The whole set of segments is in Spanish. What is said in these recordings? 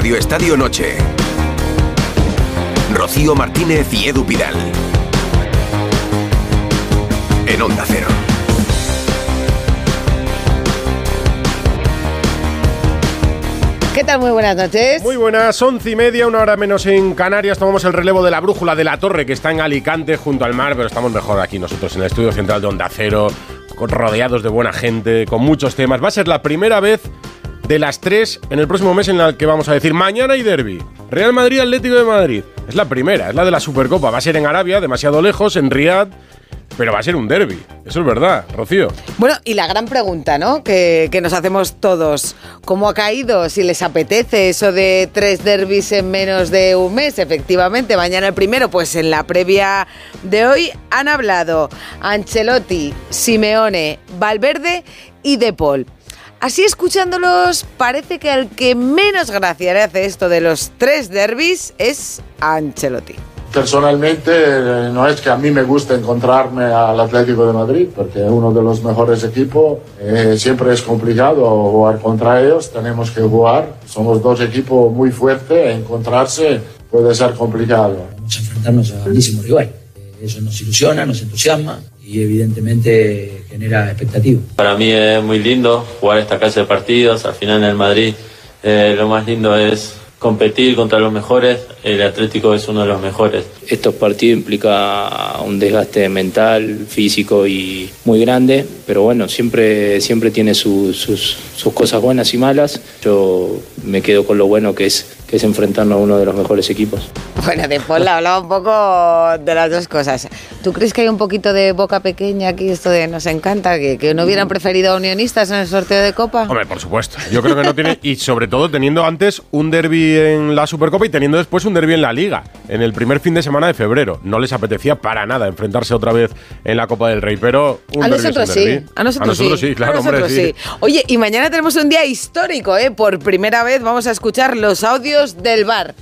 Radio Estadio Noche. Rocío Martínez y Edu Pidal. En Onda Cero. ¿Qué tal? Muy buenas noches. Muy buenas, once y media, una hora menos en Canarias. Tomamos el relevo de la brújula de la torre que está en Alicante junto al mar, pero estamos mejor aquí nosotros en el estudio central de Onda Cero, rodeados de buena gente, con muchos temas. Va a ser la primera vez de las tres en el próximo mes en la que vamos a decir mañana y derby. Real Madrid, Atlético de Madrid. Es la primera, es la de la Supercopa. Va a ser en Arabia, demasiado lejos, en Riad, pero va a ser un derby. Eso es verdad, Rocío. Bueno, y la gran pregunta, ¿no? Que, que nos hacemos todos. ¿Cómo ha caído? Si les apetece eso de tres derbis en menos de un mes, efectivamente. Mañana el primero, pues en la previa de hoy han hablado Ancelotti, Simeone, Valverde y De Paul. Así escuchándolos, parece que al que menos gracia le hace esto de los tres derbis es a Ancelotti. Personalmente eh, no es que a mí me guste encontrarme al Atlético de Madrid, porque es uno de los mejores equipos, eh, siempre es complicado jugar contra ellos, tenemos que jugar, somos dos equipos muy fuertes, encontrarse puede ser complicado. Vamos a enfrentarnos a grandísimo rival. Eso nos ilusiona, nos entusiasma y evidentemente genera expectativa. Para mí es muy lindo jugar esta clase de partidos. Al final en el Madrid eh, lo más lindo es competir contra los mejores. El Atlético es uno de los mejores. Estos partidos implica un desgaste mental, físico y muy grande, pero bueno, siempre, siempre tiene su- sus, sus cosas buenas y malas. Yo me quedo con lo bueno que es, que es enfrentarnos a uno de los mejores equipos. Bueno, de Paul hablaba un poco de las dos cosas. ¿Tú crees que hay un poquito de boca pequeña aquí, esto de nos encanta, que, que no hubieran preferido a unionistas en el sorteo de Copa? Hombre, por supuesto. Yo creo que no tiene. Y sobre todo teniendo antes un derby en la Supercopa y teniendo después un derby en la Liga, en el primer fin de semana de febrero. No les apetecía para nada enfrentarse otra vez en la Copa del Rey, pero un a derbi es un nosotros sí, a nosotros, sí, claro, a nosotros hombre, sí. sí. Oye, y mañana tenemos un día histórico, ¿eh? Por primera vez vamos a escuchar los audios del bar.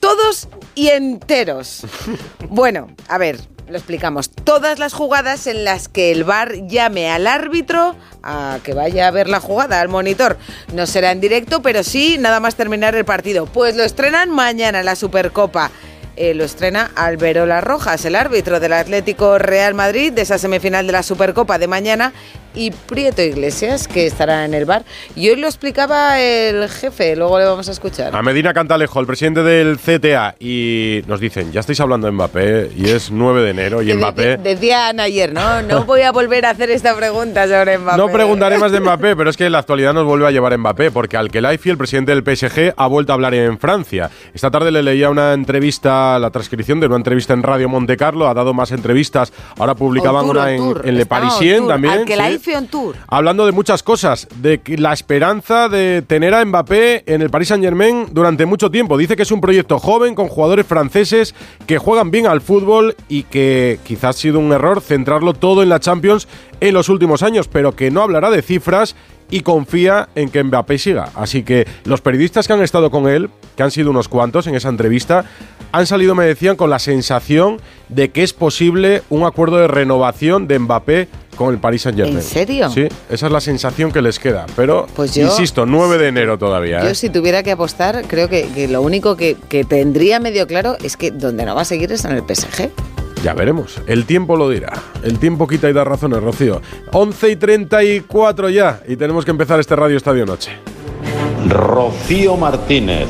Todos y enteros. Bueno, a ver, lo explicamos. Todas las jugadas en las que el bar llame al árbitro a que vaya a ver la jugada, al monitor. No será en directo, pero sí nada más terminar el partido. Pues lo estrenan mañana en la Supercopa. Eh, lo estrena Alberola Rojas, el árbitro del Atlético Real Madrid de esa semifinal de la Supercopa de mañana, y Prieto Iglesias, que estará en el bar. Y hoy lo explicaba el jefe, luego le vamos a escuchar. A Medina Cantalejo, el presidente del CTA, y nos dicen, ya estáis hablando de Mbappé, y es 9 de enero, y Mbappé... de- decían ayer, ¿no? No voy a volver a hacer esta pregunta sobre Mbappé. No preguntaré más de Mbappé, pero es que la actualidad nos vuelve a llevar Mbappé, porque Al-Khelaifi, el presidente del PSG, ha vuelto a hablar en Francia. Esta tarde le leía una entrevista, la transcripción de una entrevista en Radio Monte Carlo, ha dado más entrevistas, ahora publicaban tour, una en, Le Está Parisien tour. también. Sí. on tour. Hablando de muchas cosas, de que la esperanza de tener a Mbappé en el Paris Saint Germain durante mucho tiempo. Dice que es un proyecto joven con jugadores franceses que juegan bien al fútbol y que quizás ha sido un error centrarlo todo en la Champions en los últimos años, pero que no hablará de cifras y confía en que Mbappé siga. Así que los periodistas que han estado con él, que han sido unos cuantos en esa entrevista, han salido, me decían, con la sensación de que es posible un acuerdo de renovación de Mbappé con el Paris Saint Germain. ¿En serio? Sí, esa es la sensación que les queda. Pero, Pues yo- insisto, 9 de enero todavía. Yo ¿eh? si tuviera que apostar, creo que, que lo único que, que tendría medio claro es que donde no va a seguir es en el PSG. Ya veremos. El tiempo lo dirá. El tiempo quita y da razones, Rocío. 11 y 34 ya. Y tenemos que empezar este Radio Estadio Noche. Rocío Martínez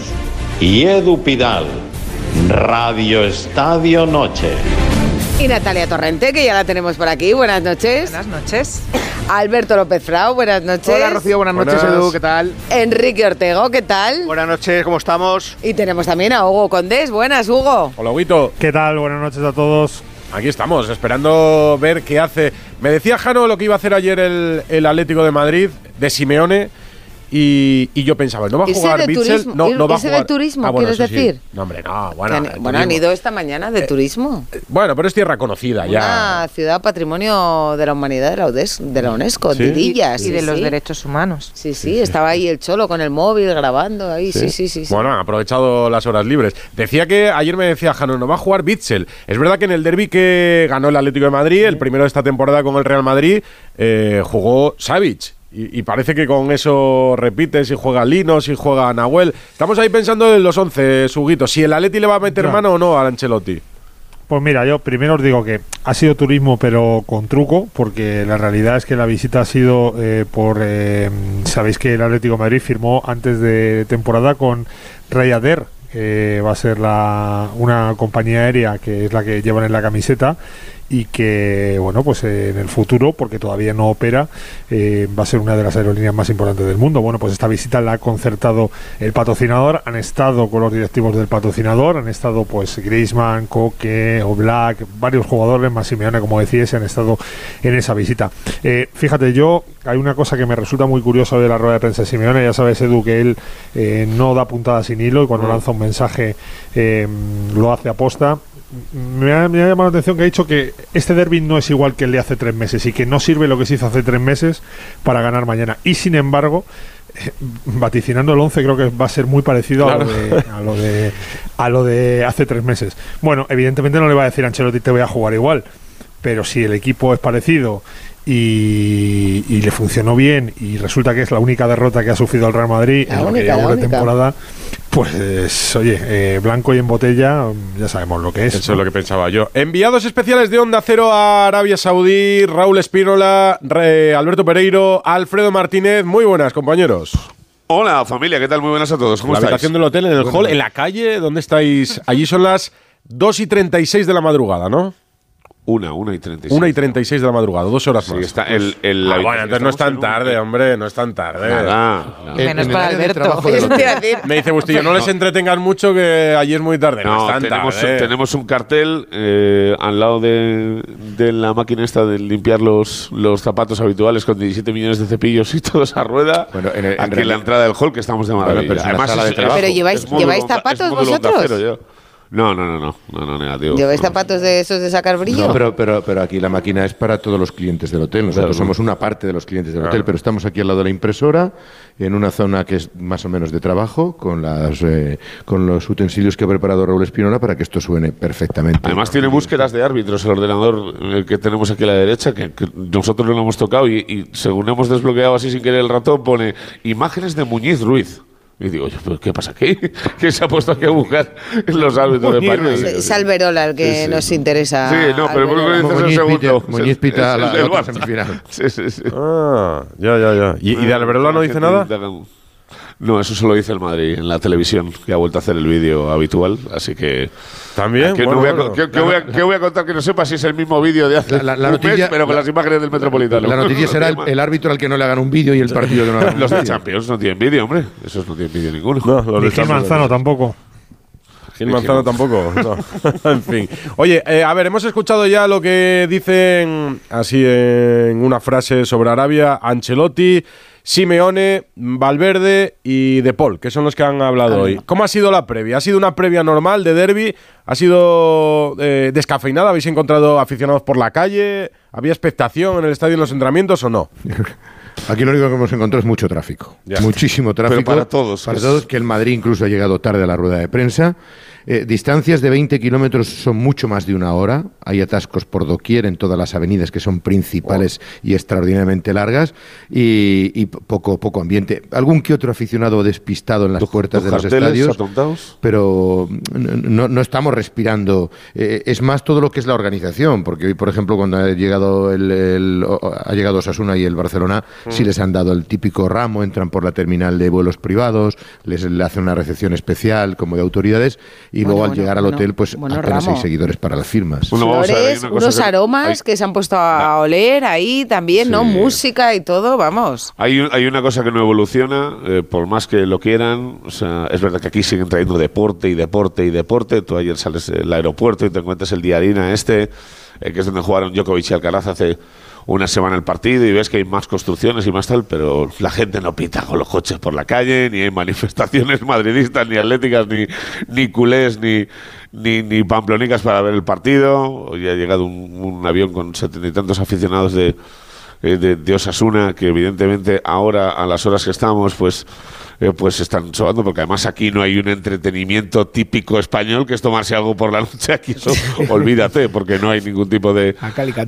y Edu Pidal. Radio Estadio Noche. Y Natalia Torrente, que ya la tenemos por aquí. Buenas noches. Buenas noches. Alberto López Frau, buenas noches. Hola Rocío, buenas, noches Buenas. Edu, ¿qué tal? Enrique Ortego, ¿qué tal? Buenas noches, ¿cómo estamos? Y tenemos también a Hugo Condés. Buenas, Hugo. Hola, Huguito. ¿Qué tal? Buenas noches a todos. Aquí estamos, esperando ver qué hace. Me decía Jano lo que iba a hacer ayer el, el Atlético de Madrid, de Simeone. Y, y yo pensaba, ¿no va a jugar de Bitzel? turismo, No, no va a irse de jugar. turismo, Ah, bueno, ¿quieres sí. decir? No, hombre, no. Bueno, han- bueno, han turismo. ido esta mañana de turismo. Bueno, pero es tierra conocida ya. Una ciudad patrimonio de la humanidad de la, UDES de la UNESCO, Sí. Tirillas. y sí, de los derechos humanos. Sí, sí, estaba ahí el cholo con el móvil grabando ahí, sí, sí, sí. sí. Bueno, han aprovechado las horas libres. Decía que ayer me decía Jano, no va a jugar Bitzel. Es verdad que en el derby que ganó el Atlético de Madrid, el primero de esta temporada con el Real Madrid, eh, jugó Savic. Y, y parece que con eso repite si juega Lino, si juega Nahuel. Estamos ahí pensando en los 11, Suguito. Si el Atleti le va a meter mano o no al Ancelotti. Pues mira, yo primero os digo que ha sido turismo, pero con truco, porque la realidad es que la visita ha sido eh, por. eh, Sabéis que el Atlético de Madrid firmó antes de temporada con Ryanair. que va a ser la, una compañía aérea que es la que llevan en la camiseta y que, bueno, pues eh, en el futuro, porque todavía no opera, eh, va a ser una de las aerolíneas más importantes del mundo. Bueno, pues esta visita la ha concertado el patrocinador, han estado con los directivos del patrocinador, han estado pues Griezmann, Coque, Oblak, varios jugadores, más Simeone, como decíais, han estado en esa visita. Eh, fíjate, yo, hay una cosa que me resulta muy curiosa de la rueda de prensa de Simeone, ya sabes, Edu, que él eh, no da puntadas sin hilo y cuando lanza un mensaje lo hace aposta me ha, me ha llamado la atención que ha dicho que este derby no es igual que el de hace tres meses y que no sirve lo que se hizo hace tres meses para ganar mañana. Y sin embargo, eh, vaticinando el 11 creo que va a ser muy parecido a, lo de, a, lo de, a lo de hace tres meses. Bueno, evidentemente no le va a decir a Ancelotti te voy a jugar igual, pero si el equipo es parecido y, y le funcionó bien y resulta que es la única derrota que ha sufrido el Real Madrid La en lo que única, llevamos la de única. temporada, pues oye, eh, blanco y en botella, ya sabemos lo que es. Eso es lo que pensaba yo. Enviados especiales de Onda Cero a Arabia Saudí, Raúl Espínola, Re- Alberto Pereiro, Alfredo Martínez. Muy buenas, compañeros. Hola familia, ¿qué tal? Muy buenas a todos. ¿Cómo la estáis? habitación del hotel, en el hall, en la calle, ¿dónde estáis? Allí son las 2 y 36 de la madrugada, ¿no? Una, una y 36. 1 y 36 de la madrugada, dos horas Sí, más. está el, el- Ah, bueno, entonces no es tan tarde, hombre, no es tan tarde. Nada. En- Menos en para Alberto. Me dice Bustillo, no les entretengan mucho que allí es muy tarde. No, No, es tan tenemos, tarde. tenemos un cartel eh, al lado de, de la máquina esta de limpiar los, los zapatos habituales con 17 millones de cepillos y todos a rueda. Bueno, en el- aquí en la entrada del hall que estamos de maravilla. pero es una sala de trabajo. Pero lleváis- ¿lleváis zapatos vosotros? No, no, no, no, no, no, negativo. ¿Lleváis No. zapatos de esos de sacar brillo? No, pero, pero, pero aquí la máquina es para todos los clientes del hotel. Nosotros Claro. somos una parte de los clientes del Claro. hotel, pero estamos aquí al lado de la impresora, en una zona que es más o menos de trabajo, con, las, eh, con los utensilios que ha preparado Raúl Espinola para que esto suene perfectamente. Además tiene búsquedas de árbitros el ordenador que tenemos aquí a la derecha, que, que nosotros no lo hemos tocado y, y según hemos desbloqueado así sin querer el ratón, pone imágenes de Muñiz Ruiz. Y digo, yo, ¿pero qué pasa aquí? ¿Quién se ha puesto aquí a buscar los árbitros de París? Es Alberola el que Sí, sí. nos interesa. Sí, no, pero Alberola. Muñiz es el segundo. Muñiz pita la- la otra Barça. semifinal. Sí, sí, sí. Ah, ya, ya, ya. ¿Y, y de Alberola no dice nada? No, eso solo dice el Madrid en la televisión, que ha vuelto a hacer el vídeo habitual, así que... También. ¿Qué, Bueno, no voy a, bueno. ¿qué- qué voy a- qué voy a contar que no sepa si es el mismo vídeo de hace La- la- la un noticia- mes, pero con la- las imágenes del Metropolitano? La noticia será el, el árbitro al que no le hagan un vídeo y el partido que no le hagan Los de. Champions no tienen vídeo, hombre. Esos no tienen vídeo ninguno. No, los Ni de Gil Manzano no. tampoco. Gil Manzano tampoco. no. en fin. Oye, eh, a ver, hemos escuchado ya lo que dicen así en una frase sobre Arabia, Ancelotti, Simeone, Valverde y De Paul, que son los que han hablado hoy. ¿Cómo ha sido la previa? ¿Ha sido una previa normal de derby? ¿Ha sido eh, descafeinada? ¿Habéis encontrado aficionados por la calle? ¿Había expectación en el estadio en los entrenamientos o no? Aquí lo único que hemos encontrado es mucho tráfico. Ya. Muchísimo tráfico. para todos, Para es- todos, que el Madrid incluso ha llegado tarde a la rueda de prensa. Eh, distancias de 20 kilómetros son mucho más de una hora. Hay atascos por doquier en todas las avenidas que son principales y extraordinariamente largas. Y, y poco, poco ambiente. Algún que otro aficionado despistado en las puertas de los estadios. atontados? pero no, no estamos respirando. Eh, es más todo lo que es la organización, porque hoy, por ejemplo, cuando ha llegado el, ha llegado Osasuna y el Barcelona, sí les han dado el típico ramo, entran por la terminal de vuelos privados, les le hacen una recepción especial como de autoridades, y Bueno, luego al bueno, llegar al hotel, pues bueno, apenas ramo. hay seguidores para las firmas. Flores, unos aromas hay- que se han puesto a oler ahí también, ¿no? Música y todo, vamos. Hay, un- hay una cosa que no evoluciona, eh, por más que lo quieran. O sea, es verdad que aquí siguen trayendo deporte y deporte y deporte. Tú ayer sales del aeropuerto y te encuentras el día harina este, eh, que es donde jugaron Djokovic y Alcaraz hace una semana el partido y ves que hay más construcciones y más tal, pero la gente no pita con los coches por la calle, ni hay manifestaciones madridistas, ni atléticas, ni, ni culés, ni, ni, ni pamplonicas para ver el partido. Hoy ha llegado un avión con setenta y tantos aficionados de, eh, de, de Osasuna, que evidentemente ahora, a las horas que estamos, pues eh, pues están sobando, porque además aquí no hay un entretenimiento típico español que es tomarse algo por la noche. Aquí eso, olvídate, porque no hay ningún tipo de,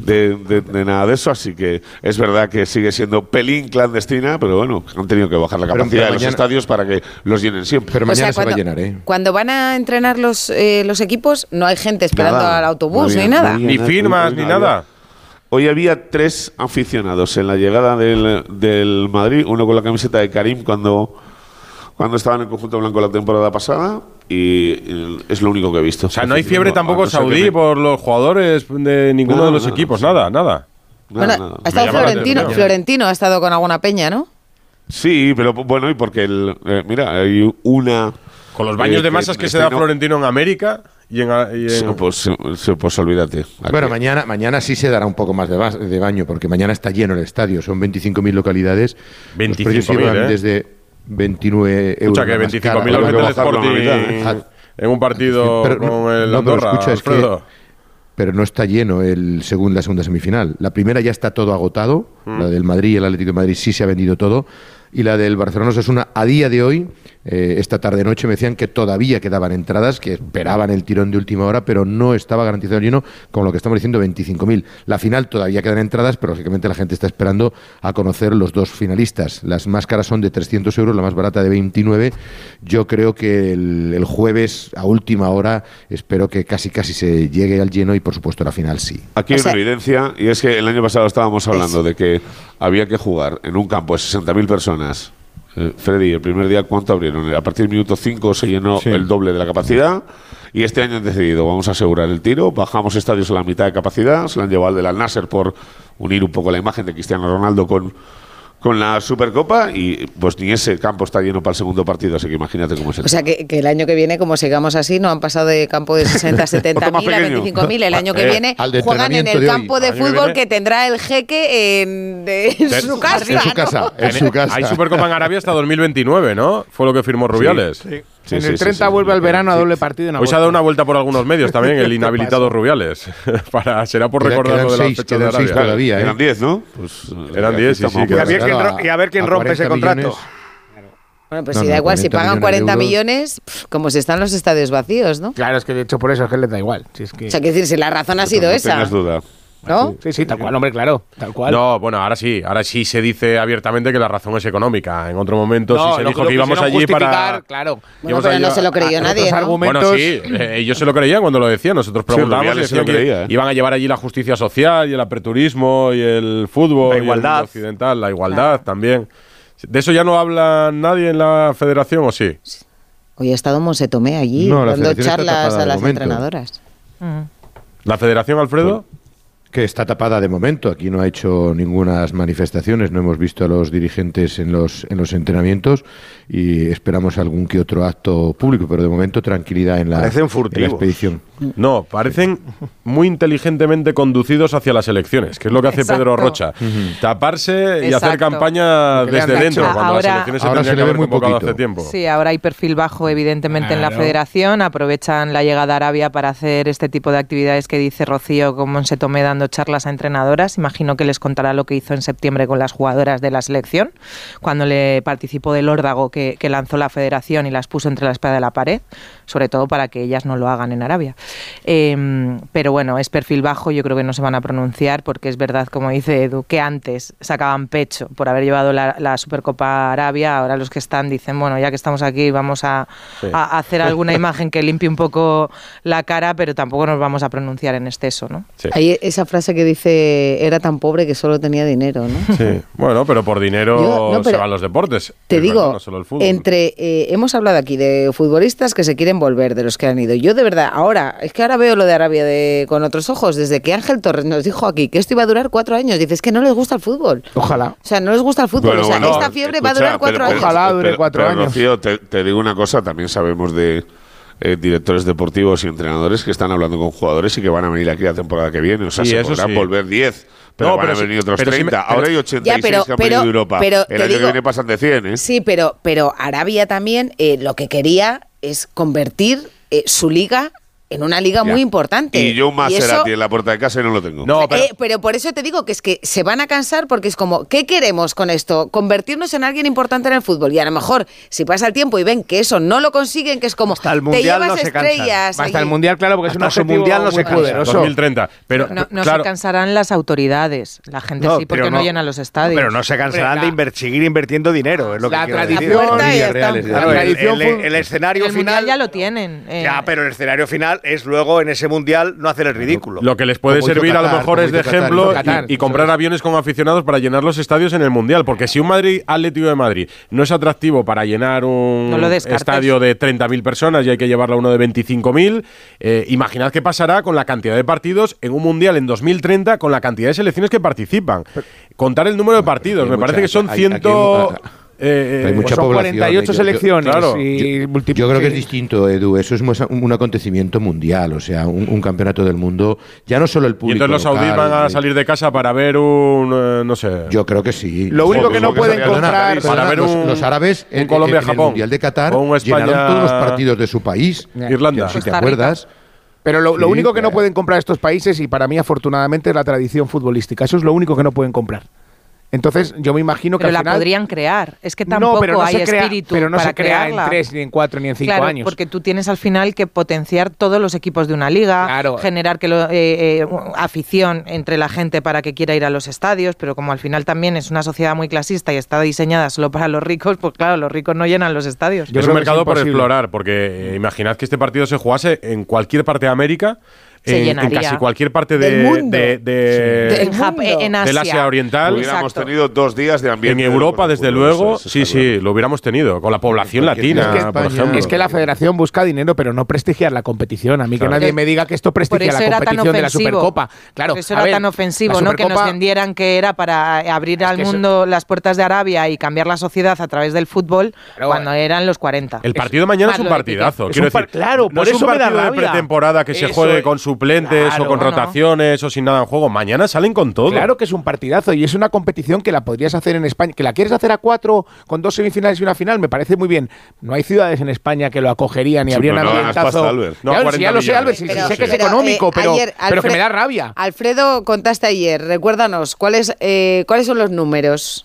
de, de- de nada de eso. Así que es verdad que sigue siendo pelín clandestina, pero bueno, han tenido que bajar la capacidad pero de los estadios para que los llenen siempre. Pero O sea, mañana se va a cuando- llenar, ¿eh? Cuando van a entrenar los, eh, los equipos, no hay gente esperando Nada. al autobús No ni nada. no había Ni nada, firmas, ni había. Hoy había tres aficionados en la llegada del, del Madrid, uno con la camiseta de Karim cuando, cuando estaba en el conjunto blanco la temporada pasada y es lo único que he visto. O sea, no hay fiebre tampoco saudí por los jugadores de ninguno Nada, de los nada. equipos, nada, nada. Bueno, ha estado Florentino. Florentino ha estado con alguna peña, ¿no? Sí, pero bueno, y porque el, eh, mira, hay una Con los baños eh, de masas que, se da este no- Florentino en América y en... y en- Sí, pues, pues olvídate. Bueno, mañana, mañana sí se dará un poco más de, bas- de baño, porque mañana está lleno el estadio. Son 25.000 localidades. Los precios 25.000, iban ¿eh? desde 29 euros. Escucha, que la más 25.000 cara. la gente del Sporting en un partido Pero no- con el no, pero Andorra, escucha, es que- pero no está lleno el segundo, la segunda semifinal. La primera ya está todo agotado, Mm. la del Madrid y el Atlético de Madrid sí se ha vendido todo, y la del Barcelona es una a día de hoy, eh, esta tarde noche me decían que todavía quedaban entradas, que esperaban el tirón de última hora, pero no estaba garantizado el lleno, con lo que estamos diciendo 25.000. La final todavía quedan entradas, pero lógicamente la gente está esperando a conocer los dos finalistas. Las más caras son de 300 euros, la más barata de 29. Yo creo que el, el jueves a última hora espero que casi casi se llegue al lleno y por supuesto la final sí. Aquí hay una evidencia, y es que el año pasado estábamos hablando de que había que jugar en un campo de 60.000 personas. Eh, Freddy, el primer día, ¿cuánto abrieron? A partir del minuto 5 se llenó el doble de la capacidad. Y este año han decidido, vamos a asegurar el tiro, bajamos estadios a la mitad de capacidad, se lo han llevado al del Al Nasser por unir un poco la imagen de Cristiano Ronaldo con, con la Supercopa y pues ni ese campo está lleno para el segundo partido, así que imagínate cómo es el O sea, que, que el año que viene, como sigamos así, no han pasado de campo de 60, 70 Otro más mil a pequeño. 25 mil. El año que Eh, viene juegan en el de campo de que fútbol viene. que tendrá el jeque en, de- en De- su casa. En su ¿no? casa, en su casa. Hay Supercopa en Arabia hasta 2029, ¿no? Fue lo que firmó Rubiales. Sí, en sí, el sí, 30 sí, vuelve sí, al verano a sí. doble partido en Hoy se ha dado una vuelta por algunos medios también, el inhabilitado Rubiales. Para, será por recordar lo de las seis, fechas de Arabia. todavía, ¿eh? Eran 10, ¿no? Pues, eh, Eran aquí 10, sí, estamos. sí, Y a que- ver quién, y a ver quién A rompe ese 40 contrato. Bueno, pues No, si no, da igual, si 40 pagan millones 40 de euros. millones, pf, como si están los estadios vacíos, ¿no? Claro, es que de hecho por eso es que les da igual. Si es que... O sea, quiero decir, si la razón ha sido no esa, tengas duda. ¿No? Sí, sí, tal cual, hombre, claro. Tal cual. No, bueno, ahora sí, ahora sí se dice abiertamente que la razón es económica. En otro momento No, sí se dijo que íbamos allí para. justificar, Claro. Bueno, íbamos pero allí no se lo creyó a- nadie, argumentos- Bueno, sí, eh, ellos se lo creían cuando lo decían. Nosotros Sí, preguntábamos y decían que creía, ¿eh? iban a llevar allí la justicia social y el aperturismo y el fútbol. La y el igualdad. occidental, la igualdad también. ¿De eso ya no habla nadie en la federación o sí? Hoy ha estado Monse Tomé allí No, dando charlas a las entrenadoras. ¿La federación, Alfredo? Que está tapada de momento. Aquí no ha hecho ninguna manifestaciones, no hemos visto a los dirigentes en los, en los entrenamientos y esperamos algún que otro acto público, pero de momento tranquilidad en la, Parecen en la furtivos. expedición. No, parecen muy inteligentemente conducidos hacia las elecciones, que es lo que hace Exacto. Pedro Rocha. Taparse y hacer campaña desde hecho. dentro, cuando las Ahora- elecciones se ahora se que le ve haber muy convocado poquito. hace tiempo. Sí, ahora hay perfil bajo, evidentemente, en la federación. Aprovechan la llegada a Arabia para hacer este tipo de actividades que dice Rocío, como se tomé dando charlas a entrenadoras. Imagino que les contará lo que hizo en septiembre con las jugadoras de la selección, cuando le participó del órdago que, que lanzó la federación y las puso entre la espada y la pared, sobre todo para que ellas no lo hagan en Arabia. Eh, pero bueno, es perfil bajo, yo creo que no se van a pronunciar, porque es verdad, como dice Edu, que antes sacaban pecho por haber llevado la, la Supercopa a Arabia, ahora los que están dicen, bueno, ya que estamos aquí, vamos a, Sí. a hacer alguna imagen que limpie un poco la cara, pero tampoco nos vamos a pronunciar en exceso, ¿no? Sí. Hay esa frase que dice, era tan pobre que solo tenía dinero, ¿no? Sí. Bueno, pero por dinero Yo- no, se van los deportes. Te Es digo, verdad, no solo el fútbol. entre eh, hemos hablado aquí de futbolistas que se quieren volver, de los que han ido. Yo de verdad, ahora, es que ahora veo lo de Arabia de, con otros ojos, desde que Ángel Torres nos dijo aquí que esto iba a durar cuatro años. Dices que no les gusta el fútbol. Ojalá. O sea, no les gusta el fútbol. Bueno, o sea, bueno, esta fiebre va a durar cuatro pero- años. Ojalá dure pero- cuatro pero, años. Rocío, te, te digo una cosa, también sabemos de eh, directores deportivos y entrenadores que están hablando con jugadores y que van a venir aquí la temporada que viene. O sea, Sí, se podrán sí. volver 10, pero No, van pero a sí- venir otros pero sí me- 30. pero- Ahora hay 86 Ya, pero- que han pero- de Europa. pero El año que digo- viene pasan de 100, ¿eh? Sí, pero, pero Arabia también eh, lo que quería es convertir eh, su liga en una liga Ya. muy importante. Y yo un Maserati en la puerta de casa y no lo tengo. Eh, pero por eso te digo que es que se van a cansar porque es como, ¿qué queremos con esto? Convertirnos en alguien importante en el fútbol. Y a lo mejor, si pasa el tiempo y ven que eso no lo consiguen, que es como, te mundial llevas no se cansan. estrellas. Hasta allí. el mundial, claro, porque es un Hasta mundial no muy se poderoso. 2030. Pero, No, no claro, se cansarán las autoridades. La gente No, sí, porque pero no, no- llenan los estadios. Pero no se cansarán de inver- seguir invirtiendo dinero, es lo La que tradición- decir. La La el- tradición el, el escenario el final... ya lo tienen. eh, Ya, pero el escenario final es luego en ese mundial no hacer el ridículo. Lo que les puede Como servir a lo mejor como es de Qatar, ejemplo Qatar. y, y comprar aviones con aficionados para llenar los estadios en el Mundial. Porque si un Madrid Atlético de Madrid no es atractivo para llenar un No estadio de 30.000 personas y hay que llevarlo a uno de 25.000, eh, imaginad qué pasará con la cantidad de partidos en un Mundial en 2030 con la cantidad de selecciones que participan. Contar el número de partidos, me mucha- parece que son hay- ciento... aquí hay- eh, Hay eh, mucha son población. 48 Yo- yo- selecciones claro. y Yo, yo creo que es distinto, Edu. Eso es un, un acontecimiento mundial, o sea, un, un campeonato del mundo. Ya no solo el y público. entonces los saudíes van a eh, salir de casa para ver un... eh, no sé... Yo creo que sí. Lo único que no pueden lo comprar... perdona, Para ver los, un- los árabes un en, Colombia-Japón. en el Mundial de Qatar O un España- llenaron todos los partidos de su país. Irlanda. Si te acuerdas. Pero lo, lo Sí, único que no pueden comprar estos países, y para mí afortunadamente, es la tradición futbolística. Eso es lo único que no pueden comprar. Entonces, yo me imagino que pero al la final... podrían crear. Es que no, tampoco pero no hay se crea, espíritu pero no para se crea crearla. en tres, ni en cuatro, ni en cinco claro, años. porque tú tienes al final que potenciar todos los equipos de una liga, Claro. generar que lo- eh, eh, afición entre la gente para que quiera ir a los estadios, pero como al final también es una sociedad muy clasista y está diseñada solo para los ricos, pues claro, los ricos no llenan los estadios. Yo es un mercado por explorar, porque eh, imaginad que este partido se jugase en cualquier parte de América, Se en, en casi cualquier parte Del de, mundo. de- de- En, Jap- en del Asia. Oriental. Hubiéramos Exacto. tenido dos días de En ambiente. Europa, del desde luego, sí, sí, lo hubiéramos tenido, con la población latina, por ejemplo. Es que la federación busca dinero, pero no prestigiar la competición. A mí Claro. que nadie me diga que esto prestigia la competición de la. Supercopa. Claro, Por eso era ver, tan ofensivo, ¿no? Que nos vendieran que era para abrir al mundo las puertas de Arabia y cambiar la sociedad a través del fútbol Claro, cuando eran los 40. El partido de mañana es un partidazo. Es quiero un par- decir, claro, no por es un eso me da de pretemporada que se juegue con suplentes Claro, o con no. rotaciones o sin nada en juego. Mañana salen con todo. Claro que es un partidazo y es una competición que la podrías hacer en España. Que la quieres hacer a cuatro con dos semifinales y una final, me parece muy bien. No hay ciudades en España que lo acogerían y Sí, habrían no ambientazo. Albert. No, Claro, 40 sí, ya lo sé. Albert, Pero- sé que es pero, económico, eh, pero, ayer, pero que me da rabia. Alfredo, contaste ayer, recuérdanos, ¿cuáles, eh, ¿cuáles son los números?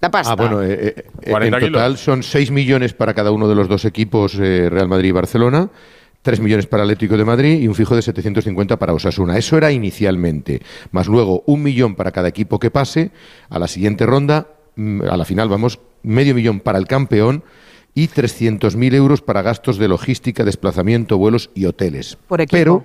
La pasta. Ah, bueno, eh, eh, 40 en total kilos. son 6 millones para cada uno de los dos equipos, eh, Real Madrid y Barcelona, 3 millones para Atlético de Madrid y un fijo de 750 para Osasuna. Eso era inicialmente. Más luego un millón para cada equipo que pase. A la siguiente ronda, mm, a la final, vamos, medio millón para el campeón y 300.000 euros para gastos de logística, desplazamiento, vuelos y hoteles. Por equipo. Pero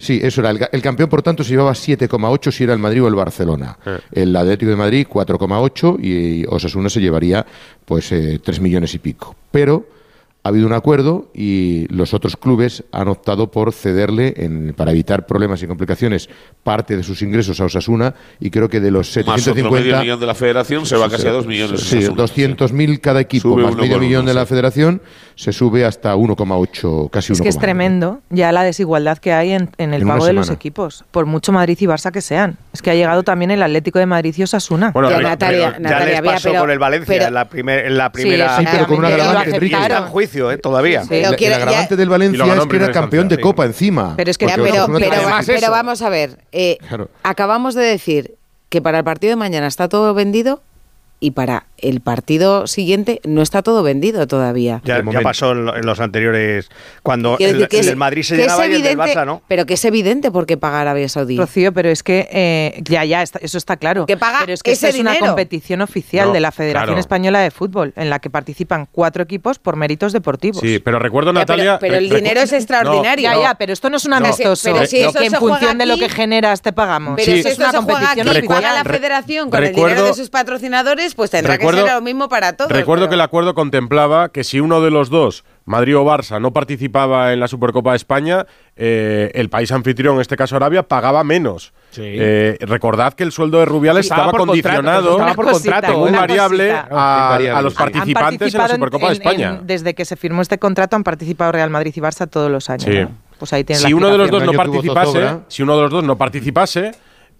Sí, eso era. El, campeón, por tanto, se llevaba 7,8 si era el Madrid o el Barcelona. El Atlético de Madrid, 4,8 y Osasuna se llevaría pues eh, 3 millones y pico. Pero ha habido un acuerdo y los otros clubes han optado por cederle, en- para evitar problemas y complicaciones, parte de sus ingresos a Osasuna y creo que de los Más otro medio 750... millón de la federación se va casi a dos millones. Sí, Osasuna. 200.000 cada equipo, Sube más medio millón uno, de la sí. Se sube hasta 1,8, casi 1,9. Es que es tremendo ya la desigualdad que hay en, en el En pago de los equipos, por mucho Madrid y Barça que sean. Es que ha llegado también el Atlético de Madrid y Osasuna. Bueno, Ya, pero- Natalia, pero- Ya Natalia, les pasó pero- con el Valencia pero- en la, primer, en la Sí, primera. Sí, pero con un agravante, Enrique. Está en juicio, ¿eh? Todavía. Sí. Quiero- el agravante ya- del Y lo Valencia es que era primera campeón de. Copa encima. Pero es que- pero, vamos a ver, eh, Claro. acabamos de decir que para el partido de mañana está todo vendido y para el partido siguiente no está todo vendido todavía. Ya, ya pasó en, lo- en los anteriores. Cuando el, decir que el es- del Madrid se que es llenaba y el del Barça no. Pero que es evidente por qué paga Arabia Saudí. Rocío, pero es que eh, ya, ya, está- eso está claro. Que paga pero es que ese esta es una dinero. competición oficial No, de la Federación claro. Española de Fútbol, en la que participan cuatro equipos por méritos deportivos. Sí, pero recuerdo, Ya, pero- Natalia. pero, el dinero es extraordinario. Ya, ya, pero esto no es un No. amistoso. Pero si eso que en se juega función de lo que generas te pagamos. Pero Sí. si es esto una se juega aquí competición y Recuerdo- paga la federación con el dinero de sus patrocinadores, pues tendrá Recuerdo- que ser lo mismo para todos. Recuerdo pero- que el acuerdo contemplaba que si uno de los dos, Madrid o Barça, no participaba en la Supercopa de España, eh, el país anfitrión, en este caso Arabia, pagaba menos. Eh, recordad que el sueldo de Rubiales Estaba estaba, por contrato, condicionado estaba por cosita, contrato, un variable a, los participantes en la Supercopa de España. en- desde que se firmó este contrato han participado Real Madrid y Barça todos los años. Sí. ¿no? Pues ahí tiene si la uno de los dos no participase, si uno de los dos no participase,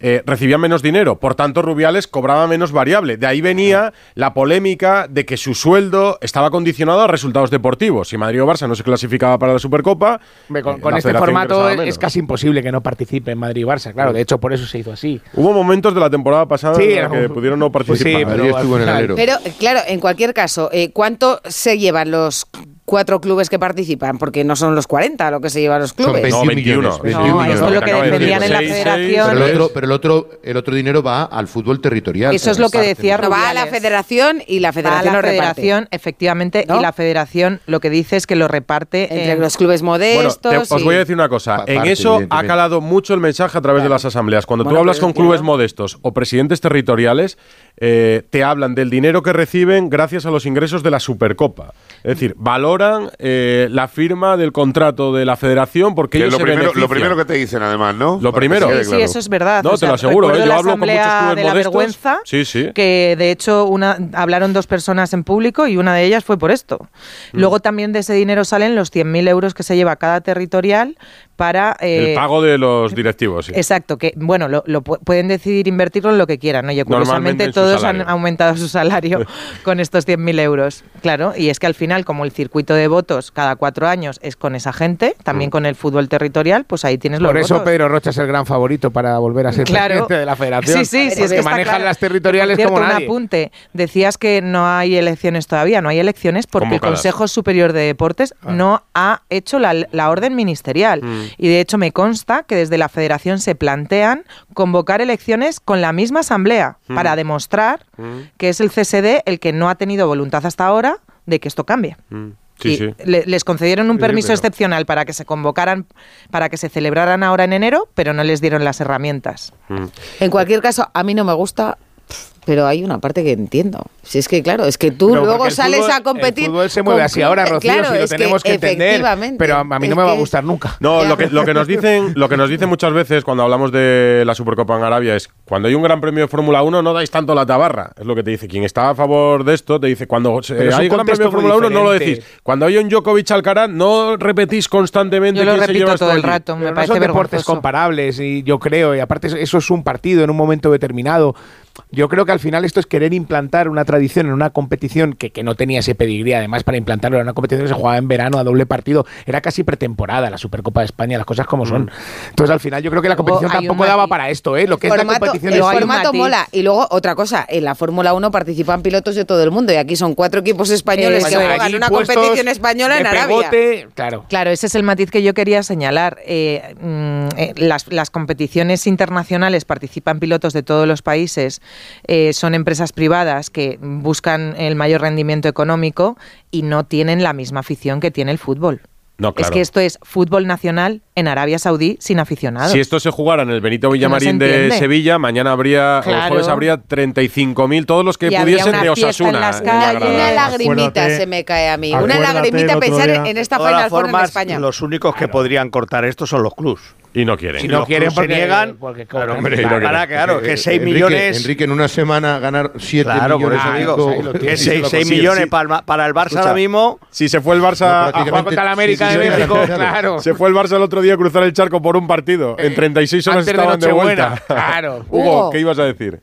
eh, recibían menos dinero, por tanto Rubiales cobraba menos variable. De ahí venía la polémica de que su sueldo estaba condicionado a resultados deportivos. Si Madrid o Barça no se clasificaba para la Supercopa, Hombre, Con, eh, con la este formato es, casi imposible que no participe en Madrid y Barça, claro. De hecho, por eso se hizo así. Hubo momentos de la temporada pasada Sí, en los que pudieron no Pues sí, participar. pero al final- Pero, eh, claro, en cualquier caso, eh, ¿cuánto se llevan los cuatro clubes que participan? Porque no son los 40 lo que se llevan los Son clubes. 21 No, 21. millones. No, 21 eso es lo que defendían en la federación. Pero el otro, pero el otro, el otro dinero va al fútbol territorial. Eso es lo que decía No, va a la federación y la Va a federación la lo reparte. federación, efectivamente, ¿No? y la federación lo que dice es que lo reparte Entre en- los clubes Bueno, modestos. te- os y- voy a decir una cosa. Pa- en parte, eso ha calado mucho el mensaje a través de las asambleas. Cuando Bueno, tú hablas con clubes modestos o presidentes territoriales, eh, te hablan del dinero que reciben gracias a los ingresos de la Supercopa. Es decir, valoran eh, la firma del contrato de la federación porque Que ellos lo, se primero, lo benefician. primero que te dicen, además, ¿no? Lo primero. Sí, sí, claro. eso es verdad. No, O te sea, lo aseguro, ¿eh? Yo hablo con muchos clubes de la modestos. vergüenza, Sí, sí. que de hecho una, hablaron dos personas en público y una de ellas fue por esto. Mm. Luego también de ese dinero salen los 100.000 euros que se lleva cada territorial para... eh, El pago de los directivos, sí. Exacto, que bueno, lo, lo pu- pueden decidir invertirlo en lo que quieran. Oye, curiosamente todos salario. han aumentado su salario con estos 100.000 euros. Claro, y es que al final, como el circuito de votos cada cuatro años es con esa gente, Mm. también con el fútbol territorial, pues ahí tienes los Por eso votos. Pedro Rocha es el gran favorito para volver a ser Claro. presidente de la federación. Sí, sí, sí, es que manejan claro. las territoriales cierto, como un apunte. Decías que no hay elecciones todavía. No hay elecciones porque el. Consejo Superior de Deportes Ah. no ha hecho la, la orden ministerial. Mm. Y de hecho me consta que desde la Federación se plantean convocar elecciones con la misma asamblea Mm. para demostrar que es el CSD el que no ha tenido voluntad hasta ahora de que esto cambie. Mm. Sí, Y sí. le- les concedieron un Sí, permiso pero- excepcional para que se convocaran, para que se celebraran ahora en enero, pero no les dieron las herramientas. Mm. En cualquier caso, a mí no me gusta, pero hay una parte que entiendo. Si es que, claro, es que tú Pero luego sales fútbol- a competir. El fútbol se mueve con así ahora, clubes- Rocío, claro, si lo tenemos que, entender. efectivamente, Pero a, a mí no me va a que- gustar nunca. No, Ya. lo que, lo que nos dicen, lo que nos dicen muchas veces cuando hablamos de la Supercopa en Arabia es cuando hay un gran premio de Fórmula 1 no dais tanto la tabarra. Es lo que te dice. Quien está a favor de esto te dice cuando Pero es un hay gran premio de Fórmula 1 no lo decís. Cuando hay un Djokovic Alcaraz no repetís constantemente Yo lo quién se repito lleva todo el allí. rato, me Pero no parece son deportes comparables y yo creo, y aparte eso- eso es un partido en un momento determinado. Yo creo que al final esto es querer implantar una tradición en una competición que, que no tenía ese pedigrí, además para implantarlo en una competición que se jugaba en verano a doble partido, era casi pretemporada la Supercopa de España, las cosas como son. Entonces al final yo creo que la competición tampoco daba para esto, ¿eh? Lo que es la competición el formato mola. Y luego, otra cosa, en la Fórmula 1 participan pilotos de todo el mundo y aquí son cuatro equipos españoles Eso que juegan una competición española en Arabia. pegote, claro. Claro, ese es el matiz que yo quería señalar. Eh, mm, eh, las, las competiciones internacionales participan pilotos de todos los países, eh, son empresas privadas que buscan el mayor rendimiento económico y no tienen la misma afición que tiene el fútbol. No, Es que esto es fútbol nacional en Arabia Saudí sin aficionados. Si esto se jugara en el Benito Villamarín de. Sevilla, mañana habría, o el Claro. jueves habría 35.000, todos los que Y pudiesen una de en Osasuna. en Una, lagrimita Acuérdate- se me cae a mí. Una lagrimita pensar día- en esta Final Four en España. los únicos que podrían cortar esto son los clubs. Y no quieren. Si no los quieren porque- niegan, porque claro, hombre, Claro, claro, claro, que 6 Enrique, millones... Enrique, en una semana ganar 7 Claro, por millones. eso y digo, que tienes. 6, Sí, sí, millones sí. para, el- para el Barça Escucha, ahora mismo... Si se fue el Barça No, a jugar contra la América sí, sí, de México, claro. claro. Se fue el Barça el otro día a cruzar el charco por un partido. En 36 horas de estaban de, vuelta. claro. Hugo. ¿qué ibas a decir?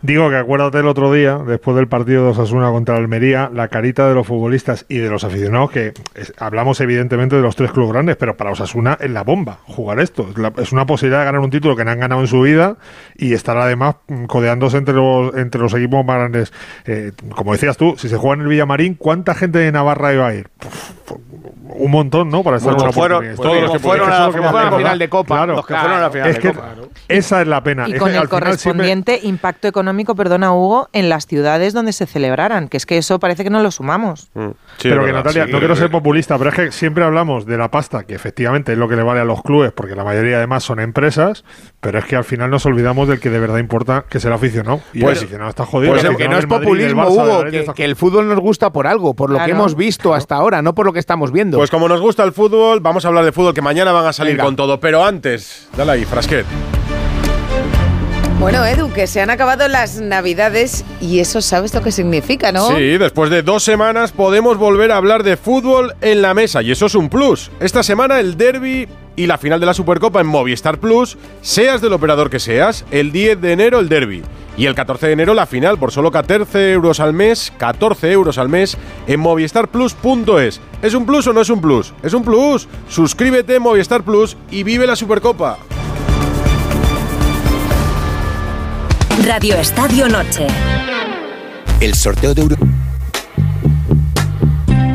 Digo que acuérdate el otro día, después del partido de Osasuna contra Almería, la carita de los futbolistas y de los aficionados, que es- hablamos evidentemente de los tres clubes grandes, pero para Osasuna es la bomba jugar esto. Es, la- es una posibilidad de ganar un título que no han ganado en su vida y estar además mm, codeándose entre los, entre los equipos más grandes. Eh, como decías tú, si se juega en el Villamarín, ¿cuánta gente de Navarra iba a ir? Un montón, ¿no? Para estar en una fueron- todos los que fueron a la final de Copa. Los que fueron a la final Es de que Copa. esa es la pena. Y Es con que el siempre- correspondiente impacto económico, perdona Hugo, en las ciudades donde se celebraran, que es que eso parece que no lo sumamos. Sí, pero que verdad, Natalia, sí. no quiero ser populista, pero es que siempre hablamos de la pasta, que efectivamente es lo que le vale a los clubes, porque la mayoría además son empresas, pero es que al final nos olvidamos del que de verdad importa, que es el aficionado. Y Pues- el aficionado está jodido. pues el que no es Madrid, populismo, Barça, Hugo, que, está que el fútbol nos gusta por algo, por lo Claro. que hemos visto hasta ahora, no por lo que estamos viendo. Pues como nos gusta el fútbol, vamos a hablar de fútbol, que mañana van a salir Venga. con todo. Pero antes, dale ahí, Frasquet. Bueno, Edu, que se han acabado las navidades y eso sabes lo que significa, ¿no? Sí, después de dos semanas podemos volver a hablar de fútbol en la mesa y eso es un plus. Esta semana el derby y la final de la Supercopa en Movistar Plus, seas del operador que seas, el 10 de enero el derby y el 14 de enero la final por solo 14 euros al mes, 14 euros al mes en movistarplus.es. ¿Es un plus o no es un plus? Es un plus. Suscríbete a Movistar Plus y vive la Supercopa. Radio Estadio Noche. El sorteo de Euro...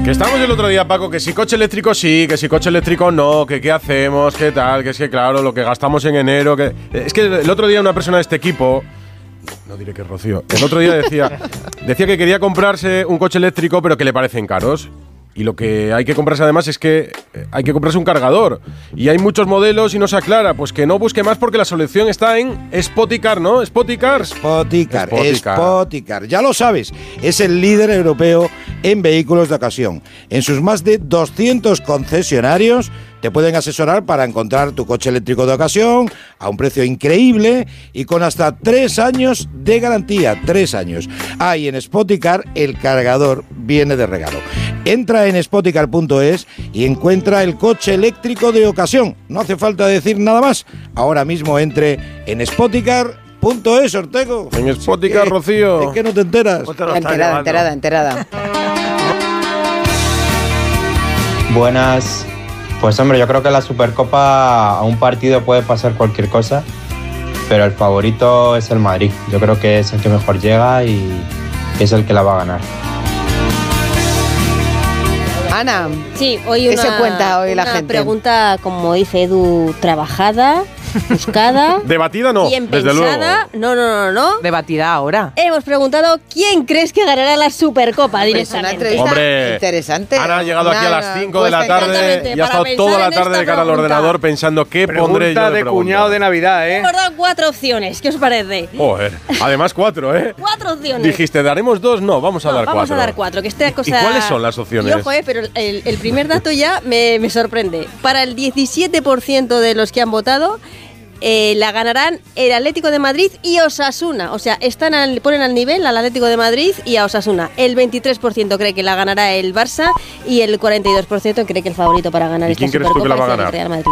Que estamos el otro día, Paco, que si coche eléctrico sí, que si coche eléctrico no, que qué hacemos, qué tal, que es que claro, lo que gastamos en enero, que... Es que el otro día una persona de este equipo, no diré que es Rocío, el otro día decía, decía que quería comprarse un coche eléctrico pero que le parecen caros. Y lo que hay que comprarse además es que eh, hay que comprarse un cargador. Y hay muchos modelos y no se aclara. Pues que no busque más porque la solución está en Spoticar, ¿no? Spoticar. Spoticar, Spoticar. Spoticar. Ya lo sabes, es el líder europeo en vehículos de ocasión. En sus más de 200 concesionarios te pueden asesorar para encontrar tu coche eléctrico de ocasión a un precio increíble y con hasta tres años de garantía. Tres años. Ahí en Spoticar el cargador viene de regalo. Entra en spoticar.es y encuentra el coche eléctrico de ocasión. No hace falta decir nada más. Ahora mismo entre en spoticar.es, Ortego. En Spoticar, Rocío. ¿De qué no te enteras? Enterada, enterada, enterada. Buenas. Pues hombre, yo creo que la Supercopa a un partido puede pasar cualquier cosa, pero el favorito es el Madrid. Yo creo que es el que mejor llega y es el que la va a ganar. Ana. Sí, hoy ¿Qué una, se cuenta hoy la una gente? pregunta, como dice Edu, trabajada, buscada. Debatida no, bien desde pensada. No, no, no, no. Debatida ahora. Hemos preguntado quién crees que ganará la Supercopa directamente. Hombre, interesante. Ana ha llegado aquí a las 5 de la tarde y ha estado toda la tarde de cara al pregunta. ordenador pensando qué pondré yo Pregunta de, de pregunta. cuñado de Navidad, ¿eh? Hemos dado cuatro opciones. ¿Qué os parece? Joder, además cuatro, ¿eh? Cuatro opciones. Dijiste, ¿daremos dos? No, vamos a No, dar vamos cuatro. a dar cuatro, que esta cosa... cuáles son las opciones? Y ojo, eh, pero el, el primer dato ya me, me sorprende. Para el 17% de los que han votado, eh, la ganarán el Atlético de Madrid y Osasuna. O sea, están al- ponen al nivel al Atlético de Madrid y a Osasuna. El 23% cree que la ganará el Barça y el 42% cree que el favorito para ganar ¿Y esta quién crees tú que la va a es el ganar? Real Madrid.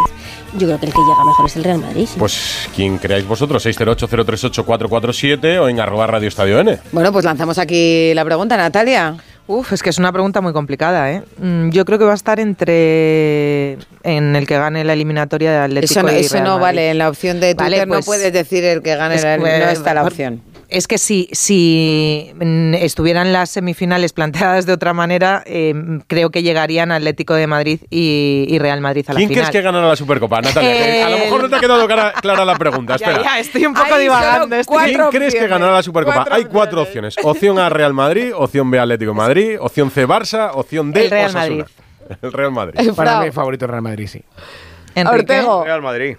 Yo creo que el que llega mejor es el Real Madrid. sí. Pues quien creáis vosotros, 608-038-447 o en arroba Radio Estadio N. Bueno, pues lanzamos aquí la pregunta, Natalia. Uf, es que es una pregunta muy complicada, ¿eh? Mm, Yo creo que va a estar entre en el que gane la eliminatoria de Atlético Eso no, y eso no Madrid. vale. En la opción de Twitter Vale, no pues- puedes decir el que gane. Es la- no está la opción. Es que si, si mm, estuvieran las semifinales planteadas de otra manera, eh, creo que llegarían Atlético de Madrid y, y Real Madrid a la ¿Quién final. crees que ganará la Supercopa, Natalia? A lo mejor no te ha quedado clara, clara la pregunta. Ya, Espera. ya, estoy un poco Hay divagando. ¿Quién crees que ganará la Supercopa? Hay cuatro opciones. Opción A, Real Madrid. Opción B, Atlético de Madrid. Opción C, Barça. Opción D, El Real Osasuna. El Real Madrid. Para mí, favorito Real Madrid, sí. Enrique. Ortego. Real Madrid.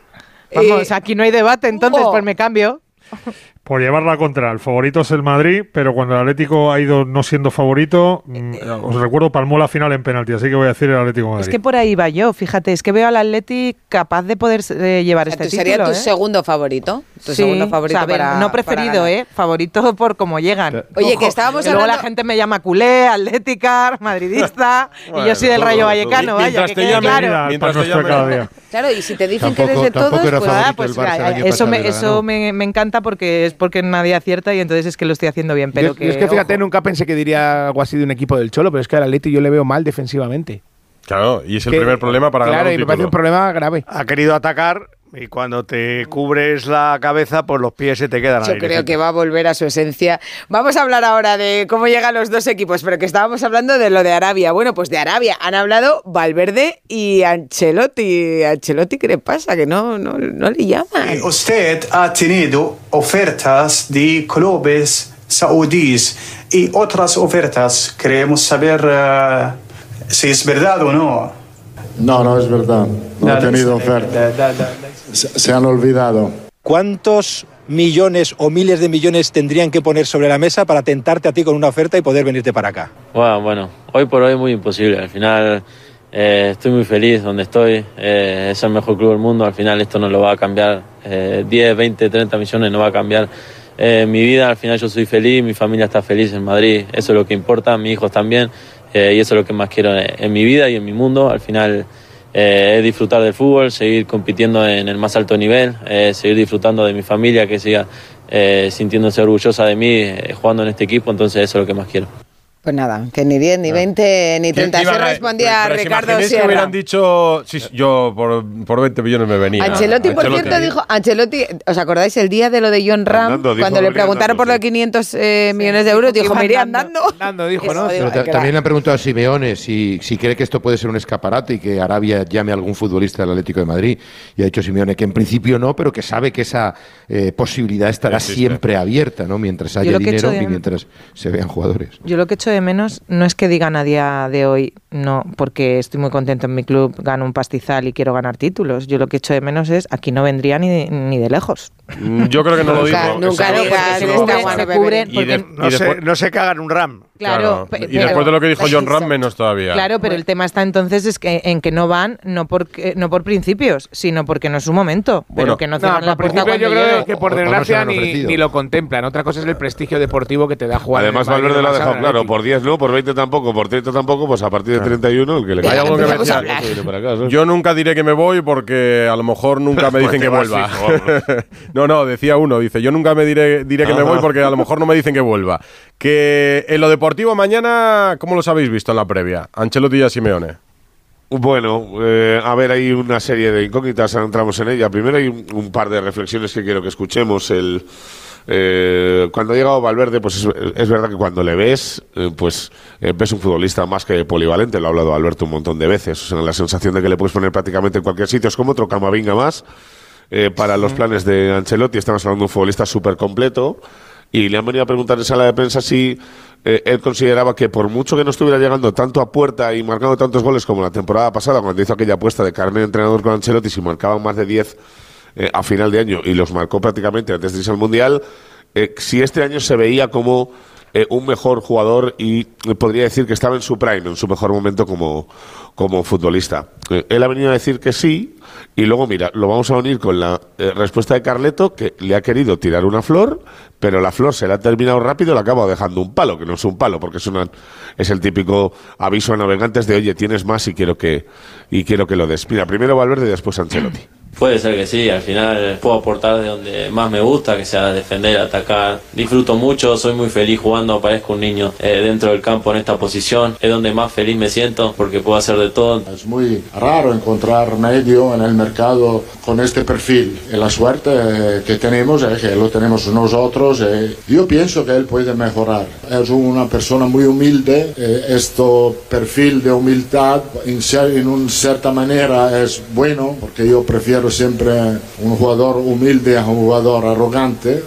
Vamos, aquí no hay debate, entonces Hugo. pues me cambio. Por llevarla contra, el favorito es el Madrid, pero cuando el Atlético ha ido no siendo favorito, mm, os recuerdo, palmó la final en penalti, así que voy a decir el Atlético Es que por ahí va yo, fíjate, es que veo al Atleti capaz de poder eh, llevar este Tú título. sería tu ¿eh? segundo favorito. Tu Sí, segundo favorito o sea, para- no preferido. ¿eh? Favorito por cómo llegan. Oye, que estábamos Y luego la hablando- gente me llama culé, atlética, madridista, y yo soy del todo, Rayo. Vallecano, vaya, que quede claro. Mientras te nuestro cada día. Claro, y si te dicen que eres de todos, pues Ah, el pues Barça el mira, año eso, pasado me, la eso me, me encanta porque es porque nadie acierta y entonces es que lo estoy haciendo bien. Pero Yo- que, yo es que fíjate, ojo. nunca pensé que diría algo así de un equipo del Cholo, pero es que al Atleti yo le veo mal defensivamente. Claro, y es el Que- primer problema para claro, ganar y un me parece un problema grave. Ha querido atacar y cuando te cubres la cabeza, pues los pies se te quedan Yo creo que va a volver a su esencia. Vamos a hablar ahora de cómo llegan los dos equipos, pero que estábamos hablando de lo de Arabia. Bueno, pues de Arabia han hablado Valverde y Ancelotti. Ancelotti, ¿qué le pasa? Que no, no, no le llaman. Usted ha tenido ofertas de clubes saudíes y otras ofertas. Queremos saber eh, si es verdad o no. No, no es verdad. No he tenido oferta. Se, se han olvidado. ¿Cuántos millones o miles de millones tendrían que poner sobre la mesa para tentarte a ti con una oferta y poder venirte para acá? Bueno, bueno, hoy por hoy es muy imposible. Al final eh, estoy muy feliz donde estoy. eh, es el mejor club del mundo. Al final esto no lo va a cambiar. eh, 10, 20, 30 millones no va a cambiar eh, mi vida. Al final yo soy feliz, mi familia está feliz en Madrid. Eso es lo que importa, mis hijos también. eh, y eso es lo que más quiero en, en mi vida y en mi mundo. Al final eh, es disfrutar del fútbol, seguir compitiendo en el más alto nivel, eh, seguir disfrutando de mi familia, que siga eh, sintiéndose orgullosa de mí eh, jugando en este equipo, entonces eso es lo que más quiero. Pues nada, que ni 10, ni 20, ni 30. Así respondía pero si Ricardo que Sierra. hubieran dicho, sí, yo por, por 20 millones me venía. Ancelotti, por Ancelotti. cierto, dijo, Ancelotti, ¿os acordáis el día de lo de John Ram? Andando, dijo cuando le preguntaron por los 500 eh, millones de euros, dijo, me iré andando. dijo, Eso, ¿no? digo, Pero también le han preguntado a Simeone si, si cree que esto puede ser un escaparate y que Arabia llame a algún futbolista del Atlético de Madrid. Y ha dicho Simeone que en principio no, pero que sabe que esa eh, posibilidad estará Existe. siempre abierta, ¿no? Mientras haya dinero y mientras se vean jugadores. Yo lo que echo de menos no es que digan a día de hoy, no, porque estoy muy contento en mi club, gano un pastizal y quiero ganar títulos. Yo lo que echo de menos es, aquí no vendría ni de, ni de lejos. Mm, Yo creo que no lo Nunca- dijo. nunca se cubren, Y porque- de- No, se, después- no se cagan un RAM. Claro, Y pero- después de lo que dijo John Ram, menos todavía. Claro, pero el tema está entonces es que en que no van no porque no por principios, sino porque no es su momento, Bueno. pero que no No, cierran la por puerta yo creo llegue. que por no desgracia ni, lo contemplan. Otra cosa es el prestigio deportivo que te da jugar. Además, Valverde lo ha dejado claro, por 10 no, por 20 tampoco, por 30 tampoco, pues a partir de 31 el que le Hay algo que me decía-. Yo nunca diré que me voy porque a lo mejor nunca me Pues dicen que vas vuelva. no, no, decía uno, dice, yo nunca me diré, diré que me voy porque a lo mejor no me dicen que vuelva. Que en lo deportivo mañana, ¿cómo los habéis visto en la previa? Ancelotti y a Simeone. Bueno, eh, a ver, hay una serie de incógnitas, ahora entramos en ella. Primero hay un, un par de reflexiones que quiero que escuchemos. El, eh, cuando ha llegado Valverde, pues es, es verdad que cuando le ves, eh, pues eh, ves un futbolista más que polivalente, lo ha hablado Alberto un montón de veces. O sea, la sensación de que le puedes poner prácticamente en cualquier sitio, es como otro Camavinga más. eh, para los planes de Ancelotti, estamos hablando de un futbolista súper completo. Y le han venido a preguntar en sala de prensa si eh, él consideraba que por mucho que no estuviera llegando tanto a puerta y marcando tantos goles como la temporada pasada, cuando hizo aquella apuesta de carne de entrenador con Ancelotti, si marcaban más de 10 eh, a final de año y los marcó prácticamente antes de irse al Mundial, eh, si este año se veía como eh, un mejor jugador y eh, podría decir que estaba en su prime, en su mejor momento como, como futbolista. Eh, él ha venido a decir que sí y luego, mira, lo vamos a unir con la respuesta de Carleto, que le ha querido tirar una flor, pero la flor se la ha terminado rápido y le acaba dejando un palo, que no es un palo, porque es, una, es el típico aviso a navegantes de, oye, tienes más y quiero que, y quiero que lo des. Mira, primero Valverde y después Ancelotti. Puede ser que sí, al final puedo aportar de donde más me gusta, que sea defender, atacar. Disfruto mucho, soy muy feliz jugando, parezco un niño eh, dentro del campo en esta posición. Es donde más feliz me siento porque puedo hacer de todo. Es muy raro encontrar medio en el mercado con este perfil. Y la suerte eh, que tenemos es que lo tenemos nosotros. eh. Yo pienso que él puede mejorar. Es una persona muy humilde. este perfil de humildad, en, cer- en una cierta manera, es bueno, porque yo prefiero siempre un jugador humilde un jugador arrogante.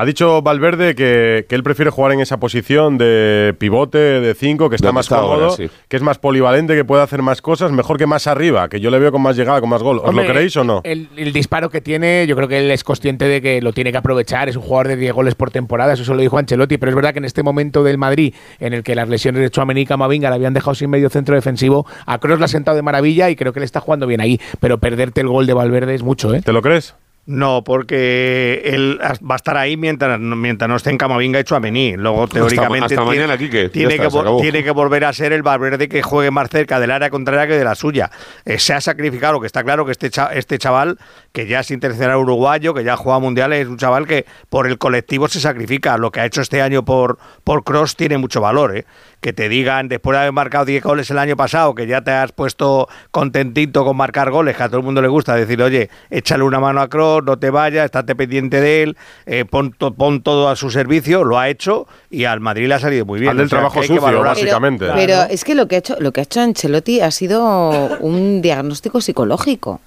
Ha dicho Valverde que, que él prefiere jugar en esa posición de pivote, de 5, que está más está cómodo, ahora, sí. que es más polivalente, que puede hacer más cosas, mejor que más arriba, que yo le veo con más llegada, con más gol. ¿Os Hombre, lo creéis o no? El, el disparo que tiene, yo creo que él es consciente de que lo tiene que aprovechar. Es un jugador de 10 goles por temporada, eso se lo dijo Ancelotti. Pero es verdad que en este momento del Madrid, en el que las lesiones de Chouameni y Camavinga le habían dejado sin medio centro defensivo, a Kroos le ha sentado de maravilla y creo que le está jugando bien ahí. Pero perderte el gol de Valverde es mucho, ¿eh? ¿Te lo crees? No, porque él va a estar ahí mientras, mientras no esté en Camavinga hecho a Mení. Luego, teóricamente, hasta tiene, mañana, Quique. Ya tiene, está, que, tiene que volver a ser el Valverde que juegue más cerca del área contraria que de la suya. Eh, se ha sacrificado, que está claro que este, cha- este chaval, que ya es internacional uruguayo, que ya ha jugado mundiales, es un chaval que por el colectivo se sacrifica. Lo que ha hecho este año por, por Cross tiene mucho valor. ¿eh? Que te digan, después de haber marcado 10 goles el año pasado, que ya te has puesto contentito con marcar goles, que a todo el mundo le gusta, decir, oye, échale una mano a Cross, no te vayas, estate pendiente de él, eh, pon, to- pon todo a su servicio, lo ha hecho y al Madrid le ha salido muy bien. Al del O sea, trabajo que hay que sucio, básicamente. Pero es que lo que ha hecho, lo que ha hecho Ancelotti ha sido un diagnóstico psicológico.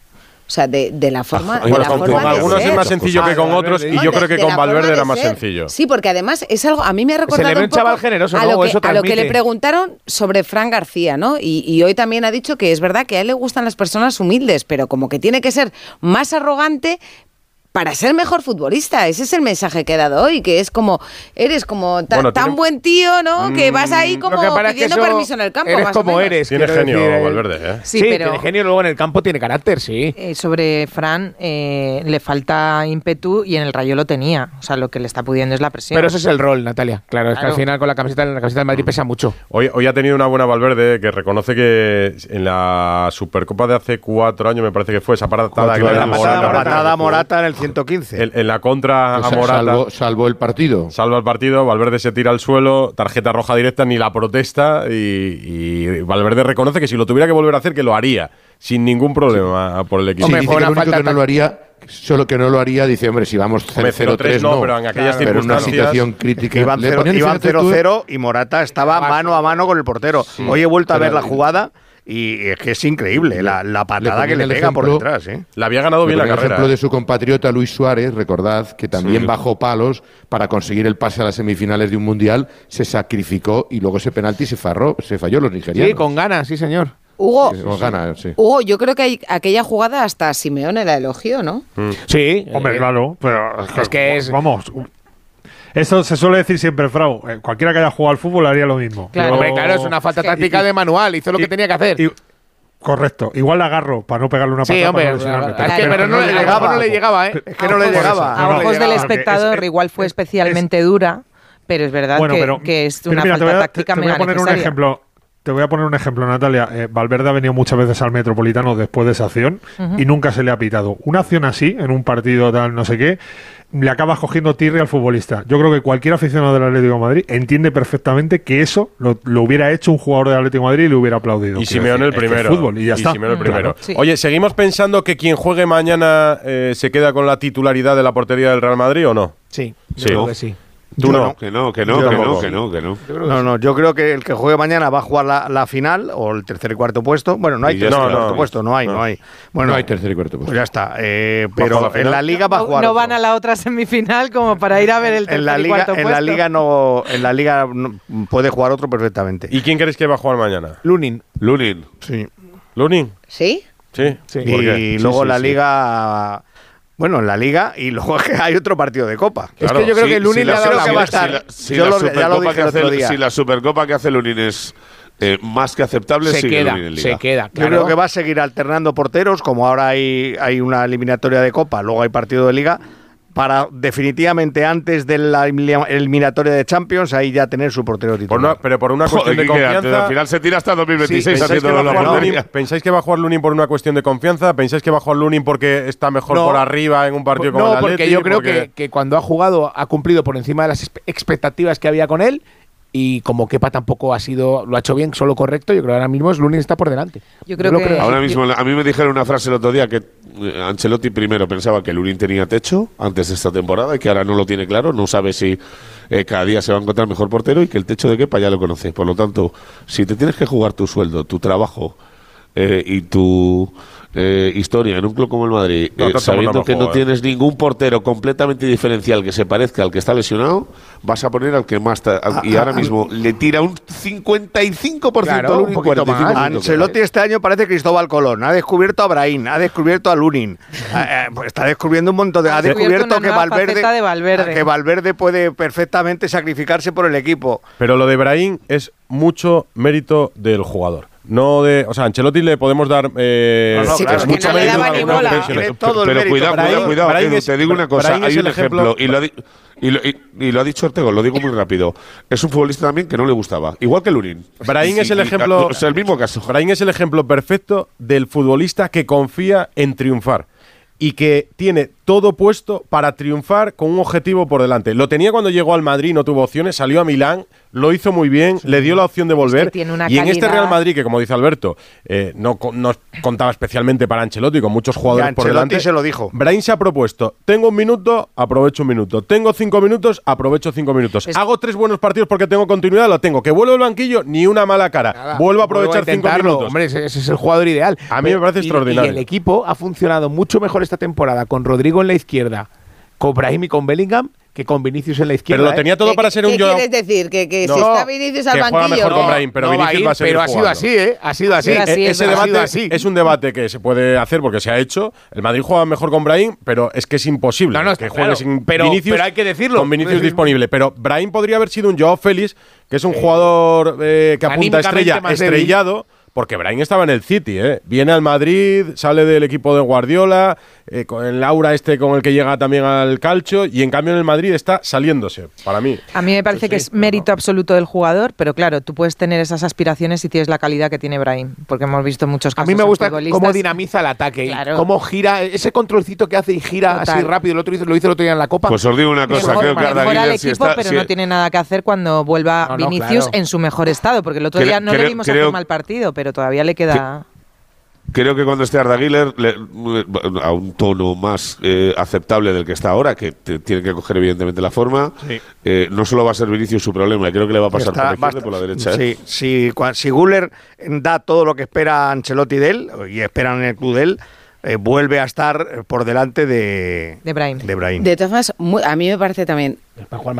O sea, de, de la forma, de Bueno, la con, forma con de algunos ser. es más sencillo que con otros y yo creo que con Valverde de era más ser. sencillo. Sí, porque además es algo, a mí me ha Se le recordado ve un un chaval generoso, a, ¿no? lo que, Eso a lo que le preguntaron sobre Fran García, ¿no? Y, y hoy también ha dicho que es verdad que a él le gustan las personas humildes, pero como que tiene que ser más arrogante para ser mejor futbolista. Ese es el mensaje que he dado hoy, que es como, eres como ta- Bueno, tan tiene- buen tío, ¿no? que vas ahí como pidiendo permiso en el campo. Eres más o como menos. eres. Tiene genio decir, Valverde, ¿eh? Sí, Sí, pero- tiene genio, luego en el campo tiene carácter, sí. Eh, sobre Fran, eh, le falta ímpetu y en el Rayo lo tenía. O sea, lo que le está pudiendo es la presión. Pero ese es el rol, Natalia. Claro, es que al final con la camiseta, la camiseta del Madrid pesa mucho. Hoy, hoy ha tenido una buena Valverde que reconoce que en la Supercopa de hace cuatro años, me parece que fue esa patada que le La da patada Morata. Morata a Morata en el 115. En, en la contra a Morata. salvó, salvó el partido. Salva el partido, Valverde se tira al suelo, tarjeta roja directa, ni la protesta y, y Valverde reconoce que si lo tuviera que volver a hacer, que lo haría, sin ningún problema por el equipo. Sí, dice que lo único que no lo haría, solo que no lo haría, dice, hombre, si vamos Hombre, 0-3 no, no, pero en aquellas pero en una circunstancias- situación crítica. Iban Le cero- ponían iban diferente tú- 0-0 y Morata estaba mano a mano con el portero. Hoy he vuelto a ver la jugada y es que es increíble la, la patada le que le pega por detrás. ¿eh? La había ganado bien la ponía el carrera. ejemplo ¿eh? de su compatriota Luis Suárez, recordad, que también Sí. bajó palos para conseguir el pase a las semifinales de un mundial, se sacrificó y luego ese penalti se, farró, se falló los nigerianos. Sí, con ganas, sí, señor. Hugo, ganas, sí. Hugo, yo creo que hay- aquella jugada hasta Simeone la elogió, ¿no? Sí. Hombre, eh, claro, pero Es que es- Vamos. Eso se suele decir siempre, Frau. eh, Cualquiera que haya jugado al fútbol haría lo mismo. Claro, hombre, claro, es una falta táctica de manual, hizo lo que tenía que hacer. y- correcto. Igual la agarro para no pegarle una Sí, patada. hombre, para no es que- pero no le llegaba. no le llegaba, ¿eh? Es que no le llegaba. no, a no, ojos del espectador es- igual fue especialmente dura, pero es verdad Bueno, que, pero, que es pero una mira, falta a- táctica te, te voy a poner un necesaria. ejemplo. Te voy a poner un ejemplo, Natalia. Eh, Valverde ha venido muchas veces al Metropolitano después de esa acción Ujú. y nunca se le ha pitado. Una acción así, en un partido tal, no sé qué, le acabas cogiendo tirre al futbolista. Yo creo que cualquier aficionado del Atlético de Madrid entiende perfectamente que eso lo, lo hubiera hecho un jugador del Atlético de Madrid y le hubiera aplaudido. Y Simeone el primero. fútbol y ya está. Simeone el primero. Claro. Oye, ¿seguimos pensando que quien juegue mañana eh, se queda con la titularidad de la portería del Real Madrid o no? Sí, yo creo que sí. Tú no. no. Que no, que no, Yo que no, que no, que no. No, no, yo creo que el que juegue mañana va a jugar la, la final o el tercer y cuarto puesto. Bueno, no hay Y tercer y cuarto No, puesto, no hay, no, no. hay. Bueno, no hay tercer y cuarto pues puesto. ya está. eh, ¿Va a jugar pero la en la liga va a jugar. no van a la otra semifinal como para ir a ver el tercer en la y liga, cuarto en la puesto. liga no, en la liga no- puede jugar otro perfectamente. ¿Y quién crees que va a jugar mañana? Lunin. Lunin. Sí. ¿Lunin? ¿Sí? Sí. Y Sí, luego sí, la sí. Bueno, en la liga y luego hay otro partido de copa. Es que yo creo que Lunin le ha dado la que va a vuelta. estar. Si yo la lo- ya lo Supercopa dije que el hace- otro día. si la Supercopa que hace Lunin es eh, más que aceptable, Se sigue queda, Lunin en Liga. se queda. Yo claro. creo que va a seguir alternando porteros, como ahora hay, hay una eliminatoria de Copa, luego hay partido de Liga, para definitivamente antes de la elimina- eliminatoria de Champions, ahí ya tener su portero Por titular. una- pero por una Joder, cuestión de confianza. al final se tira hasta 2026 ¿Pensáis que, haciendo va a la jugar Lunin, portería. ¿Pensáis que va a jugar Lunin por una cuestión de confianza? ¿Pensáis que va a jugar Lunin porque está mejor No. por arriba en un partido como no, el porque Atleti? yo creo Porque- que, que cuando ha jugado ha cumplido por encima de las expe- expectativas que había con él y como Kepa tampoco ha sido lo ha hecho bien, solo correcto, yo creo que ahora mismo es Lunin está por delante. Yo creo que- Ahora mismo, a mí me dijeron una frase el otro día que eh, Ancelotti primero pensaba que Lunin tenía techo antes de esta temporada y que ahora no lo tiene claro, no sabe si eh, cada día se va a encontrar mejor portero y que el techo de Kepa ya lo conoce. Por lo tanto, si te tienes que jugar tu sueldo, tu trabajo eh, y tu eh, historia en un club como el Madrid, No, eh, sabiendo no que no tienes ningún portero completamente diferencial que se parezca al que está lesionado, vas a poner al que más... ta- al- y ahora mismo le tira un 55% Claro, al un Lunin, poquito 45% más. Ancelotti este año parece Cristóbal Colón. Ha descubierto a Brahim, ha descubierto a Lunin. Eh, eh, pues está descubriendo un montón de. Ha Ha descubierto que de Valverde. que Valverde puede perfectamente sacrificarse por el equipo. Pero lo de Brahim es mucho mérito del jugador. No de, o sea, a Ancelotti le podemos dar eh, No, no, Sí, claro, pero es no algunas pero cuidado, cuidado, cuidado. Brahim Edu, es- te digo una cosa, hay un ejemplo, ejemplo- y, lo ha di- y, lo, y- y lo ha dicho Ortego, lo digo muy rápido. Es un futbolista también que no le gustaba, igual que Lunin. Brahim es el y- ejemplo. o sea, el mismo caso. Brahim es el ejemplo perfecto del futbolista que confía en triunfar y que tiene todo puesto para triunfar con un objetivo por delante. Lo tenía cuando llegó al Madrid, no tuvo opciones, salió a Milán, lo hizo muy bien, le dio la opción de volver. tiene una y en este Real Madrid, que como dice Alberto, eh, no, no contaba especialmente para Ancelotti, con muchos jugadores Y por delante. se lo dijo. Brahim se ha propuesto, tengo un minuto, aprovecho un minuto. Tengo cinco minutos, aprovecho cinco minutos. Es- Hago tres buenos partidos porque tengo continuidad, lo tengo. Que vuelvo al banquillo, ni una mala cara. Nada, Vuelvo a aprovechar cinco minutos. Hombre, ese, ese es el jugador ideal. A mí me parece Y- extraordinario. Y el equipo ha funcionado mucho mejor esta temporada con Rodrigo Rodrigo en la izquierda, con Brahim y con Bellingham, que con Vinicius en la izquierda. Pero lo ¿eh? tenía todo ¿eh? para ser un ¿Qué quieres decir? Que, que no, si está Vinicius al que juega banquillo. mejor con Brahim, pero no Vinicius va, ir, va a ser Pero ha sido así, ¿eh? Ha sido así. Ha sido así e ese debate así. es un debate que se puede hacer porque se ha hecho. El Madrid juega mejor con Brahim, pero es que es imposible no, no, que juegue claro, sin pero, Vinicius. Pero hay que decirlo. Con Vinicius sí. disponible. Pero Brahim podría haber sido un Joao Félix, que es un jugador eh, que apunta estrella, estrellado. Débil porque Brian estaba en el City, ¿eh? Viene al Madrid, sale del equipo de Guardiola, eh, con el aura este con el que llega también al calcho, y en cambio en el Madrid está saliéndose, para mí. A mí me pues parece que es mérito absoluto del jugador, pero claro, tú puedes tener esas aspiraciones si tienes la calidad que tiene Brian, porque hemos visto muchos casos. A mí me gusta cómo dinamiza el ataque, y cómo gira, ese controlcito que hace y gira así rápido, el otro lo hizo el otro día en la Copa. Pues os digo una cosa, creo que Arda Güler, equipo, si está, pero no tiene nada que hacer cuando vuelva Vinicius en su mejor estado, porque el otro día no creo, le vimos creo, hacer mal partido, pero pero todavía le queda... Creo que cuando esté Arda Güler a un tono más eh, aceptable del que está ahora, que tiene que coger evidentemente la forma, eh, no solo va a ser Vinicius su problema, creo que le va a pasar está, por, por, la derecha. Sí, ¿eh? sí, si Güler da todo lo que espera Ancelotti de él, y esperan en el club de él, eh, vuelve a estar por delante de, de Brahim. De, Brahim. de todas formas, a mí me parece también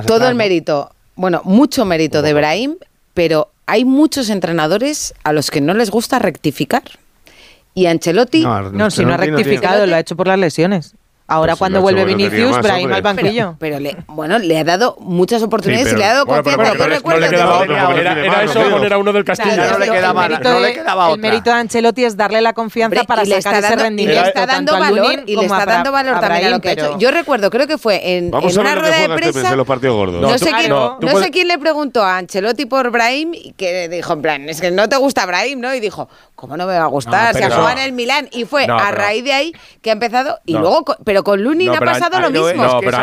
todo el mérito, bueno, mucho mérito de Brahim pero hay muchos entrenadores a los que no les gusta rectificar. Y Ancelotti, no, no si no ha rectificado, lo ha hecho por las lesiones. Ahora cuando vuelve Vinicius, Brahim al banquillo. Pero, le, bueno, le ha dado muchas oportunidades y le ha dado confianza. Pero, no, no. Era, era, era, uno del Castillo. No, le quedaba, de. El mérito de Ancelotti es darle la confianza para sacar ese está dando valor y le está dando valor también a lo que ha hecho. Yo recuerdo, creo que fue en, una rueda de prensa. No sé quién le preguntó a Ancelotti por Brahim y que dijo, en plan, es que no te gusta Brahim, ¿no? Y dijo, ¿cómo no me va a gustar? Se juega en el Milán. Y fue a raíz de ahí que ha empezado y luego pero con Lunin ha pasado lo mismo. No, pero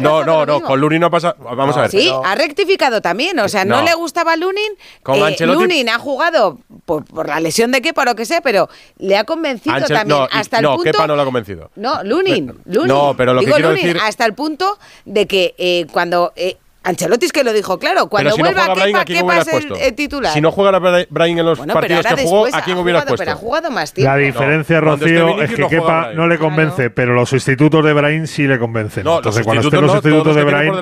no, no, no, con Lunin no ha pasado. Vamos a ver. Sí, ha rectificado también. O sea, no, le gustaba Lunin. Con eh, Lunin ha jugado por, la lesión de Kepa o lo que sea, pero le ha convencido también hasta el punto. No, Kepa no lo ha convencido. No, Lunin. Lunin. No, pero lo Digo que quiero Lunin, decir. Hasta el punto de que eh, cuando. Eh, Ancelotti es que lo dijo, claro, cuando si vuelva no Kepa, ¿a quién el, titular. Si no jugara Brain en los partidos que jugó, ¿a quién hubieras puesto? Pero ha jugado más tiempo. La diferencia, Rocío, es que no Kepa no le convence, pero los sustitutos de Brain sí le convencen. Entonces, cuando estén los sustitutos de Brain…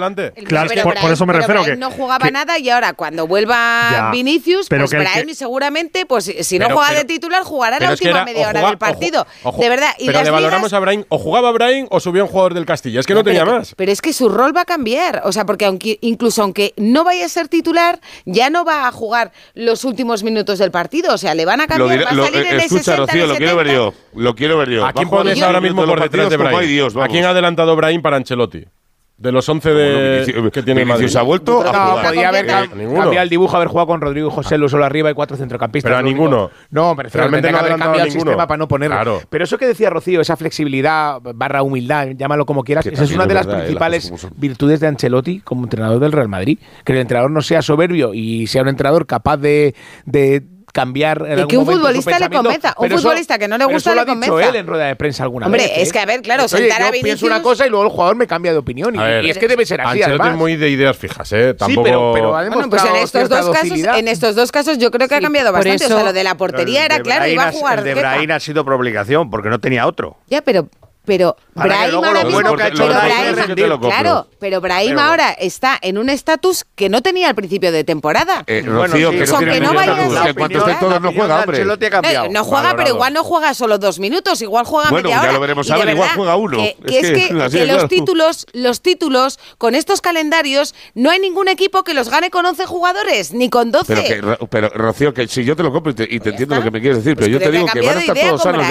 Claro, por, eso me refiero que… no jugaba nada y ahora cuando vuelva Vinicius, pero pues Brain seguramente, pues si no juega de titular, jugará la última media hora del partido. De verdad. Pero le valoramos a Brain, o jugaba Brain o subía un jugador del Castilla. Es que no tenía más. Pero es que su rol va a cambiar. O sea, porque aunque incluso aunque no vaya a ser titular, ya no va a jugar los últimos minutos del partido. O sea, le van a cambiar. Lo diré, va a salir eh, en escucha, 60, Rocío, lo quiero ver yo. Lo quiero ver yo. ¿A quién pones ahora mismo por detrás de Brahim? Dios, ¿A quién ha adelantado Brahim para Ancelotti? De los 11 de... Que tiene Vinicius Madrid. ha vuelto no, podía haber cambiado el dibujo, haber jugado con Rodrigo José Lu arriba y cuatro centrocampistas. Pero a ninguno. No, pero realmente no haber cambiado el sistema para no ponerlo. Pero eso que decía Rocío, esa flexibilidad barra humildad, llámalo como quieras, esa es una de las principales virtudes de Ancelotti como entrenador del Real Madrid. Que el entrenador no sea soberbio y sea un entrenador capaz de cambiar. En y algún que un futbolista le convenza. Un futbolista eso, que no le gusta le convenza. Eso lo ha dicho él en rueda de prensa alguna Hombre, vez. Hombre, es que a ver, claro, Oye, sentar yo a Vinicius... pienso una cosa y luego el jugador me cambia de opinión. Y, ver, y es que debe ser así. Ancelotti es muy de ideas fijas, ¿eh? Tampoco. Sí, pero, pero ha bueno, pues en estos, dos docilidad. casos, en estos dos casos yo creo que sí, ha cambiado bastante. Eso, o sea, lo de la portería era claro, iba a jugar. El de Braín ha sido por obligación, porque no tenía otro. Ya, pero pero Brahim ahora mismo, pero, Brahim, claro, pero Brahim ahora está en un estatus que no tenía al principio de temporada. Eh, Rocío, bueno, sí, que, no vaya no juega. Eh, no, juega, pero igual no juega solo dos minutos, igual juega bueno, media hora. ya lo veremos ahora, igual juega uno. Que, es, que, los títulos, los títulos con estos calendarios no hay ningún equipo que los gane con 11 jugadores ni con 12. Pero, Rocío, que si yo te lo compro y te, y te pues entiendo lo que me quieres decir, pero pues yo te digo que van a estar todos sanos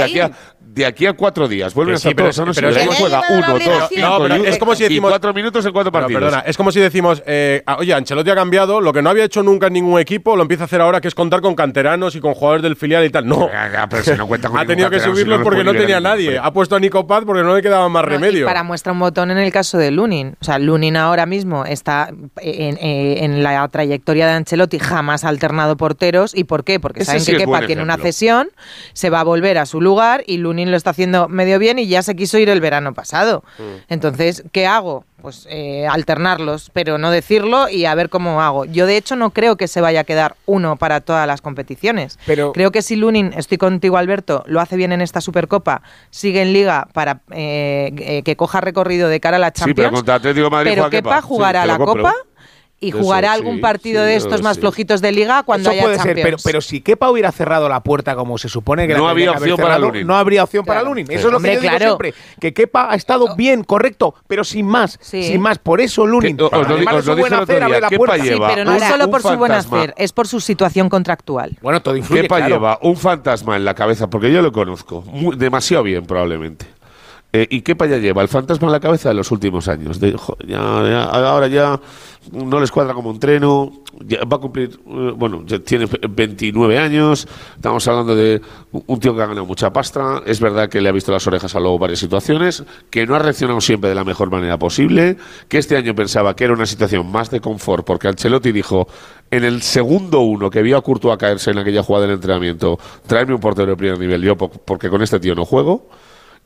de aquí a cuatro días. Vuelven a estar pero, eso no pero es como juega uno, dos, no, si decimos cuatro minutos en cuatro partidos. perdona, es como si decimos, eh, oye, Ancelotti ha cambiado, lo que no había hecho nunca en ningún equipo lo empieza a hacer ahora, que es contar con canteranos y con jugadores del filial y tal. No, pero si no cuenta con ha tenido que subirlos porque no tenía nadie. Ha puesto a Nico Paz porque no le quedaba más remedio. para muestra un botón en el caso de Lunin, o sea, Lunin ahora mismo está eh, eh, en, la trayectoria de Ancelotti, jamás ha alternado porteros y por qué, porque Ese saben sí que Kepa tiene una cesión, se va a volver a su lugar y Lunin lo está haciendo medio bien y ya se se quiso ir el verano pasado. Mm. Entonces, ¿qué hago? Pues eh, alternarlos, pero no decirlo y a ver cómo hago. Yo, de hecho, no creo que se vaya a quedar uno para todas las competiciones. Pero- Creo que si Lunin, estoy contigo, Alberto, lo hace bien en esta Supercopa, sigue en Liga para eh, eh, que coja recorrido de cara a la Sí, pero Champions. contra Atlético Madrid pero juega Kepa Kepa. jugará Sí, la compro. Copa y Eso jugará sí, algún partido sí, de estos más sí. flojitos de Liga cuando Eso haya puede ser, pero, pero si Kepa hubiera cerrado la puerta como se supone que la No tendría había que haber opción para Lunin. No habría opción para. Lunin. Sí. Eso es lo que Hombre, yo digo claro. siempre. Que Kepa ha estado bien, correcto, pero sin más. Sí. Sin más. Por eso Lunin. Que- os lo además os lo su dije buen hacer, día, abre la Kepa puerta. Sí, lleva pero no un- es solo por su buen hacer, es por su situación contractual. Bueno, todo influye, Kepa claro. lleva un fantasma en la cabeza, porque yo lo conozco, muy- demasiado bien probablemente. Eh, y Kepa ya lleva el fantasma en la cabeza de los últimos años. De, ahora ya no les cuadra como un treno, va a cumplir, eh, bueno, tiene 29 años, estamos hablando de un tío que ha ganado mucha pasta, es verdad que le ha visto las orejas a luego varias situaciones, que no ha reaccionado siempre de la mejor manera posible, que este año pensaba que era una situación más de confort, porque Ancelotti dijo en el segundo uno que vio a Courtois caerse en aquella jugada del entrenamiento, traerme un portero de primer nivel, yo po- porque con este tío no juego.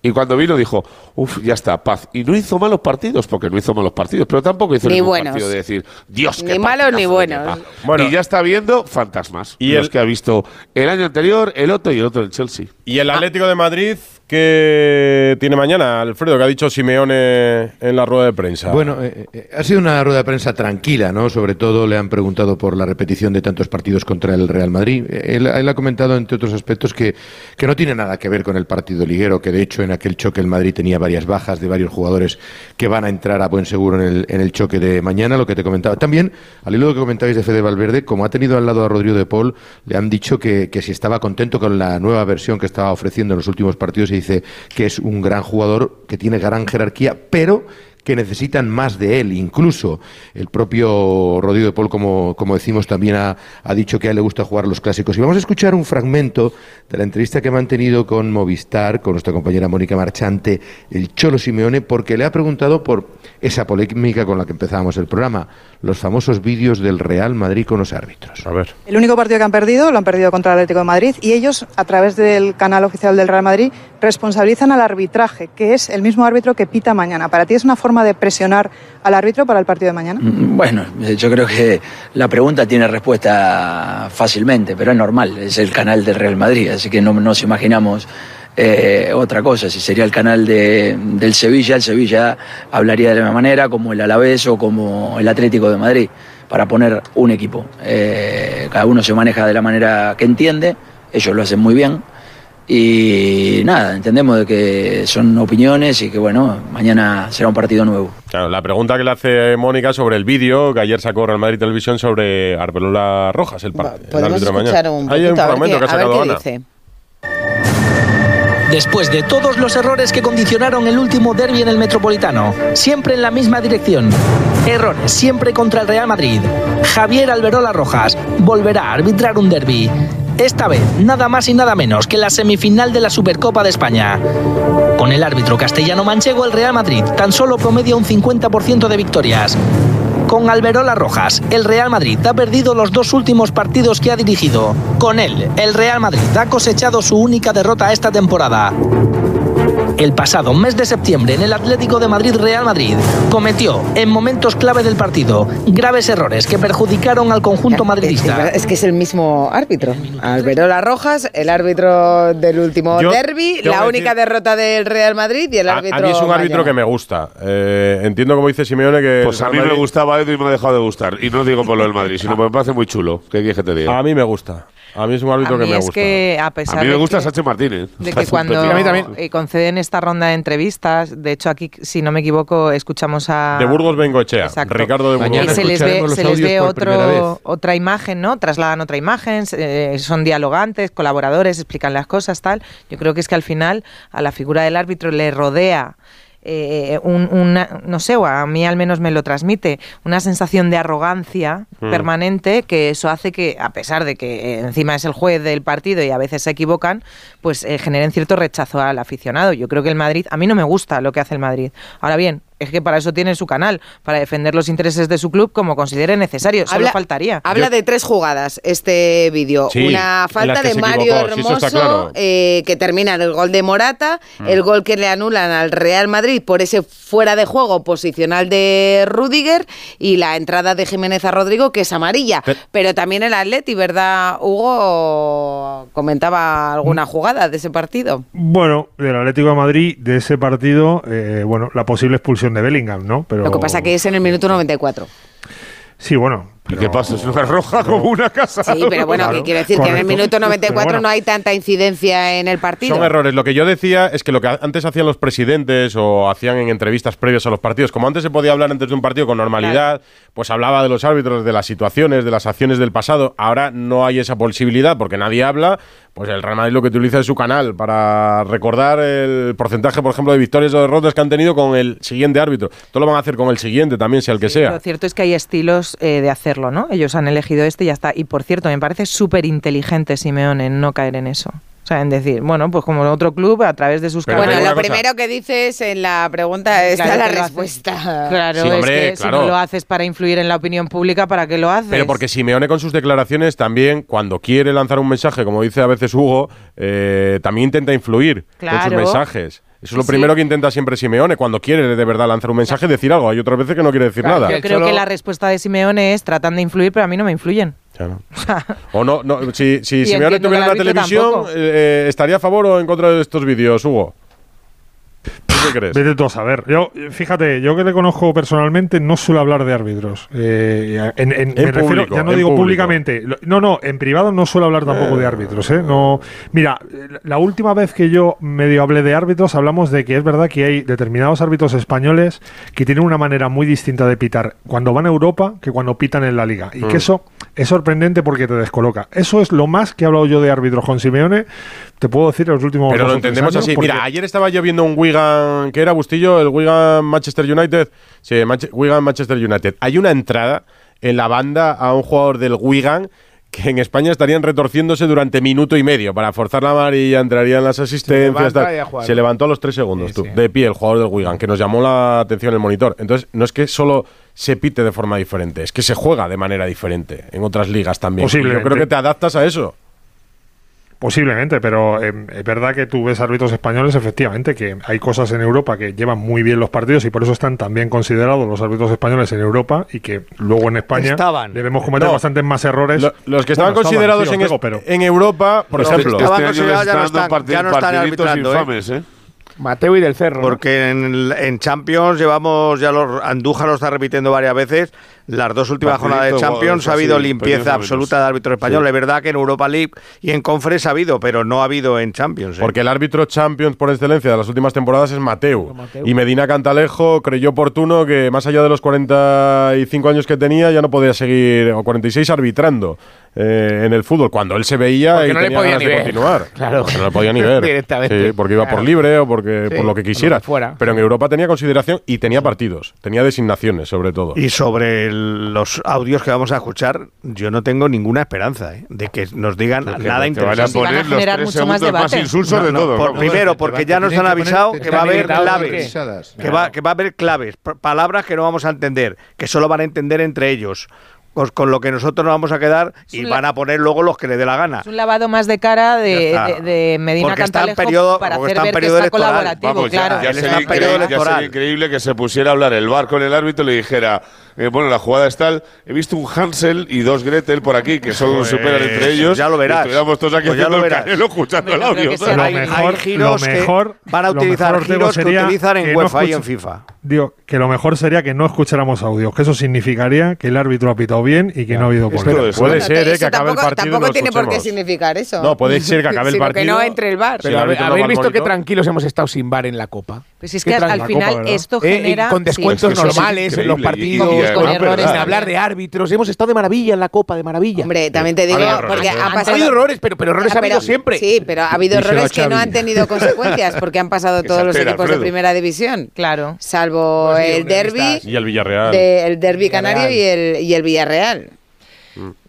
Y cuando vino dijo, uff, ya está, paz. Y no hizo malos partidos, porque no hizo malos partidos, pero tampoco hizo Ni ningún buenos. partido de decir, Dios, qué Ni malos ni buenos. Kepa". Bueno. y ya está viendo fantasmas. Y Y los el- que ha visto el año anterior, el otro y el otro en Chelsea. Y el Atlético de Madrid que tiene mañana, Alfredo, que ha dicho Simeone en la rueda de prensa. Bueno, eh, eh, ha sido una rueda de prensa tranquila, ¿no? Sobre todo le han preguntado por la repetición de tantos partidos contra el Real Madrid. Él, él ha comentado, entre otros aspectos, que, que no tiene nada que ver con el partido liguero, que de hecho en aquel choque el Madrid tenía varias bajas de varios jugadores que van a entrar a buen seguro en el, en el choque de mañana, lo que te comentaba. También, al hilo de lo que comentabais de Fede Valverde, como ha tenido al lado a Rodrigo de Paul, le han dicho que, que si estaba contento con la nueva versión que estaba ofreciendo en los últimos partidos y dice que es un gran jugador, que tiene gran jerarquía, pero que necesitan más de él. Incluso el propio Rodrigo de Paul, como, como decimos, también ha, ha dicho que a él le gusta jugar los clásicos. Y vamos a escuchar un fragmento de la entrevista que ha mantenido con Movistar, con nuestra compañera Mónica Marchante, el Cholo Simeone, porque le ha preguntado por esa polémica con la que empezábamos el programa, los famosos vídeos del Real Madrid con los árbitros. A ver. El único partido que han perdido lo han perdido contra el Atlético de Madrid y ellos, a través del canal oficial del Real Madrid, responsabilizan al arbitraje, que es el mismo árbitro que pita mañana. ¿Para ti es una forma de presionar al árbitro para el partido de mañana? Bueno, eh, yo creo que la pregunta tiene respuesta fácilmente, pero es normal, es el canal del Real Madrid, así que no nos imaginamos eh, otra cosa. Si sería el canal de- del Sevilla, el Sevilla hablaría de la misma manera, como el Alavés o como el Atlético de Madrid, para poner un equipo. Eh, cada uno se maneja de la manera que entiende, ellos lo hacen muy bien. Y nada, entendemos de que son opiniones y que bueno, mañana será un partido nuevo. Claro, la pregunta que le hace Mónica sobre el vídeo que ayer sacó Real Madrid Televisión sobre Arbelola Rojas, el, par- el Podemos árbitro de mañana. Hay un a ver fragmento qué- que ha a ver sacado qué Ana. dice. Después de todos los errores que condicionaron el último derby en el Metropolitano, siempre en la misma dirección. Errores siempre contra el Real Madrid. Javier Alberola Rojas volverá a arbitrar un derby. Esta vez, nada más y nada menos que la semifinal de la Supercopa de España. Con el árbitro castellano manchego, el Real Madrid tan solo promedia un 50% de victorias. Con Alberola Rojas, el Real Madrid ha perdido los dos últimos partidos que ha dirigido. Con él, el Real Madrid ha cosechado su única derrota esta temporada. El pasado mes de septiembre en el Atlético de Madrid Real Madrid cometió en momentos clave del partido graves errores que perjudicaron al conjunto madridista. Es que es el mismo árbitro. Alberola Rojas, el árbitro del último Yo derby, la única decir- derrota del Real Madrid y el A, árbitro. a mí es un árbitro mañana. que me gusta. Eh, entiendo como dice Simeone que. Pues el a mí me gustaba Edu y me ha dejado de gustar. Y no digo por lo del Madrid, sino porque me parece muy chulo. ¿Qué quieres que te diga? A mí me gusta. A mí es un árbitro A que me es gusta. que a pesar A mí me de gusta que- Sánchez Martínez. de que cuando eh, conceden esta ronda de entrevistas, de hecho aquí, si no me equivoco, escuchamos a... De Burgos Bengochea. Exacto. Ricardo de Burgos. y se les ve, se les ve otro, otra imagen, ¿no? Trasladan otra imagen, eh, son dialogantes, colaboradores, explican las cosas, tal. Yo creo que es que al final a la figura del árbitro le rodea eh, un, una, no sé, o a mí al menos me lo transmite, una sensación de arrogancia Mm. permanente que eso hace que, a pesar de que encima es el juez del partido y a veces se equivocan, pues eh, generen cierto rechazo al aficionado. Yo creo que el Madrid, a mí no me gusta lo que hace el Madrid. Ahora bien, es que para eso tiene su canal, para defender los intereses de su club como considere necesario. Solo Habla- faltaría. Habla de tres jugadas este vídeo. Sí, Una falta de Mario equivocó, Hermoso claro. eh, que termina en el gol de Morata, Mm. el gol que le anulan al Real Madrid por ese fuera de juego posicional de Rudiger y la entrada de Jiménez a Rodrigo que es amarilla. Pero también el Atleti, ¿verdad, Hugo? Comentaba alguna jugada de ese partido. Bueno, del Atlético de Madrid, de ese partido, eh, bueno, la posible expulsión de Bellingham, ¿no? Pero Lo que pasa que es en el minuto 94. Sí, bueno. ¿Y qué pasa? Es una roja como una casa. Sí, pero bueno, que quiere decir que en el minuto 94 Pero bueno. no hay tanta incidencia en el partido. Son errores. Lo que yo decía es que lo que antes hacían los presidentes o hacían en entrevistas previas a los partidos, como antes se podía hablar antes de un partido con normalidad, pues hablaba de los árbitros, de las situaciones, de las acciones del pasado. Ahora no hay esa posibilidad porque nadie habla. Pues el Real Madrid lo que utiliza es su canal para recordar el porcentaje, por ejemplo, de victorias o derrotas que han tenido con el siguiente árbitro. Todo lo van a hacer con el siguiente también, sea el que sea. Lo cierto es que hay estilos eh, de hacerlo, ¿no? Ellos han elegido este y ya está. Y por cierto, me parece súper inteligente Simeone en no caer en eso. Sea, en decir, bueno, pues como otro club, a través de sus Pero Bueno, lo cosa. primero que dices en la pregunta está Claro la respuesta. Claro, Sí, es hombre, que claro. si no lo haces para influir en la opinión pública, ¿para qué lo haces? Pero porque Simeone con sus declaraciones también, cuando quiere lanzar un mensaje, como dice a veces Hugo, eh, también intenta influir con Claro. sus mensajes. Eso es lo Sí, primero que intenta siempre Simeone, cuando quiere de verdad lanzar un mensaje, decir algo. Hay otras veces que no quiere decir nada. Yo creo que la respuesta de Simeone es tratan de influir, pero a mí no me influyen. Claro. O no, no si, si Simeone tuviera árbitro televisión, tampoco. eh, ¿estaría a favor o en contra de estos vídeos, Hugo? ¿Tú qué crees? Vete tú a saber. Yo, fíjate, yo que le conozco personalmente no suelo hablar de árbitros. Eh, en, en- me refiero- público, ya no digo público. públicamente. No, no, en privado no suelo hablar tampoco de árbitros. ¿eh? No, mira, eh, la última vez que yo medio hablé de árbitros, hablamos de que es verdad que hay determinados árbitros españoles que tienen una manera muy distinta de pitar cuando van a Europa que cuando pitan en la liga. Y Mm. que eso es sorprendente porque te descoloca. Eso es lo más que he hablado yo de árbitros con Simeone. Te puedo decir en los últimos Pero lo entendemos así. Mira, ayer estaba yo viendo un Wigan, que era Bustillo, el Wigan Manchester United. Sí, Manche- Wigan Manchester United. Hay una entrada en la banda a un jugador del Wigan que en España estarían retorciéndose durante minuto y medio para forzar la amarilla, entrarían las asistencias. levanta. Se levantó a los tres segundos, tú, de pie el jugador del Wigan, que nos llamó la atención el monitor. Entonces, no es que solo se pite de forma diferente, es que se juega de manera diferente en otras ligas también. Yo creo que te adaptas a eso. Posiblemente, pero eh, es verdad que tú ves árbitros españoles, efectivamente, que hay cosas en Europa que llevan muy bien los partidos y por eso están tan bien considerados los árbitros españoles en Europa y que luego en España Estaban. debemos cometer No. bastantes más errores. Lo- los que estaban Bueno, considerados sí, os en, digo, pero- en Europa, por ejemplo. Estaban Este considerados, ya no están dando ya no están arbitrando, ¿eh? infames, ¿eh? Mateo y del Cerro. ¿no? Porque en, en Champions llevamos, ya los Andújar lo está repitiendo varias veces, las dos últimas Partidito, jornadas de Champions ha habido limpieza absoluta de árbitro español. Sí. Es verdad que en Europa League y en Conference ha habido, pero no ha habido en Champions. ¿eh? Porque el árbitro Champions por excelencia de las últimas temporadas es Mateu. Y Medina Cantalejo creyó oportuno que más allá de los 45 años que tenía ya no podía seguir, o 46 arbitrando eh, en el fútbol, cuando él se veía Porque y no le podía ganas ni de ver. continuar. Claro. Porque no le podía ni ver. Directamente. Sí, porque iba por libre o porque, Sí, por lo que quisiera. lo que fuera. Pero en Europa tenía consideración y tenía partidos. Tenía designaciones, sobre todo. Y sobre el- los audios que vamos a escuchar, yo no tengo ninguna esperanza ¿eh? de que nos digan nada interesante. Van a poner los generar tres mucho más más debate. insulsos de No, todo. por- vamos. primero, porque ya nos han avisado que va a haber claves. Que va, que va a haber claves, palabras que no vamos a entender, que solo van a entender entre ellos, con, con lo que nosotros nos vamos a quedar y van a poner luego los que les dé la gana. Es un lavado más de cara de, Medina Porque está en Cantalejo periodo- para porque hacer está en ver que periodo está electoral. colaborativo, Vamos, claro. ya, ya periodo sería increíble que se pusiera a hablar el bar con el árbitro y le dijera, eh, bueno, la jugada es tal, he visto un Hansel y dos Gretel por aquí que son Pues, superan entre ellos. ya lo verás. Estuviéramos todos aquí Pues ya haciendo lo el verás. canelo escuchando el audio. hay, Lo mejor- hay giros lo mejor- que van a lo utilizar mejor, giros que utilizan en que no UEFA y en FIFA. Digo, que lo mejor sería que no escucháramos audios, que eso significaría que el árbitro ha pitado bien y que no ha habido es- Puede ser, eh, que acabe el tampoco, partido tampoco no tiene por qué significar eso. No, puede ser que acabe el partido. que no entre el bar. Pero no habéis visto que monitor. tranquilos hemos estado sin bar en la Copa. Pues es que al, final esto Eh, genera... con sí. descuentos es normales en los partidos, Y- y- y- con errores sin hablar de árbitros. Hemos estado de maravilla en la Copa, de maravilla. Hombre, también te digo, habido errores, porque ¿eh? han ha pasado... habido errores, pero, pero errores Ah, ha habido pero- siempre. Sí, pero ha habido Díselo errores que no han tenido consecuencias porque han pasado todos los equipos Alfredo. de primera división. Claro. Salvo Pues sí, el derby, Y el Villarreal. de- el derby canario y el, y el Villarreal.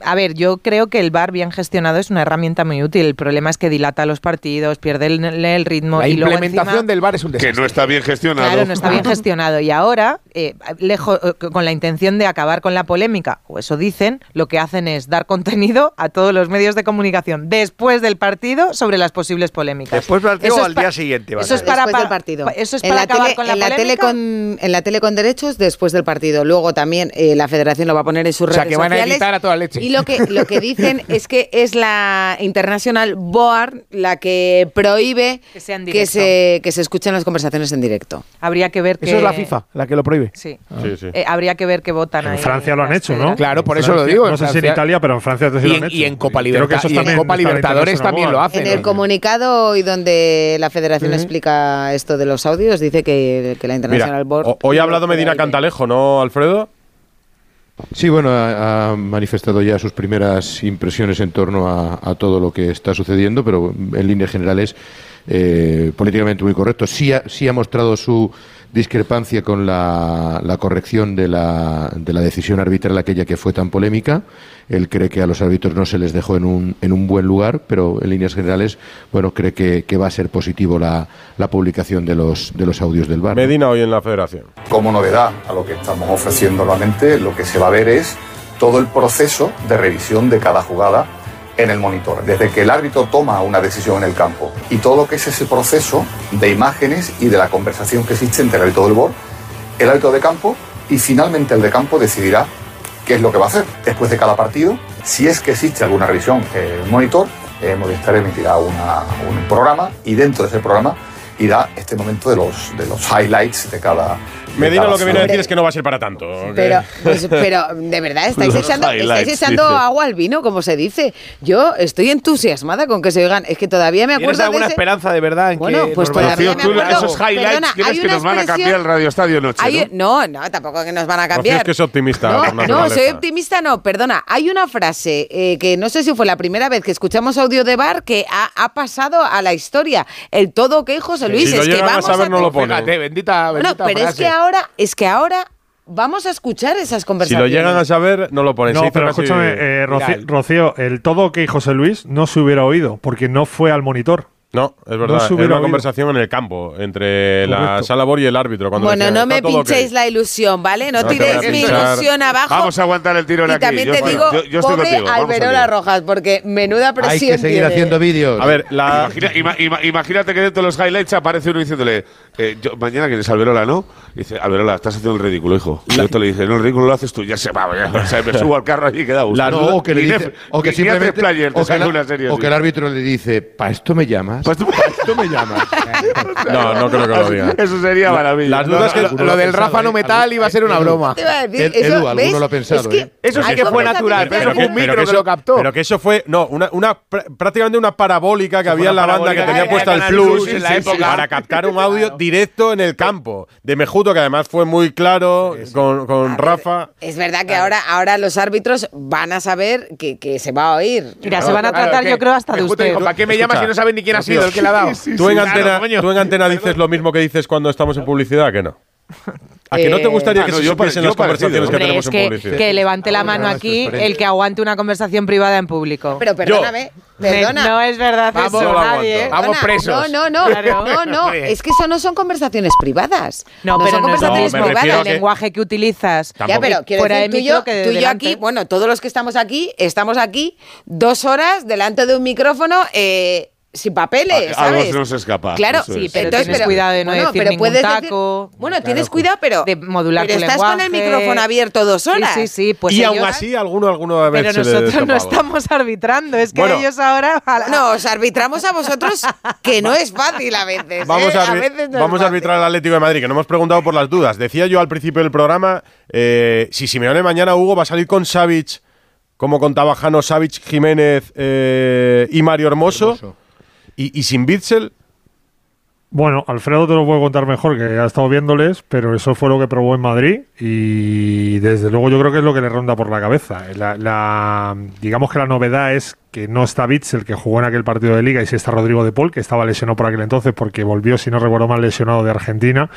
A ver, yo creo que el VAR bien gestionado es una herramienta muy útil. El problema es que dilata los partidos, pierde el, el ritmo La y luego implementación encima- del VAR es un Que desastre. no está bien gestionado. Claro, no está bien gestionado. Y ahora, eh, lejos, eh, con la intención de acabar con la polémica, o eso dicen, lo que hacen es dar contenido a todos los medios de comunicación después del partido sobre las posibles polémicas. Después del partido o al día siguiente. va a Eso es para, Después del partido. pa- Eso es en para la acabar tele, con la en la tele polémica. con en la tele con derechos después del partido. Luego también eh, la Federación lo va a poner en sus O sea, redes que van a sociales. editar a toda leche. Y lo que lo que dicen es que es la International Board la que prohíbe Que que se que se escuchen las conversaciones en directo. Habría que ver que... Eso es la FIFA, la que lo prohíbe. Sí. Sí, sí. Eh, habría que ver qué votan ahí. En Francia lo han hecho, ¿no? Claro, por eso lo digo, en No sé si en Italia, pero en Francia sí Y lo han en, hecho. y en Copa, y en Libertadores también lo hacen. En el comunicado y donde la Federación Sí. explica esto de los audios dice que, que la International Mira, Board ho- hoy ha hablado Medina. Cantalejo, ¿no, Alfredo? Sí, bueno, ha, ha manifestado ya sus primeras impresiones en torno a, a todo lo que está sucediendo, pero en líneas generales eh, políticamente muy correcto. Sí ha, sí ha mostrado su discrepancia con la, la corrección de la, de la decisión arbitral aquella que fue tan polémica. Él cree que a los árbitros no se les dejó en un, en un buen lugar, pero en líneas generales, bueno, cree que, que va a ser positivo la, la publicación de los, de los audios del bar. Medina hoy en la Federación. Como novedad a lo que estamos ofreciendo nuevamente, lo que se va a ver es todo el proceso de revisión de cada jugada en el monitor, desde que el árbitro toma una decisión en el campo y todo lo que es ese proceso de imágenes y de la conversación que existe entre el árbitro del BOR, el árbitro de campo y finalmente el de campo decidirá qué es lo que va a hacer después de cada partido. Si es que existe alguna revisión en el monitor, eh, Movistar emitirá una- un programa y dentro de ese programa irá este momento de los, de los highlights de cada. De Medina lo que viene a decir es que no va a ser para tanto. Pero, pues, pero de verdad, estáis echando, estáis echando agua al vino, como se dice. Yo estoy entusiasmada con que se oigan. Es que todavía me ¿Tienes acuerdo de alguna ese- esperanza de verdad en Bueno, que pues todavía me acuerdo. esos highlights Perdona, crees que nos van a cambiar el Radio Estadio Noche, hay- ¿no? no, no, tampoco que nos van a cambiar. es que es optimista. No, no, soy optimista, no, perdona. Hay una frase eh, que no sé si fue la primera vez que escuchamos audio de bar que ha, ha pasado a la historia. El todo que José Luis Si lo es que llegan a vamos saber, no lo ponen. Fíjate, bendita, Bueno, bendita pero es frase. que ahora, es que ahora vamos a escuchar esas Si conversaciones. lo llegan a saber, no lo ponen. No, pero escúchame, eh, Rocío, Rocío, el todo que José Luis no se hubiera oído porque no fue al monitor. No, es No verdad. Era hubiera una conversación en el campo entre la Correcto. sala Bor y el árbitro. Cuando Bueno, decían, no "Está me todo ok". pinchéis la ilusión, ¿vale? No, No tiréis mi ilusión abajo. Vamos a aguantar el tirón y aquí. también Yo te estoy- digo, yo- yo estoy pobre contigo, vamos Alberola. Rojas, porque menuda presión Hay que seguir tiene. haciendo vídeos. A ver, la. Imagina- ima- ima- imagínate que dentro de los highlights aparece uno diciéndole, eh, yo, mañana que eres Alberola, ¿no? Dice, Alberola, estás haciendo el ridículo, hijo. Y otro le dice, no, el ridículo lo haces tú, ya se va, ya, o sea, me subo al carro allí y queda gusto. No, o que le dice, o que simplemente player, te o que, el- una serie o que el árbitro le dice, ¿para esto me llamas? Pues tú- ¿Pa esto me llamas? No, no creo que lo diga. Eso sería maravilla. Las dudas que. Lo, lo del Rafa no metal iba a ser una broma. Te Edu, alguno lo ha pensado, Es que ¿eh? Eso sí que fue natural, pero fue un micro que eso, lo captó. pero que eso fue, no, una, una pr- prácticamente una parabólica que había en la banda que tenía puesta el plus Plus en la época. para captar un audio directo en el campo de Mejuto, que además fue muy claro con, con Rafa. Es verdad que ahora, ahora los árbitros van a saber que, que se va a oír. Mira, se van a tratar, yo creo, hasta de usted. dijo, ¿Para qué me Escucha, llamas si no saben ni quién ha sido el que le ha dado? Tú en, Claro, antena, tú en antena dices lo mismo que dices cuando estamos en publicidad, ¿que no? ¿A que no te Eh, gustaría ah, que no, se yo supiesen las conversaciones que tenemos es en que, publicidad? que levante la mano aquí el que aguante una conversación privada en público. Pero perdóname, Me- perdona. No es verdad Vamos, eso, nadie. Vamos Perdona, presos. No, no, no, Claro. no, no, es que eso no son conversaciones privadas. No, pero son conversaciones No, privadas. El lenguaje que utilizas. Ya, pero quiero Fuera decir, de tú y yo, que de tú y yo aquí, bueno, todos los que estamos aquí, estamos aquí dos horas delante de un micrófono eh, sin papeles, A- algo ¿sabes? se nos escapa, Claro, Sí, pero Entonces, tienes pero- cuidado de no bueno, decir pero ningún puedes decir- taco. Bueno, tienes cuidado, pero, de modular pero tu estás con el micrófono abierto dos horas. Sí, sí, sí. Pues y ellos- aún así, alguno, alguno a Pero nosotros no estamos arbitrando, es que Bueno. ellos ahora... No, os arbitramos a vosotros, que no es fácil a veces. Vamos, ¿eh? a, veces no vamos a arbitrar al Atlético de Madrid, que no hemos preguntado por las dudas. Decía yo al principio del programa, eh, si Simeone mañana, Hugo, va a salir con Savic, como contaba Jano, Savic, Jiménez eh, y Mario Hermoso, Hermoso. Y, sin Bitzel, Bueno, Alfredo te lo puedo contar mejor, que ha estado viéndoles, pero eso fue lo que probó en Madrid y desde luego yo creo que es lo que le ronda por la cabeza. La- digamos que la novedad es que no está Bits, el que jugó en aquel partido de liga, y sí está Rodrigo de Paul, que estaba lesionado por aquel entonces porque volvió, si no recuerdo mal, lesionado de Argentina.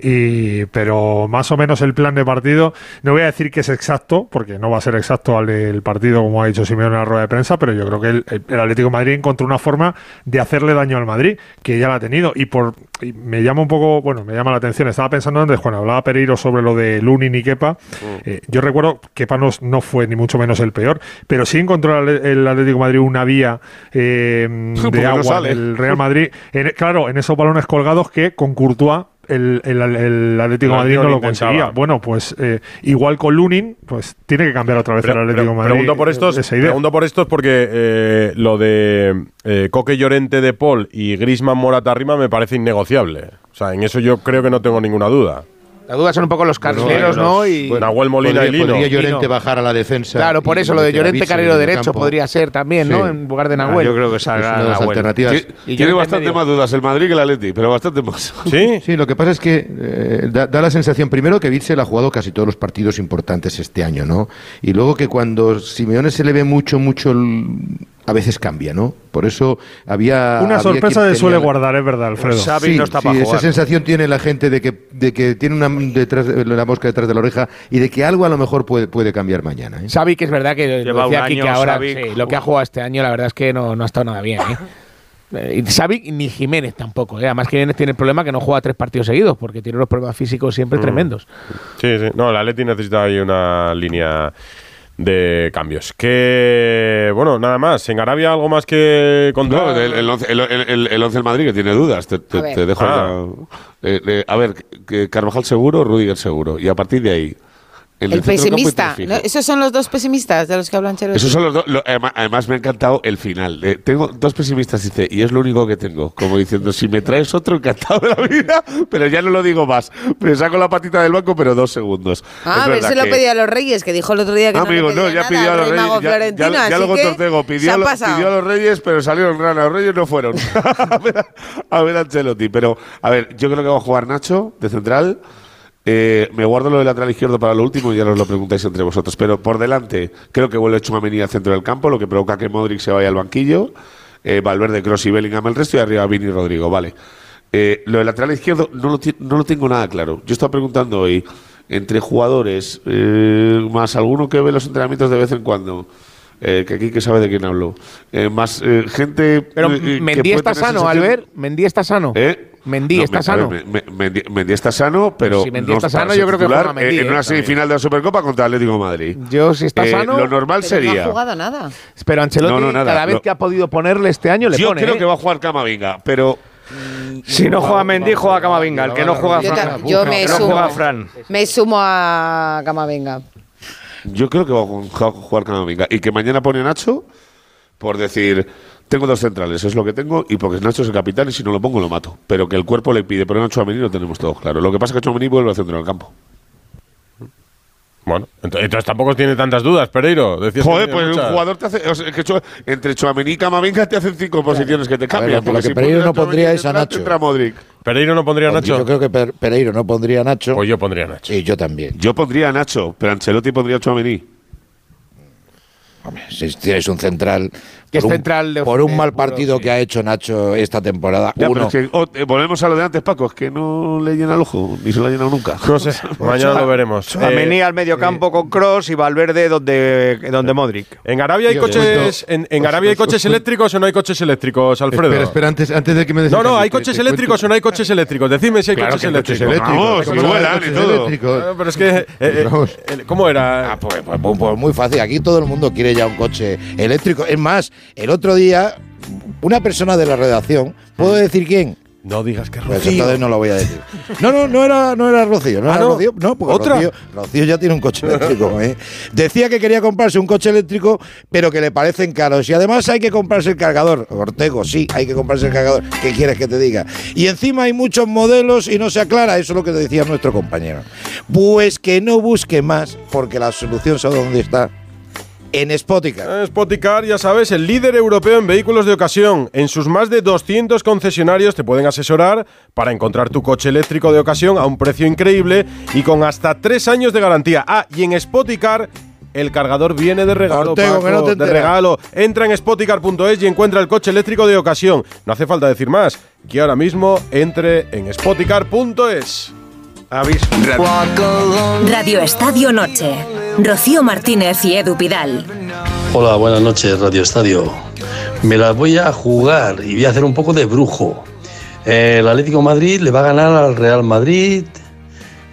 Y, pero más o menos el plan de partido, no voy a decir que es exacto, porque no va a ser exacto al del partido, como ha dicho Simeone en la rueda de prensa, pero yo creo que el, el Atlético de Madrid encontró una forma de hacerle daño al Madrid, que ya la ha tenido. Y por y me llama un poco, bueno, me llama la atención. Estaba pensando antes, cuando hablaba Pereiro sobre lo de Lunin y Kepa, eh, yo recuerdo que Kepa no, no fue ni mucho menos el peor, pero sí encontró el, el Atlético de Madrid una vía eh, de agua del Real Madrid. En- claro, en esos balones colgados que con Courtois el, el- el Atlético de El Madrid no lo intentaba. conseguía. Bueno, pues eh, igual con Lunin, pues tiene que cambiar otra vez el Atlético de Madrid. Pregunto por estos, esa idea. pregunto por estos porque eh, lo de eh, Coque Llorente de Paul y Grisman Morata Rima me parece innegociable. O sea, en eso yo creo que no tengo ninguna duda. La duda son un poco los carrileros, ¿no? Y Nahuel Molina podría, y Lino. podría Llorente Lino. bajar a la defensa. Claro, por eso lo de Llorente carrero derecho campo. podría ser también, ¿no? En lugar de Ah, Nahuel. yo creo que Es salga una de las alternativas. Ti- Y Tiene bastante medio. más dudas el Madrid que el Atleti, pero bastante más. ¿Sí? Sí, lo que pasa es que eh, da, da la sensación, primero, que Witzel ha jugado casi todos los partidos importantes este año, ¿no? Y luego que cuando Simeone se le ve mucho, mucho, el- a veces cambia, ¿no? Por eso había... Una había sorpresa le suele guardar, es verdad, Alfredo. Xavi Sí, no está sí, para esa jugar. sensación tiene la gente de que, de que tiene una detrás de- la mosca detrás de la oreja y de que algo a lo mejor puede, puede cambiar mañana. ¿eh? Xavi, que es verdad que lo Lleva decía un aquí año, que ahora Xavi, sí, lo que ha jugado este año, la verdad es que no, no ha estado nada bien. ¿eh? Eh, Y Xavi ni Jiménez tampoco. ¿eh? Además, Jiménez tiene el problema que no juega tres partidos seguidos porque tiene unos problemas físicos siempre Mm. tremendos. Sí, sí. No, el Atleti necesita ahí una línea de cambios. Que, bueno, nada más. ¿En Arabia algo más que contar? No, el, el, once, el, el- el once del Madrid que tiene dudas. Te, te- A ver. te dejo Ah. la- eh, eh, a ver, que Carvajal seguro, Rudiger seguro. Y a partir de ahí. El campo pesimista. ¿no? Esos son los dos pesimistas de los que hablan Ancelotti. Esos son los dos. lo- además, me ha encantado el final. Eh, tengo dos pesimistas, dice, y es lo único que tengo. Como diciendo, si me traes otro, encantado de la vida, pero ya no lo digo más. Me saco la patita del banco, pero dos segundos. Ah, verdad se lo que- pedía a los Reyes, que dijo el otro día que Amigo, no, le no, pedía ya nada pidió a los Rey Reyes. Mago Ya, ya- ya así luego Tortego se pidió, pasado. pidió a los Reyes, pero salieron ranas. Los Reyes no fueron a, ver, a ver Ancelotti. Pero, a ver, yo creo que va a jugar Nacho de central. Eh, me guardo lo del lateral izquierdo para lo último y ya os lo preguntáis entre vosotros. Pero por delante, creo que vuelve Chouameni al centro del campo, lo que provoca que Modric se vaya al banquillo. Eh, Valverde, Cross y Bellingham el resto y arriba Vini y Rodrigo. Vale. Eh, lo del lateral izquierdo no lo, no lo tengo nada claro. Yo estaba preguntando hoy entre jugadores, eh, más alguno que ve los entrenamientos de vez en cuando. eh, que aquí que sabe de quién hablo. Eh, más eh, gente. Pero puede está sano, sensación- Albert. Mendy está sano. ¿Eh? Mendy No, está me- sano. ver, me- me- Mendy, está sano, pero Si Mendy no está sano, yo creo que juega Mendy, en eh, una también. semifinal de la Supercopa contra el Atlético de Madrid. Yo, si está Eh, sano. Lo normal Pero no sería. ha jugado nada. Pero Ancelotti, No, no, nada, cada vez lo- que ha podido ponerle este año, le Yo pone. creo ¿eh? que va a jugar Camavinga, pero Si no juega Mendy, juega Camavinga. El que no juega Yo, Fran. yo me, no sumo, juega Fran. me sumo a Camavinga. yo creo que va a ju- jugar Camavinga. Y que mañana pone Nacho por decir. Tengo dos centrales, es lo que tengo, y porque Nacho es el capitán y si no lo pongo lo mato. Pero que el cuerpo le pide poner a Chouameni lo tenemos todos claro. Lo que pasa es que Chouameni vuelve al centro del campo. Bueno, ent- entonces tampoco tiene tantas dudas, Pereiro. Decías Joder, pues un muchas. jugador te hace. o sea, que entre Chouameni y Camavinga te hacen cinco posiciones que te ver, cambian. lo que porque si Pereiro no pondría es a central, Nacho. te entra Modric. Pereiro no pondría a Nacho. Yo creo que Per- Pereiro no pondría a Nacho. Pues yo pondría a Nacho. Y yo también. Yo pondría a Nacho, pero Ancelotti pondría a Chouameni. Si tienes un central. Que es por un, central de- por un mal puro, partido sí. que ha hecho Nacho esta temporada. Ya, pero uno. es que, oh, eh, volvemos a lo de antes, Paco, es que no le llena el ojo, ni se lo ha llenado nunca. No sé, mañana lo veremos. Chouameni Eh, al medio campo con Cross y Valverde donde, donde Modric. ¿En Arabia hay coches, en, en Arabia hay coches eléctricos o no hay coches eléctricos, Alfredo? Espera, espera, antes, antes de que me des No, no, ¿hay coches te eléctricos cuento- o no hay coches eléctricos? Decidme si hay Claro coches eléctricos. eléctricos. Pero es que, eh, eh, ¿cómo era? Ah, pues, pues- pues- pues muy fácil. Aquí todo el mundo quiere ya un coche eléctrico. Es más, el otro día, una persona de la redacción, ¿puedo decir quién? No digas que Pues Rocío. entonces no lo voy a decir. No, no, no era, no era Rocío. No Ah, era ¿no? Rocío. No, porque ¿Otra? Rocío, Rocío ya tiene un coche eléctrico. ¿eh? Decía que quería comprarse un coche eléctrico, pero que le parecen caros. Y además hay que comprarse el cargador. Ortego, sí, hay que comprarse el cargador. ¿Qué quieres que te diga? Y encima hay muchos modelos y no se aclara. Eso es lo que decía nuestro compañero. Pues que no busque más, porque la solución sabe dónde está. En Spoticar. Spoticar, ya sabes, el líder europeo en vehículos de ocasión. En sus más de 200 concesionarios te pueden asesorar para encontrar tu coche eléctrico de ocasión a un precio increíble y con hasta tres años de garantía. Ah, y en Spoticar el cargador viene de regalo. Ortego, Paco, que no te de regalo. Entra en spoticar.es y encuentra el coche eléctrico de ocasión. No hace falta decir más. Que ahora mismo entre en spoticar.es. Radio Estadio Noche. Rocío Martínez y Edu Pidal. Hola, buenas noches, Radio Estadio. Me las voy a jugar y voy a hacer un poco de brujo. El Atlético de Madrid le va a ganar al Real Madrid,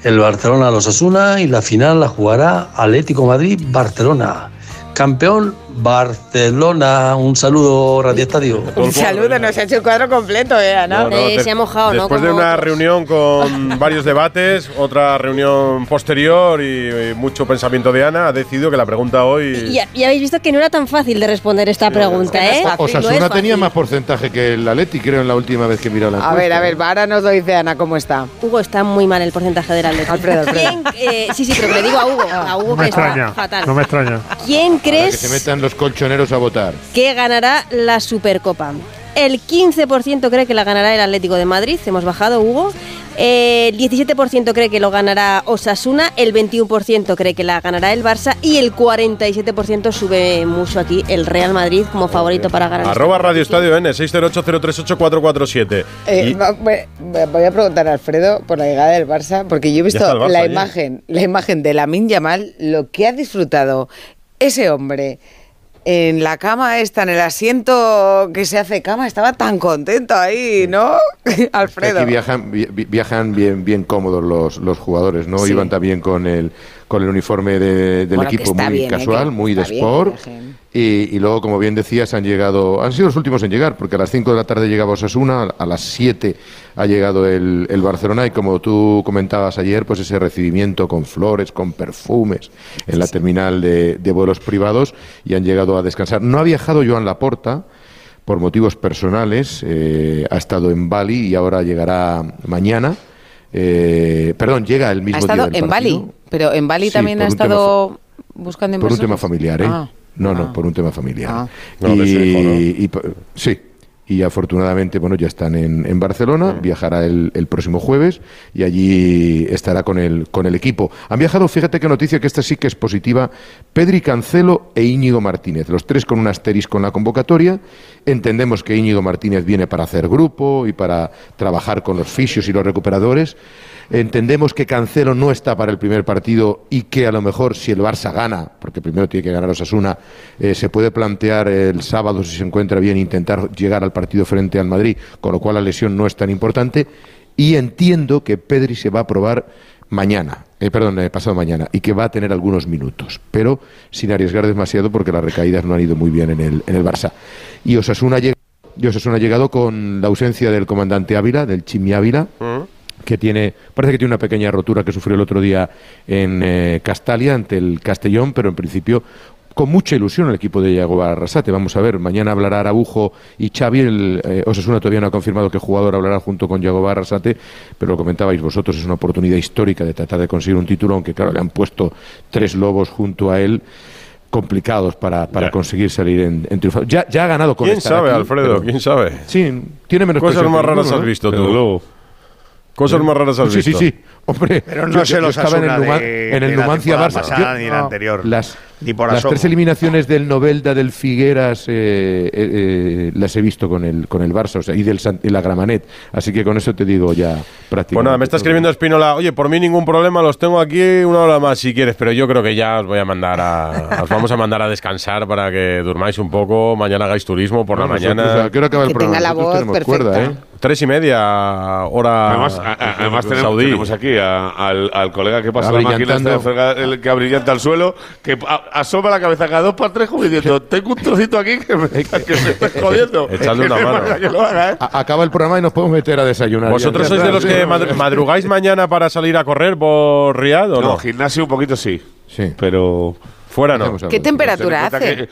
el Barcelona a los Asuna y la final la jugará Atlético Madrid-Barcelona. Campeón Barcelona. Un saludo, Radio Estadio. Un saludo, nos ha hecho el cuadro completo, ¿eh, Ana? No, no, de- Después de una reunión con varios debates, otra reunión posterior y, y mucho pensamiento de Ana, ha decidido que la pregunta hoy. Y, y habéis visto que no era tan fácil de responder esta pregunta, ¿eh? O- No es Osasuna tenía más porcentaje que el Atleti, creo, en la última vez que miró la A encuesta. ver, a ver, ahora nos lo dice Ana cómo está. Hugo está muy mal el porcentaje del Atlético. Alfredo, Alfredo. ¿Quién, eh, sí, sí, pero le digo a Hugo, a Hugo No me que está extraña. fatal. No me extraña. ¿Quién crees que se metan los colchoneros a votar. que ganará la Supercopa? El 15% cree que la ganará el Atlético de Madrid, hemos bajado, Hugo. Eh, El 17% cree que lo ganará Osasuna, el 21% cree que la ganará el Barça y el 47% sube mucho aquí el Real Madrid como favorito para ganar. Arroba Radio Estadio N, 608-038-447. Eh, Y- voy- voy a preguntar a Alfredo por la llegada del Barça, porque yo he visto Barça la allí. imagen, la imagen de Lamin Yamal, lo que ha disfrutado ese hombre en la cama esta, en el asiento que se hace cama, estaba tan contento ahí, ¿no? Alfredo. Aquí viajan, vi- vi- viajan bien, bien cómodos los, los jugadores, ¿no? Sí. Iban también con el, con el uniforme de- del Bueno, equipo muy bien, ¿eh? casual, muy de bien sport. y luego, como bien decías, han llegado, han sido los últimos en llegar, porque a las 5 de la tarde llegaba Osasuna, a las 7 ha llegado el, el Barcelona y como tú comentabas ayer, pues ese recibimiento con flores, con perfumes en la terminal de, de vuelos privados y han llegado a descansar. No ha viajado Joan Laporta, por motivos personales, eh, ha estado en Bali y ahora llegará mañana. Eh, perdón, llega el mismo Ha estado día del en partido. Bali, pero en Bali Sí, también ha estado buscando Por un tema familiar, ¿eh? Ah. no, no, por un tema familiar. Ah. No, de su hijo, ¿no? y sí. Y afortunadamente, bueno, ya están en, en Barcelona, viajará el, el próximo jueves y allí estará con el, con el equipo. Han viajado, fíjate qué noticia, que esta sí que es positiva, Pedri Cancelo e Íñigo Martínez, los tres con un asterisco en la convocatoria. Entendemos que Íñigo Martínez viene para hacer grupo y para trabajar con los fisios y los recuperadores. Entendemos que Cancelo no está para el primer partido y que a lo mejor si el Barça gana, porque primero tiene que ganar Osasuna, eh, se puede plantear el sábado, si se encuentra bien, intentar llegar al partido frente al Madrid, con lo cual la lesión no es tan importante. Y entiendo que Pedri se va a probar mañana, eh, perdón, eh, pasado mañana, y que va a tener algunos minutos, pero sin arriesgar demasiado porque las recaídas no han ido muy bien en el, en el Barça. Y Osasuna, y Osasuna ha llegado con la ausencia del comandante Ávila, del Chimi Ávila, que tiene, parece que tiene una pequeña rotura que sufrió el otro día en eh, Castalia ante el Castellón, pero en principio con mucha ilusión el equipo de Iago Arrasate. Vamos a ver, mañana hablará Araujo y Xavi, el eh, Osasuna todavía no ha confirmado qué jugador hablará junto con Iago Arrasate, pero lo comentabais vosotros, es una oportunidad histórica de tratar de conseguir un título, aunque claro, le han puesto tres lobos junto a él complicados para, para conseguir salir en, en triunfo. Ya, ya ha ganado con ¿Quién sabe, aquí, Alfredo? pero- ¿Quién sabe? Sí, tiene menos Cosas más raras has visto tú. luego. Cosas más raras has sí, visto. Sí, sí, Hombre, Pero no yo- se los estaba en el, Numa- de- en el de la Numancia Barça. pasada Yo- ni la anterior. Las, Ni por las tres eliminaciones del Novelda, del Figueras, eh, eh, eh, las he visto con el, con el Barça o sea, y del y la Gramanet. Así que con eso te digo ya prácticamente. Pues nada, me está escribiendo Espinola, oye, por mí ningún problema, los tengo aquí una hora más si quieres, pero yo creo que ya os voy a mandar a, os vamos a mandar a descansar para que durmáis un poco, mañana hagáis turismo por la No, nosotros, mañana. ¿a qué hora acaba el Que tenga la voz cuerda, perfecta. ¿eh? Tres y media, hora Además, a- a- además tenemos, saudí. tenemos aquí a- al, al colega que pasa la máquina esta de fregar, el que abrillanta al suelo, que a- asoma la cabeza cada dos para tres como diciendo, tengo un trocito aquí que me, que me estoy jodiendo. Echadle una mano. haga ¿eh? Acaba el programa y nos podemos meter a desayunar. ¿Vosotros sois de está, los que madru- madrugáis mañana para salir a correr por Riad o No, no? gimnasio un poquito sí, Sí. pero... Fuera no. ¿Qué temperatura hace? que-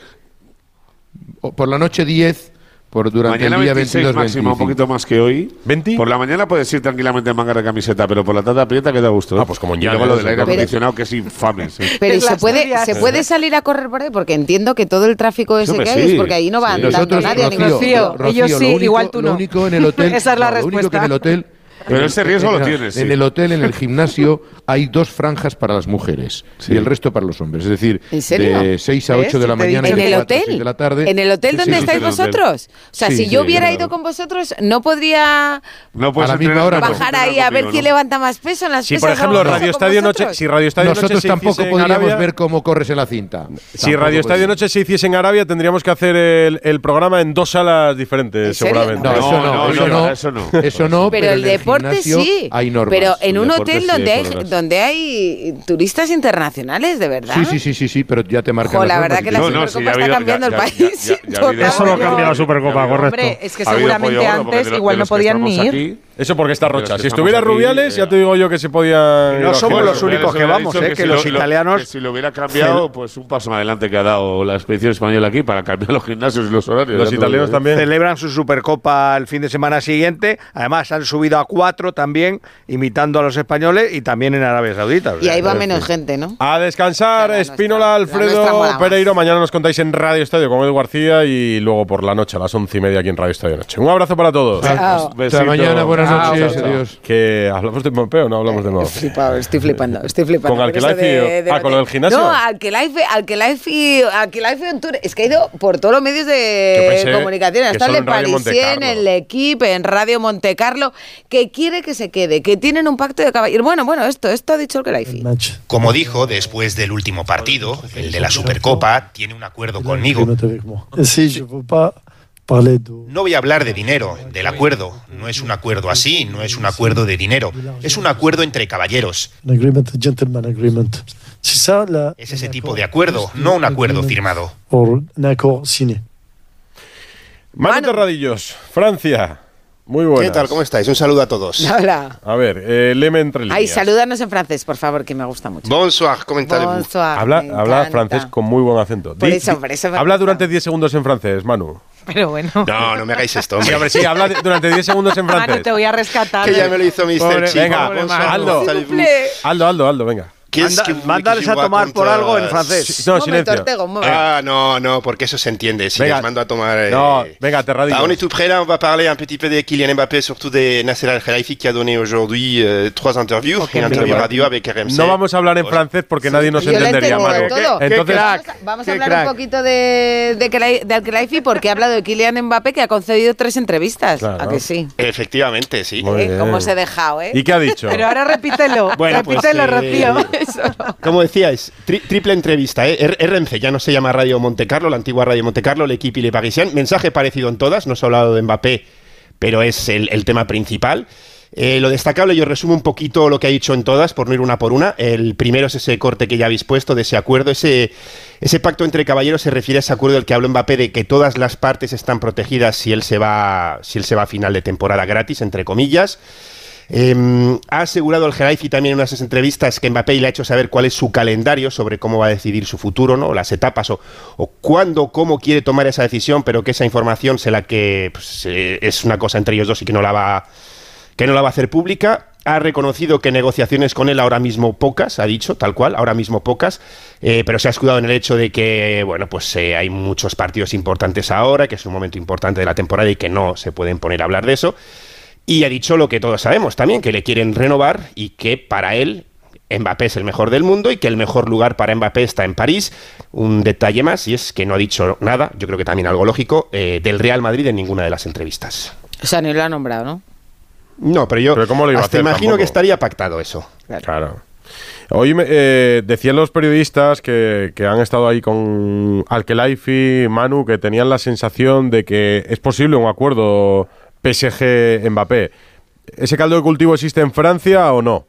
Por la noche 10, por durante Mañana el día 26 22 máximo, un 25. poquito más que hoy. Por la mañana puedes ir tranquilamente en manga de camiseta, pero por la tarde aprieta que da gusto. Ah, pues como Y luego lo del aire Pero- acondicionado que es infame. sí. Pero ¿y En se puede, se puede salir a correr por ahí? Porque entiendo que todo el tráfico ese que hay es porque ahí no va andando Nosotros, nadie Rocío, ningún Rocío, Rocío, ellos lo sí, único- igual tú Lo no. único en el hotel. Esa es la no, Lo único que respuesta. en el hotel. Pero ese riesgo lo en- tienes, sí. En el hotel, en el gimnasio, hay dos franjas para las mujeres y el resto para los hombres. Es decir, de 6 a ¿Ves? 8 de la mañana y de ¿En el 4 a hotel? 6 de la tarde. ¿En el hotel donde sí, estáis el vosotros? O sea, Sí, si sí, yo hubiera claro. ido con vosotros, no podría No puedes A la misma hora, no. bajar ahí a ver quién levanta más peso en las Si, por ejemplo, Radio Estadio. Noche, si Radio Estadio Noche Nosotros tampoco podríamos ver cómo corres en la cinta. Si Radio Estadio. Noche se hiciese en Arabia, tendríamos que hacer el, el programa en dos salas diferentes, seguramente. No, eso no, no, eso no, no, eso no. eso no, Pero, el en deporte gimnasio sí. Hay normas. pero en El un hotel sí, donde hay donde hay turistas internacionales, de verdad. Sí, sí, sí, sí, sí, pero ya te marcan Jo, las la verdad que la No, no, Supercopa sí, ya ha está habido- cambiando ya- el ya- país. ya- habido- Eso lo cambia la Supercopa, correcto. Hombre, es que habido seguramente antes igual no podían ni ir. Eso porque está Rocha. que Si estuviera aquí, Rubiales, eh, ya te digo yo que se ir no somos los únicos que vamos, eh, que los si lo- italianos- que si lo hubiera cambiado, pues un paso más adelante que ha dado la expedición española aquí para cambiar los gimnasios y los horarios. Los italianos digo. también. Celebran su Supercopa el fin de semana siguiente. Además, han subido a cuatro también, imitando a los españoles y también en Arabia Saudita. O Y ahí va menos gente, ¿no? A descansar, La Espínola, Alfredo. Pereiro. Mañana nos contáis en Radio Estadio con Edu García y luego por la noche a las once y media aquí en Radio Estadio Noche. Un abrazo para todos. Hasta mañana, buenas Chao, noches, chao, chao. adiós. Que hablamos de Mbappé o no hablamos de Mbappé. Flipado, estoy flipando, estoy flipando. ¿Con de- de ah, la con del gimnasio? No, Alquelife, Alquelife, Alquelife on Tour. Es que ha ido por todos los medios Yo de comunicación. Hasta en en Radio Parisien, en L'Equipe, en Radio Montecarlo, que quiere que se quede, que tienen un pacto de caballeros. Bueno, bueno, esto, esto ha dicho Alquelife. Como dijo después del último partido, el de la Supercopa, tiene un acuerdo conmigo. No voy a hablar de dinero, del acuerdo. No es un acuerdo así, no es un acuerdo de dinero. Es un acuerdo entre caballeros. Es ese tipo de acuerdo, no un acuerdo firmado. Manu Terradillos, Francia. Muy buenas. ¿Qué tal? ¿Cómo estáis? Un saludo a todos. Hola. A ver, eh, leme entre líneas. Ay, salúdanos en francés, por favor, que me gusta mucho. Bonsoir, ¿cómo Bonsoir, Habla, francés con muy buen acento. Por Di- eso, di- por eso me habla durante 10 segundos en francés, Manu. Pero bueno. No, no me hagáis esto, Sí, hombre. hombre, sí, habla de- durante 10 segundos en Manu, francés. te voy a rescatar. Que ya me lo hizo Mr. Pobre- Chip. venga, Aldo. Aldo, Aldo, Aldo, venga. Qu'est-ce Manda- que mándales a tomar por algo en francés. No, silencio. Momento. Ah, no, no, porque eso se entiende. Si Venga. les mando a tomar. eh, No, venga, Terradillos. Ah, on est tout près là, on va parler un petit peu de Kylian Mbappé, surtout de Nasser Al-Khelaifi qui a donné aujourd'hui euh, trois interviews. Une interview radio avec RMC. No vamos a hablar en francés porque nadie nos entendería, Manu. Entonces, Vamos a- Vamos a qué hablar crack. un poquito de, de, de Alquelife porque ha hablado de Kylian Mbappé que ha concedido tres entrevistas. Claro. ¿A que sí? Efectivamente, sí. ¿Eh? ¿Cómo se ha dejado, eh? ¿Y qué ha dicho? Pero ahora repítelo. Bueno, pues, repítelo, Como decíais, tri- triple entrevista, ¿eh? R- RMC, ya no se llama Radio Monte Carlo, la antigua Radio Monte Carlo, l'Equipe y Le Parisien. Mensaje parecido en todas, no se ha hablado de Mbappé, pero es el, tema principal. Eh, lo destacable, yo resumo un poquito lo que ha dicho en todas, por no ir una por una. El primero es ese corte que ya habéis puesto, de ese acuerdo, ese, ese pacto entre caballeros se refiere a ese acuerdo del que habló Mbappé, de que todas las partes están protegidas si él se va, si él se va a final de temporada gratis, entre comillas. Eh, ha asegurado el Gelaifi también en unas entrevistas que Mbappé le ha hecho saber cuál es su calendario sobre cómo va a decidir su futuro, ¿no? las etapas o, cuándo, cómo quiere tomar esa decisión, pero que esa información se la que pues, es una cosa entre ellos dos y que no la va que no la va a hacer pública. Ha reconocido que negociaciones con él ahora mismo pocas, ha dicho, tal cual, ahora mismo pocas, eh, pero se ha escudado en el hecho de que, bueno, pues eh, hay muchos partidos importantes ahora, que es un momento importante de la temporada y que no se pueden poner a hablar de eso. Y ha dicho lo que todos sabemos también, que le quieren renovar y que para él Mbappé es el mejor del mundo y que el mejor lugar para Mbappé está en París. Un detalle más, y es que no ha dicho nada, yo creo que también algo lógico, eh, del Real Madrid en ninguna de las entrevistas. O sea, ni lo ha nombrado, ¿no? No, pero yo Pero ¿cómo lo iba a hacer imagino tampoco? que estaría pactado eso. Claro. Hoy me- eh, decían los periodistas que, que han estado ahí con Alkelaifi, Manu, que tenían la sensación de que es posible un acuerdo PSG-Mbappé. ¿Ese caldo de cultivo existe en Francia o no?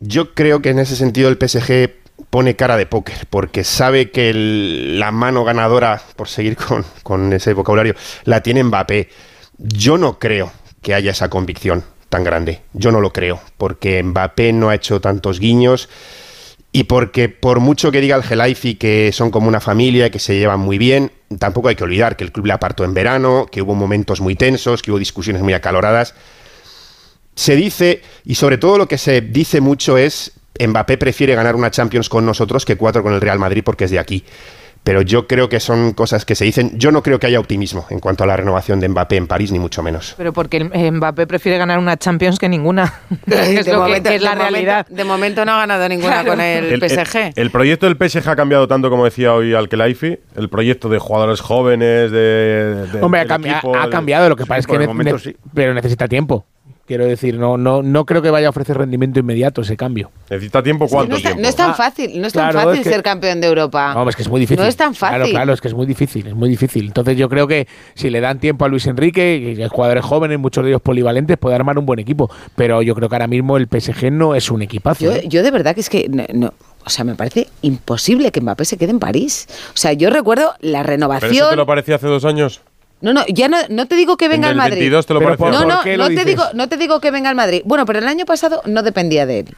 Yo creo que en ese sentido el PSG pone cara de póker, porque sabe que la mano ganadora, por seguir con, con ese vocabulario, la tiene Mbappé. Yo no creo que haya esa convicción tan grande. Yo no lo creo, porque Mbappé no ha hecho tantos guiños y porque por mucho que diga el Gelaifi que son como una familia, que se llevan muy bien, tampoco hay que olvidar que el club le apartó en verano, que hubo momentos muy tensos, que hubo discusiones muy acaloradas. Se dice, y sobre todo lo que se dice mucho es, Mbappé prefiere ganar una Champions con nosotros que cuatro con el Real Madrid porque es de aquí. Pero yo creo que son cosas que se dicen. Yo no creo que haya optimismo en cuanto a la renovación de Mbappé en París, ni mucho menos. Pero porque el- Mbappé prefiere ganar una Champions que ninguna. Es, De lo que- momento- que es la de momento- realidad. de momento no ha ganado ninguna Claro. con el, PSG. El, proyecto del PSG ha cambiado tanto como decía hoy Alkelaifi. El proyecto de jugadores jóvenes, de. de- Hombre, ha, del cambi- equipo, ha cambiado, lo que pasa es que momento ne- sí. pero necesita tiempo. Quiero decir, no, no, no creo que vaya a ofrecer rendimiento inmediato ese cambio. Necesita tiempo, Sí, no, está- no es tan fácil, no es tan Ah, fácil es que- ser campeón de Europa. No, es que es muy difícil. No es tan fácil. Claro, claro, es que es muy difícil, es muy difícil. Entonces yo creo que si le dan tiempo a Luis Enrique, y jugadores jóvenes, muchos de ellos polivalentes, puede armar un buen equipo. Pero yo creo que ahora mismo el PSG no es un equipazo. Yo, ¿eh? yo de verdad que es que no, no, o sea, me parece imposible que Mbappé se quede en París. O sea, yo recuerdo la ¿Pero renovación. eso te lo parecía hace dos años? No, no, ya no, no te digo que venga En al el Madrid. 22 te lo Pero no, ¿por no, no te digo, no te digo que venga al Madrid. Bueno, pero el año pasado no dependía de él.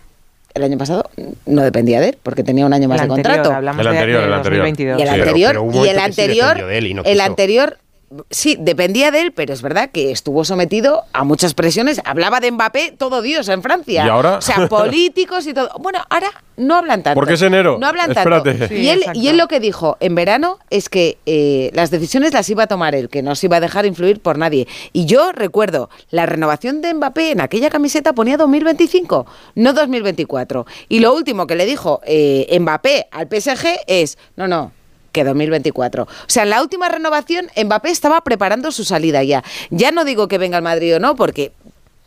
El año pasado no dependía de él porque tenía un año más El de anterior, contrato. El anterior, de el anterior. 2022. Y el Sí, anterior, pero y el sí anterior, dependió de él y no el anterior sí, dependía de él, pero es verdad que estuvo sometido a muchas presiones. Hablaba de Mbappé todo Dios en Francia. ¿Y ahora? O sea, políticos y todo. Bueno, ahora no hablan tanto. Porque es enero. No hablan Espérate. tanto. Sí, y, él, exacto. y él lo que dijo en verano es que eh, las decisiones las iba a tomar él, que no se iba a dejar influir por nadie. Y yo recuerdo, la renovación de Mbappé en aquella camiseta ponía 2025, no 2024. Y lo último que le dijo eh, Mbappé al PSG es, no, no, que 2024. O sea, en la última renovación Mbappé estaba preparando su salida ya. Ya no digo que venga al Madrid o no, porque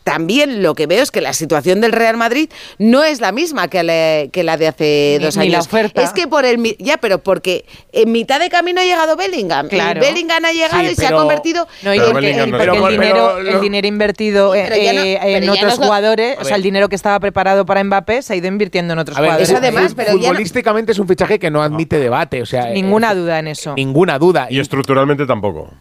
también lo que veo es que la situación del Real Madrid no es la misma que la, que la de hace Ni- dos ni la años. oferta. Es que por el mi- ya, pero porque en mitad de camino ha llegado Bellingham. Claro. Bellingham ha llegado Sí, y se ha convertido No, y en- porque, y porque el, dinero, el dinero invertido eh, no- eh, en otros no jugadores, o sea, el dinero que estaba preparado para Mbappé se ha ido invirtiendo en otros ver, jugadores. eso además, pero futbolísticamente es un fichaje que no admite debate, o sea, Ninguna eh, duda en eso. ninguna duda. Y estructuralmente tampoco.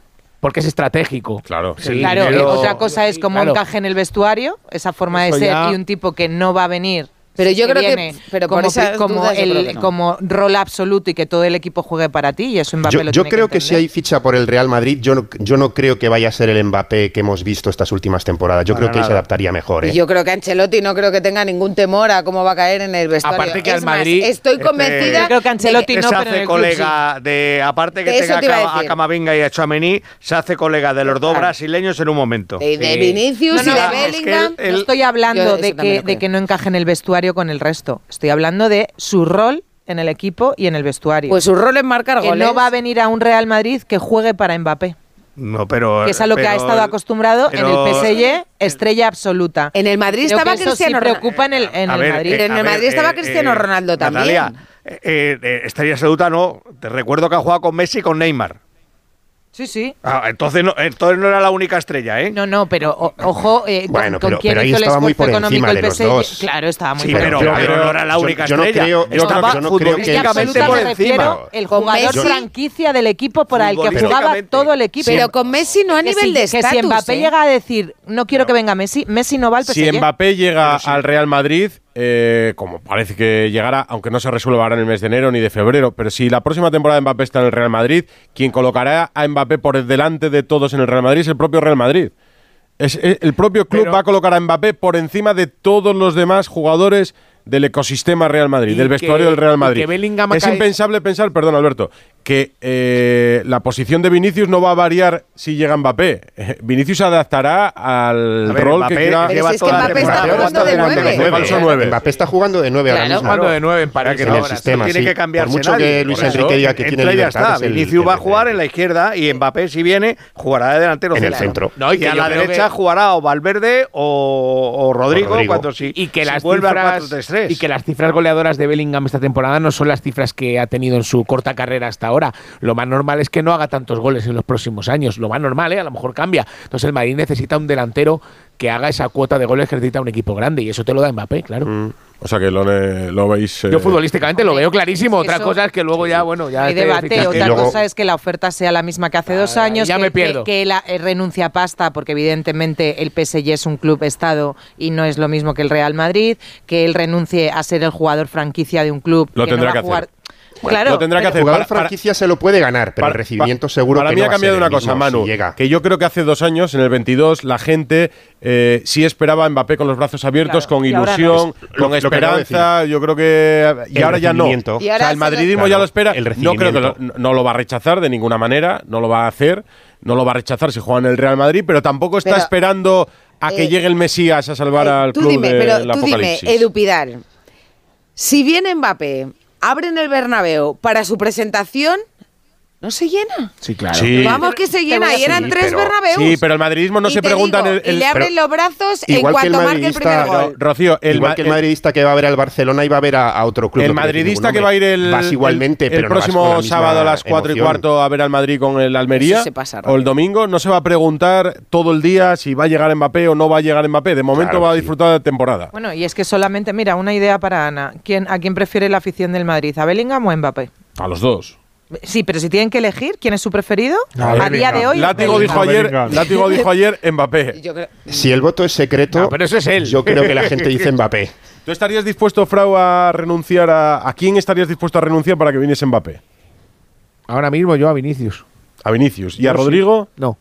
Porque es estratégico. Claro. Claro, eh, otra cosa es cómo claro. encaje en el vestuario, esa forma Eso de ser ya- y un tipo que no va a venir. Pero yo creo que- por como, esas como, dudas yo el, creo que no. como rol absoluto y que todo el equipo juegue para ti y eso Mbappé Yo, lo yo tiene creo que, si hay ficha por el Real Madrid, yo no, yo no creo que vaya a ser el Mbappé que hemos visto estas últimas temporadas. Yo Para creo que él se nada. adaptaría mejor. ¿eh? Y yo creo que Ancelotti no creo que tenga ningún temor a cómo va a caer en el vestuario. Aparte que Es al más, Madrid, estoy este, convencida. Yo creo que Ancelotti de que se hace colega de aparte que De tenga te a a. Camavinga y a Chouameni, se hace colega de los dos brasileños en un momento. De, de. Vinicius No, y no, de no, que Bellingham. No estoy hablando de que, que no encaje en el vestuario con el resto. Estoy hablando de su rol en el equipo y en el vestuario. Pues su rol es marcar que goles. no va a venir a un Real Madrid que juegue para Mbappé. No, pero Que es a lo que ha estado acostumbrado pero- en el PSG, estrella absoluta. En el Madrid Creo estaba que Cristiano sí preocupa en el, en A el ver, Madrid. eh, en el ver, Madrid estaba eh, Cristiano eh, Ronaldo también. Natalia, eh, eh, eh, Estrella absoluta no. Te recuerdo que ha jugado con Messi y con Neymar. Sí, sí. Ah, entonces, no, entonces no era la única estrella, ¿eh? No, no, pero o- ojo, eh, con- Bueno, con, pero- quién pero ahí hizo el estaba muy esfuerzo por económico encima el de los PSG. dos. Claro, estaba muy Sí, por pero, encima. pero no era la yo- única yo no estrella. creo- yo Estaba no creo que- futbolísticamente Absoluta por me refiero encima. el jugador Messi- franquicia del equipo para el que jugaba todo el equipo. Pero con Messi no a nivel si- de Que si estatus. Mbappé ¿eh? llega a decir, no quiero que venga Messi, Messi no va al PSG. Si Mbappé llega al Real Madrid, eh, como parece que llegará, aunque no se resuelva ahora en el mes de enero ni de febrero, pero si la próxima temporada Mbappé está en el Real Madrid, quien colocará a Mbappé por delante de todos en el Real Madrid es el propio Real Madrid. Es, es- el propio club va a colocar a Mbappé por encima de todos los demás jugadores del ecosistema Real Madrid, del vestuario del Real Madrid. es impensable pensar, perdón Alberto, que eh, la posición de Vinicius no va a variar si llega Mbappé. Vinicius se adaptará al rol Mbappé que quiera. Mbappé, Mbappé está jugando de 9. Mbappé está jugando de 9 ahora. Está jugando de 9 en París. En el sistema, tiene que cambiarse mucho que Luis Enrique diga que tiene libertad. Vinicius va a jugar en la izquierda y Mbappé, si viene, jugará de delantero. En el centro. y a la derecha jugará o Valverde o Rodrigo cuando si vuelve a 4-3-3. Y que las cifras goleadoras de Bellingham esta temporada no son las cifras que ha tenido en su corta carrera hasta ahora. Lo más normal es que no haga tantos goles en los próximos años. Lo más normal, ¿eh? a lo mejor cambia. Entonces el Madrid necesita un delantero que haga esa cuota de goles que necesita un equipo grande. Y eso te lo da Mbappé, claro. Mm. O sea que lo, lo veis. Yo eh, futbolísticamente lo veo clarísimo. Otra cosa es que luego ya, bueno, ya. Hay este debate. Otra cosa es que la oferta sea la misma que hace dos años. Ya que, me pierdo. Que, que la, eh, renuncia a pasta, porque evidentemente el PSG es un club Estado y no es lo mismo que el Real Madrid. Que él renuncie a ser el jugador franquicia de un club. Lo que no va que jugar, hacer Claro. Lo tendrá que hacer. Para, franquicia se lo puede ganar, pero para, el recibimiento seguro para que mí ha cambiado una cosa, Manu. Llega. Que yo creo que hace dos años, en el 22, la gente eh, sí esperaba a Mbappé con los brazos abiertos, con ilusión, con esperanza. Yo creo que. Y ahora ya no. Ahora o sea, el madridismo ya lo espera. El no creo que lo, no lo va a rechazar de ninguna manera, no lo va a hacer, no lo va a rechazar si juega en el Real Madrid, pero tampoco está esperando a que eh, llegue el Mesías a salvar eh, al club dime, del Apocalipsis. Tú dime, Edupidal, si viene Mbappé abren el Bernabéu para su presentación ¿No se llena? Sí, claro. Vamos que se llena. Y eran tres pero, Bernabéus. Sí, pero el madridismo no se preguntan... Y le abren los brazos en cuanto marque el primer Rocío, el, madridista que va a ver al Barcelona y va a ver a, otro club. El madridista que va a ir el, igualmente, el, próximo sábado a las cuatro y cuarto a ver al Madrid con el Almería. Pasa, o el domingo no se va a preguntar todo el día si va a llegar Mbappé o no va a llegar Mbappé. De momento va a disfrutar de temporada. Bueno, y es que solamente, mira, una idea para Ana. ¿Quién, ¿A quién prefiere la afición del Madrid? ¿A Bellingham o Mbappé? A los dos. Sí, pero si tienen que elegir quién es su preferido, a día de hoy. Látigo dijo, ayer, Látigo dijo ayer Mbappé. Si el voto es secreto, pero es él. yo creo que la gente dice Mbappé. ¿Tú estarías dispuesto, Frau, a renunciar a. ¿A quién estarías dispuesto a renunciar para que viniese Mbappé? Ahora mismo yo a Vinicius. ¿A Vinicius? ¿Y a Rodrigo? No.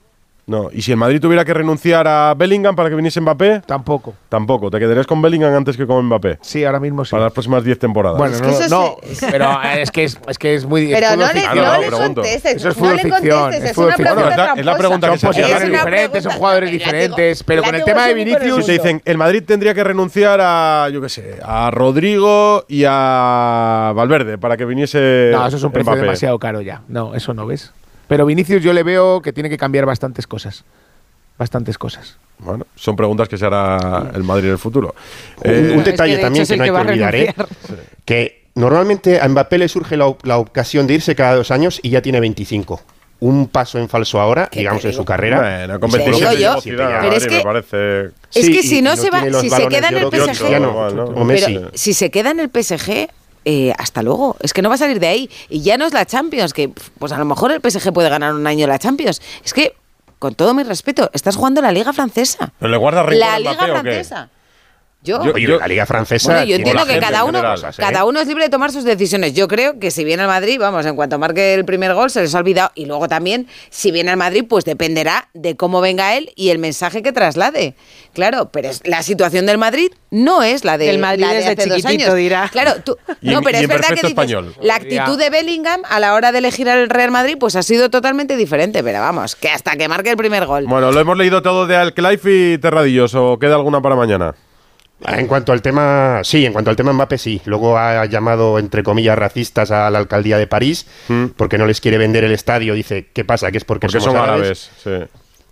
No, y si el Madrid tuviera que renunciar a Bellingham para que viniese Mbappé. Tampoco. Tampoco, te quedarías con Bellingham antes que con Mbappé. Sí, ahora mismo sí. Para las próximas 10 temporadas. Bueno, es que no, eso no sí. pero eh, es que es, es, que es muy. Pero es no, le, ah, no, no, le contestes. Eso es no le es, una pregunta. Es, la, pregunta que se hace. Son diferentes, son jugadores diferentes. pero con el tema de Vinicius. Si te dicen, el Madrid tendría que renunciar a, yo qué sé, a Rodrigo y a Valverde para que viniese. No, eso es un precio demasiado caro ya. No, eso no ves. Pero Vinicius yo le veo que tiene que cambiar bastantes cosas. Bastantes cosas. Bueno, son preguntas que se hará el Madrid en el futuro. Un, eh, detalle que también que no hay que, olvidar, ¿eh? que normalmente a Mbappé le surge la, ocasión de irse cada dos años y ya tiene 25. Un paso en falso ahora, digamos, en su carrera. Bueno, es que, si no, se va, si se queda en el PSG, si se queda en el PSG, eh, hasta luego. Es que no va a salir de ahí. Y ya no es la Champions, que pues a lo mejor el PSG puede ganar un año la Champions. Es que, con todo mi respeto, estás jugando la Liga Francesa. Le La Liga Francesa. Yo, la liga francesa. Yo entiendo que cada uno, ¿eh? cada uno es libre de tomar sus decisiones. Yo creo que si viene al Madrid, vamos, en cuanto marque el primer gol se les ha olvidado. Y luego también, si viene al Madrid, pues dependerá de cómo venga él y el mensaje que traslade. Claro, pero es, la situación del Madrid no es la de. El Madrid la de desde hace dos años. dirá. Claro, tú, no, pero es verdad que dices, español. la actitud de Bellingham a la hora de elegir al Real Madrid, pues ha sido totalmente diferente. Pero vamos, que hasta que marque el primer gol. Bueno, lo hemos leído todo de Alclife y Terradillos. ¿O queda alguna para mañana? En cuanto al tema, sí, en cuanto al tema Mbappé, sí. Luego ha llamado, entre comillas, racistas a la alcaldía de París mm. porque no les quiere vender el estadio. Dice, ¿qué pasa? Que es porque, somos son árabes. sí.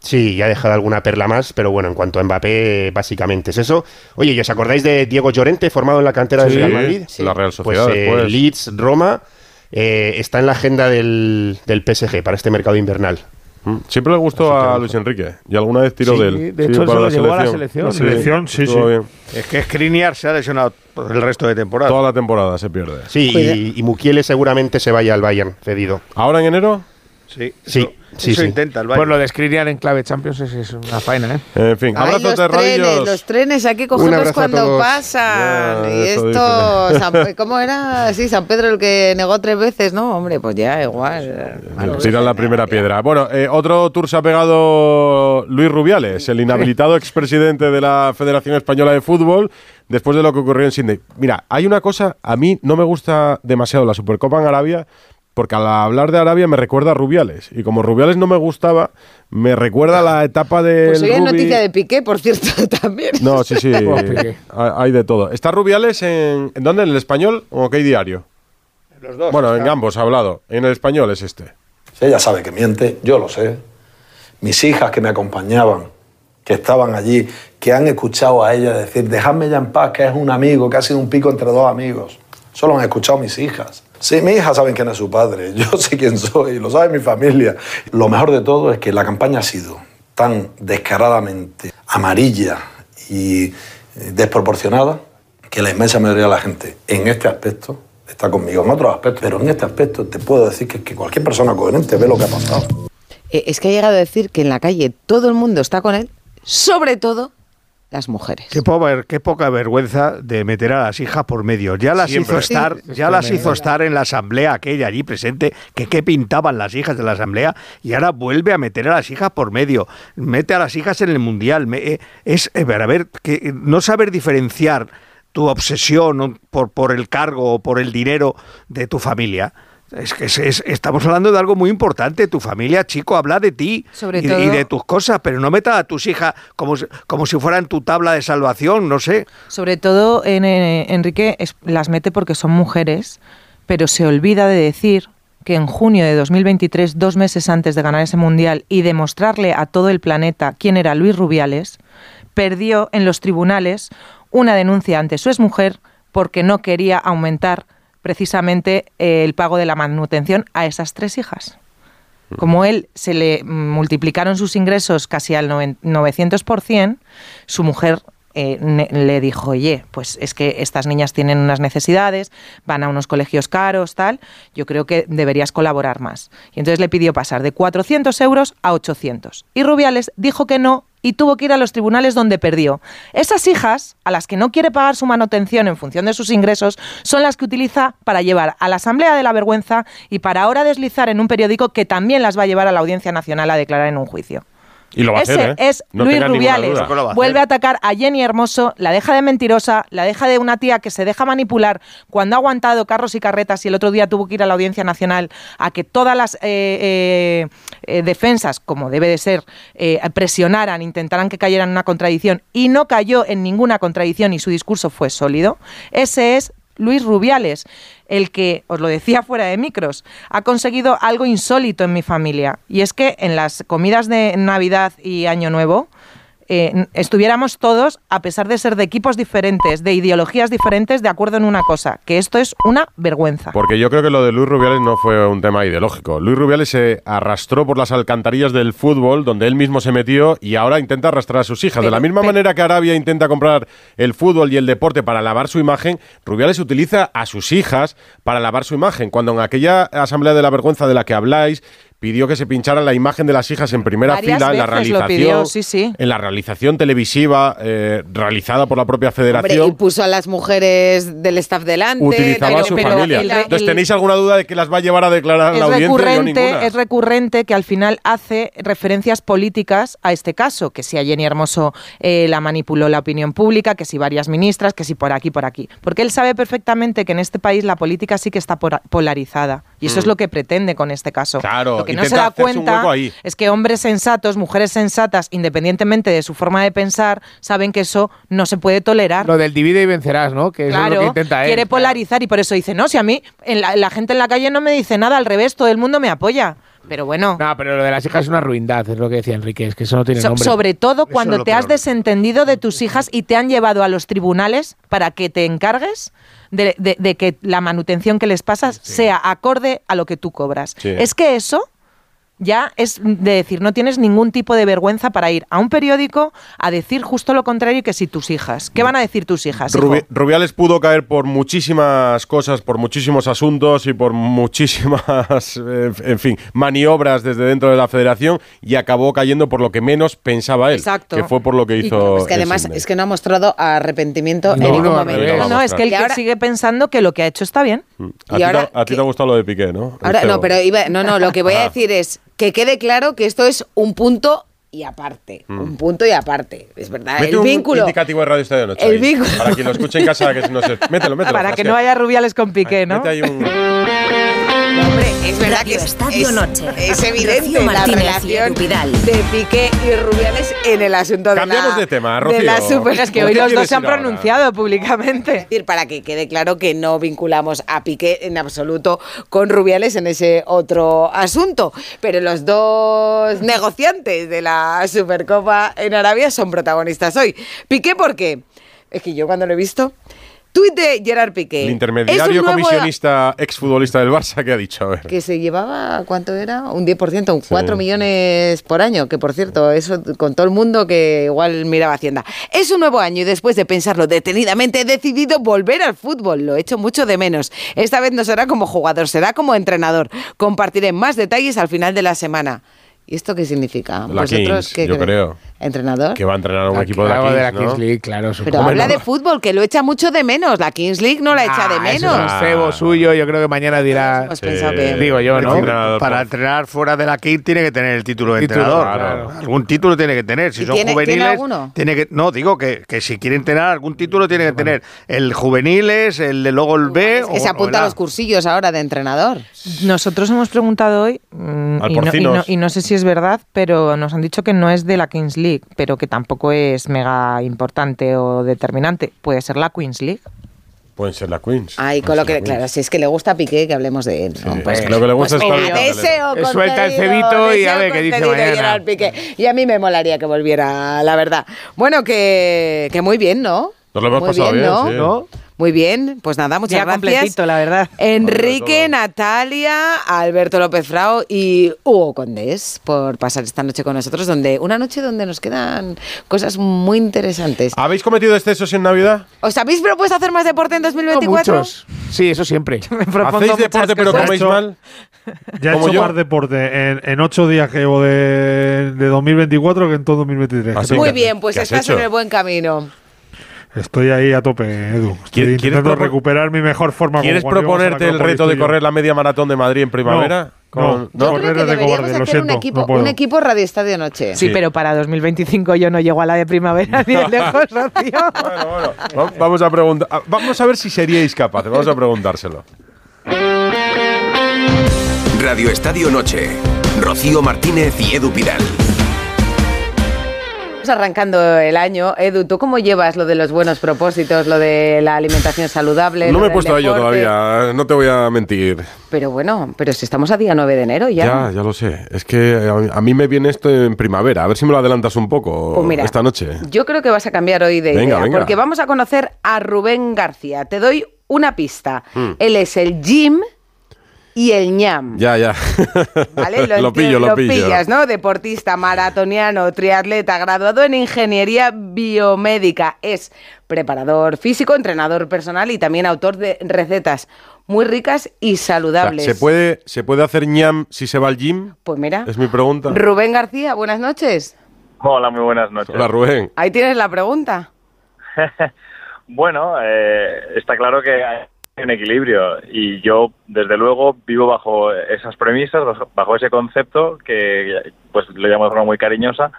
Sí, ya ha dejado alguna perla más, pero bueno, en cuanto a Mbappé, básicamente es eso. Oye, ¿y os acordáis de Diego Llorente, formado en la cantera sí, del Real Madrid? Sí. La Real Sociedad. Pues, eh, Leeds, Roma, eh, está en la agenda del, del PSG para este mercado invernal. Mm. Siempre le gustó a Luis Enrique y alguna vez tiró sí, de hecho, sí, para la, selección. La selección. La selección, sí, sí. Es que Skriniar se ha lesionado el resto de temporada. Toda la temporada se pierde. Sí, y, pues y Mukiele seguramente se vaya al Bayern cedido. ¿Ahora en enero? Sí, sí. Eso, sí, intenta. Pues lo de Skriniar en clave Champions es, una faena, ¿eh? En fin, abrazos de trenes, Los trenes hay que cogerlos cuando pasan. Y esto, ¿cómo era? Sí, San Pedro el que negó tres veces, ¿no? Hombre, pues ya, igual. Tiran la primera piedra. Bueno, eh, otro tour se ha pegado Luis Rubiales, el inhabilitado expresidente de la Federación Española de Fútbol, después de lo que ocurrió en Sydney. Mira, hay una cosa, a mí no me gusta demasiado la Supercopa en Arabia, porque al hablar de Arabia me recuerda a Rubiales. Y como Rubiales no me gustaba, me recuerda a la etapa de. Pues hay noticia de Piqué, por cierto, también. No, sí, sí. Eh, hay de todo. ¿Está Rubiales en. Dónde? ¿En el español o qué diario? Los dos. Bueno, en ambos ha hablado. En el español es este. Ella sabe que miente, yo lo sé. Mis hijas que me acompañaban, que estaban allí, que han escuchado a ella decir, dejadme ya en paz, que es un amigo, que ha sido un pico entre dos amigos. Solo han escuchado mis hijas. Sí, mi hija sabe quién es su padre, yo sé quién soy, lo sabe mi familia. Lo mejor de todo es que la campaña ha sido tan descaradamente amarilla y eh, desproporcionada que la inmensa mayoría de la gente en este aspecto está conmigo, en otros aspectos, pero en este aspecto te puedo decir que, que cualquier persona coherente ve lo que ha pasado. Eh, es que ha llegado a decir que en la calle todo el mundo está con él, sobre todo las mujeres. Qué, poca- qué poca vergüenza de meter a las hijas por medio. Ya las Siempre. hizo estar, Sí, ya las hizo estar en la asamblea aquella allí presente, que qué pintaban las hijas de la asamblea y ahora vuelve a meter a las hijas por medio. Mete a las hijas en el mundial. Me- eh, es eh, a ver que eh, no saber diferenciar tu obsesión por el cargo o por el dinero de tu familia. Es que es- es- estamos hablando de algo muy importante. Tu familia, chico, habla de ti Sobre y, de- todo- y de tus cosas, pero no meta a tus hijas como, si- como si fueran tu tabla de salvación, no sé. Sobre todo, en, eh, Enrique es- las mete porque son mujeres, pero se olvida de decir que en junio de 2023, dos meses antes de ganar ese mundial y demostrarle a todo el planeta quién era Luis Rubiales, perdió en los tribunales una denuncia ante su exmujer porque no quería aumentar precisamente eh, el pago de la manutención a esas tres hijas. Como él se le multiplicaron sus ingresos casi al noven- 900%, su mujer eh, le dijo, oye, pues es que estas niñas tienen unas necesidades, van a unos colegios caros, tal, yo creo que deberías colaborar más. Y entonces le pidió pasar de 400 euros a 800. Y Rubiales dijo que no y tuvo que ir a los tribunales donde perdió. Esas hijas, a las que no quiere pagar su manutención en función de sus ingresos, son las que utiliza para llevar a la Asamblea de la Vergüenza y para ahora deslizar en un periódico que también las va a llevar a la Audiencia Nacional a declarar en un juicio. Y lo va a Ese hacer, ¿eh? es No Luis Rubiales. Vuelve a atacar a Jenny Hermoso, la deja de mentirosa, la deja de una tía que se deja manipular cuando ha aguantado carros y carretas y el otro día tuvo que ir a la Audiencia Nacional a que todas las eh, eh, eh, defensas, como debe de ser, eh, presionaran, intentaran que cayera en una contradicción y no cayó en ninguna contradicción y su discurso fue sólido. Ese es Luis Rubiales, el que, os lo decía fuera de micros, ha conseguido algo insólito en mi familia. Y es que en las comidas de Navidad y Año Nuevo eh, estuviéramos todos, a pesar de ser de equipos diferentes, de ideologías diferentes, de acuerdo en una cosa, que esto es una vergüenza. Porque yo creo que lo de Luis Rubiales no fue un tema ideológico. Luis Rubiales se arrastró por las alcantarillas del fútbol, donde él mismo se metió, y ahora intenta arrastrar a sus hijas. de la misma manera que Arabia intenta comprar el fútbol y el deporte para lavar su imagen, Rubiales utiliza a sus hijas para lavar su imagen. Cuando en aquella Asamblea de la Vergüenza de la que habláis, pidió que se pinchara la imagen de las hijas en primera Varias fila en la realización, pidió, sí, sí. en la realización televisiva eh, realizada por la propia Hombre, federación. y puso a las mujeres del staff delante. utilizaba a su familia. el Entonces, ¿tenéis alguna duda de que las va a llevar a declarar es la audiencia? Recurrente, es recurrente que al final hace referencias políticas a este caso, que si a Jenny Hermoso eh, la manipuló la opinión pública, que si varias ministras, que si por aquí, por aquí. Porque él sabe perfectamente que en este país la política sí que está polarizada. Y eso Mm. es lo que pretende con este caso. Claro, lo que no se da cuenta es que hombres sensatos, mujeres sensatas, independientemente de su forma de pensar, saben que eso no se puede tolerar. Lo del divide y vencerás, ¿no? Que eso es lo que intenta él. quiere polarizar y por eso dice, no, si a mí en la, la gente en la calle no me dice nada, al revés, todo el mundo me apoya. Pero bueno, No, pero lo de las hijas es una ruindad, es lo que decía Enrique, es que eso no tiene so- nombre. sobre todo cuando es te has desentendido de tus hijas y te han llevado a los tribunales para que te encargues de, de- de que la manutención que les pasas sea acorde a lo que tú cobras. Sí. Es que eso ya es de decir, no tienes ningún tipo de vergüenza para ir a un periódico a decir justo lo contrario que si tus hijas. ¿Qué van a decir tus hijas? hijo? Rubi- Rubiales pudo caer por muchísimas cosas, por muchísimos asuntos y por muchísimas, eh, en fin, maniobras desde dentro de la federación y acabó cayendo por lo que menos pensaba él, Exacto. que fue por lo que Y- hizo. es que además es que no ha mostrado arrepentimiento No, en ningún no, momento. No, no, es que él Y ahora- sigue pensando que lo que ha hecho está bien. A, y ti, ahora te- a ti te ha gustado lo de Piqué, ¿no? Ahora, no, pero iba, no, no, lo que voy a Ah. decir es que quede claro que esto es un punto y aparte. Mm. Un punto y aparte. Es verdad. Mete el un vínculo. indicativo de Radio Estadio de Noche El ahí, vínculo. Para quien lo escuche en casa, que si no se... Mételo, mételo. Para que no haya rubiales con Piqué, ¿no? Mete ahí un... Hombre, es verdad Radio que es, Estadio es- Noche. es evidente la relación de Piqué y Rubiales en el asunto de Cambiamos la, de tema, de Rocío. la super- Es que ¿Por hoy los dos se han ahora? pronunciado públicamente. Es decir, para que quede claro que no vinculamos a Piqué en absoluto con Rubiales en ese otro asunto. Pero los dos negociantes de la Supercopa en Arabia son protagonistas hoy. Piqué, ¿por qué? Es que yo cuando lo he visto, Tuit de Gerard Piqué. El intermediario un nuevo- comisionista exfutbolista del Barça que ha dicho, a ver. Que se llevaba, ¿cuánto era? Un 10%, un 4 Sí. millones por año, que por cierto, eso con todo el mundo que igual miraba Hacienda. Es un nuevo año y después de pensarlo detenidamente he decidido volver al fútbol. Lo he hecho mucho de menos. Esta vez no será como jugador, será como entrenador. Compartiré más detalles al final de la semana. ¿Y esto qué significa? La Kings, qué yo creo. ¿Entrenador? Que va a entrenar a un Ah, equipo de la claro, Kings, de la ¿no? Kings League, claro. Pero habla de fútbol, que lo echa mucho de menos. La Kings League no la echa de Ah, menos. es un cebo suyo, yo creo que mañana dirá... Hemos pensado que- Digo yo, ¿no? Para entrenar fuera de la KIT tiene que tener el título de Título, entrenador. claro. Algún título tiene que tener. Si ¿Y son tiene- juveniles. tiene alguno? tiene que, no, digo que, que si quiere entrenar algún título tiene que tener el juveniles, el de luego el B. Es que se o- apunta a los cursillos ahora de entrenador. Nosotros hemos preguntado hoy, mm, Al y no sé si es verdad, pero nos han dicho que no es de la Kings League, pero que tampoco es mega importante o determinante. Puede ser la Queens League. Pueden ser la Queens. Ay, con lo que, claro, si es que le gusta a Piqué, que hablemos de él. ¿no? Pues lo que le gusta es deseo Que suelta el cebito y a ver qué dice mañana. Piqué. Y a mí me molaría que volviera, la verdad. Bueno, que, que muy bien, ¿no? Nos lo hemos Muy pasado bien, bien, ¿no? sí. ¿No? Muy bien, pues nada, muchas Ya gracias. completito, la verdad. Enrique, Natalia, Alberto López Frao y Hugo Condés por pasar esta noche con nosotros, donde una noche donde nos quedan cosas muy interesantes. ¿Habéis cometido excesos en Navidad? ¿Os habéis propuesto hacer más deporte en 2024? Muchos. Sí, eso siempre. ¿Hacéis deporte pero coméis mal? Ya he hecho yo. más deporte en, en ocho días que llevo de, de 2024 que en todo 2023. Así Muy bien, pues ¿qué has estás hecho? en el buen camino. Estoy ahí a tope, Edu. Estoy ¿Quieres- intentando quieres propo- recuperar mi mejor forma. ¿Quieres proponerte el reto de correr la media maratón de Madrid en primavera? No, Con- no. Yo creo Correr que es de deberíamos cobarde, un equipo, no un equipo Radio Estadio Noche. Sí, pero para 2025 yo no llego a la de primavera ni de lejos, Rocío. Va- Vamos a preguntar. ah, Vamos a ver si seríais capaces. Vamos a preguntárselo. Radio Estadio Noche. Rocío Martínez y Edu Pidal. Estamos arrancando el año. Edu, ¿tú cómo llevas lo de los buenos propósitos, lo de la alimentación saludable? No me he puesto a ello todavía, no te voy a mentir. Pero bueno, pero si estamos a día 9 de enero ya. Ya, ya lo sé. Es que a, a mí me viene esto en primavera. A ver si me lo adelantas un poco Pues mira, esta noche. Yo creo que vas a cambiar hoy de Venga, idea, venga. porque vamos a conocer a Rubén García. Te doy una pista. Mm. Él es el Jim y el ñam. Ya, ya. ¿Vale? lo pillo, lo, pillo. pillas, ¿no? Deportista, maratoniano, triatleta, graduado en ingeniería biomédica. Es preparador físico, entrenador personal y también autor de recetas muy ricas y O sea, saludables. ¿se, puede, ¿Se puede hacer ñam si se va al gym? Pues mira, Es mi pregunta. Rubén García, buenas noches. Hola, muy buenas noches. Hola, Rubén. Ahí tienes la pregunta. Bueno, eh, está claro que un equilibrio y yo, desde luego, vivo bajo esas premisas, bajo- ese concepto que pues lo llamo de forma muy cariñosa.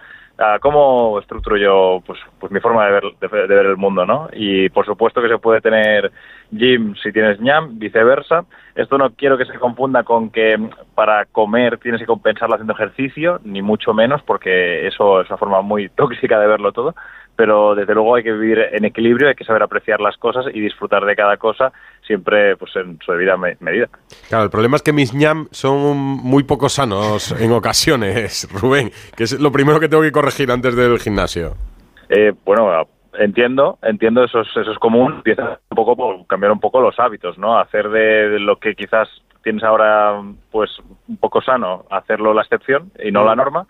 ¿Cómo estructuro yo pues, pues mi forma de ver, de, de ver el mundo, no? Y por supuesto que se puede tener gym si tienes ñam, viceversa. Esto no quiero que se confunda con que para comer tienes que compensarlo haciendo ejercicio, ni mucho menos, porque eso es una forma muy tóxica de verlo todo pero desde luego hay que vivir en equilibrio, hay que saber apreciar las cosas y disfrutar de cada cosa siempre pues en su debida me- medida. Claro, el problema es que mis ñam son muy poco sanos en ocasiones, Rubén, que es lo primero que tengo que corregir antes del gimnasio. Eh, bueno, entiendo, entiendo, eso es, eso es común, empieza un poco por cambiar un poco los hábitos, ¿no? Hacer de, de lo que quizás tienes ahora pues un poco sano, hacerlo la excepción y no la norma.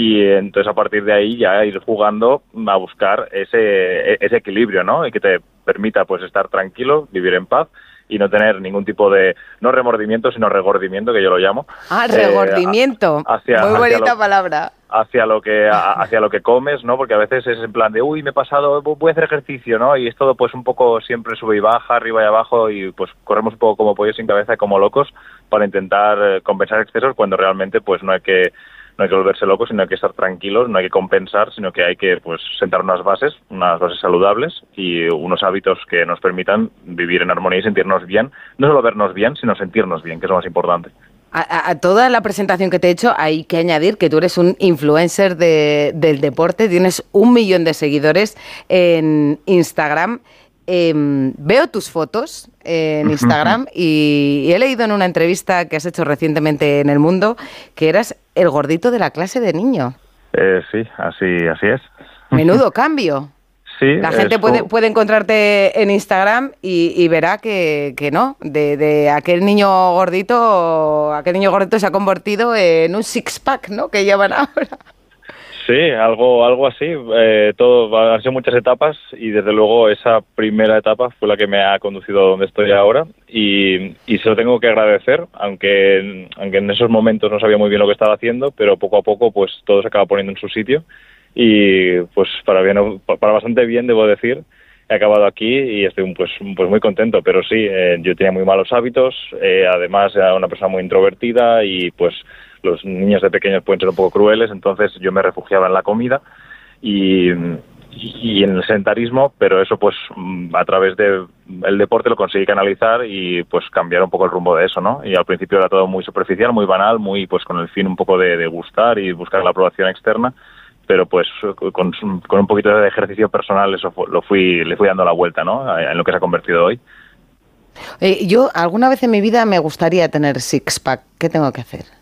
Y entonces a partir de ahí ya ir jugando a buscar ese, ese equilibrio, ¿no? Y que te permita pues estar tranquilo, vivir en paz y no tener ningún tipo de, no remordimiento, sino regordimiento, que yo lo llamo. Ah, Eh, regordimiento. hacia- Muy hacia bonita lo- palabra. hacia lo que a- hacia lo que comes, ¿no? Porque a veces es en plan de, uy, me he pasado, voy a hacer ejercicio, ¿no? Y es todo pues un poco siempre sube y baja, arriba y abajo y pues corremos un poco como pollos sin cabeza, como locos para intentar eh, compensar excesos cuando realmente pues no hay que no hay que volverse locos, sino hay que estar tranquilos, no hay que compensar, sino que hay que pues sentar unas bases, unas bases saludables y unos hábitos que nos permitan vivir en armonía y sentirnos bien, no solo vernos bien, sino sentirnos bien, que es lo más importante. A toda la presentación que te he hecho hay que añadir que tú eres un influencer de- del deporte, tienes un millón de seguidores en Instagram. Em, veo tus fotos en Instagram y, y he leído en una entrevista que has hecho recientemente en El Mundo que eras el gordito de la clase de niño. Eh, sí, así así es. Menudo cambio. Sí, La gente es puede, puede encontrarte en Instagram y, y verá que, que no, de, de aquel niño gordito, aquel niño gordito se ha convertido en un six-pack, ¿no? Que llevan ahora. Sí, algo, algo así. Eh, todo han sido muchas etapas y desde luego esa primera etapa fue la que me ha conducido a donde estoy ahora y, y se lo tengo que agradecer, aunque, aunque en esos momentos no sabía muy bien lo que estaba haciendo, pero poco a poco pues todo se acaba poniendo en su sitio y pues para bien, para bastante bien debo decir. He acabado aquí y estoy pues, pues muy contento, pero sí, eh, yo tenía muy malos hábitos, eh, además era una persona muy introvertida y pues los niños de pequeños pueden ser un poco crueles, entonces yo me refugiaba en la comida y, en el sedentarismo, pero eso pues mm, a través del deporte lo conseguí canalizar y pues cambiar un poco el rumbo de eso, ¿no? Y al principio era todo muy superficial, muy banal, muy pues con el fin un poco de, de gustar y buscar la aprobación externa, pero pues con, un poquito de ejercicio personal eso lo fui le fui dando la vuelta, ¿no? En lo que se ha convertido hoy. Eh, yo alguna vez en mi vida me gustaría tener six-pack. ¿Qué tengo que hacer?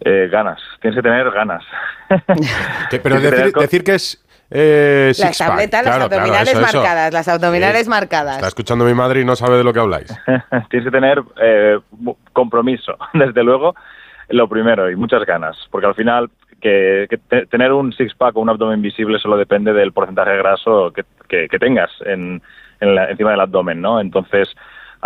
Eh, ganas, tienes que tener ganas. Que- pero que decir, tener co- decir que es eh, Las tabletas, las Claro, abdominales eso, eso. marcadas, las abdominales marcadas. Está escuchando mi madre y no sabe de lo que habláis. tienes que tener eh, compromiso, desde luego, lo primero, y muchas ganas, porque al final que, que te- tener un six-pack o un abdomen visible solo depende del porcentaje de graso que, que- que tengas en, en la- encima del abdomen, ¿no? Entonces,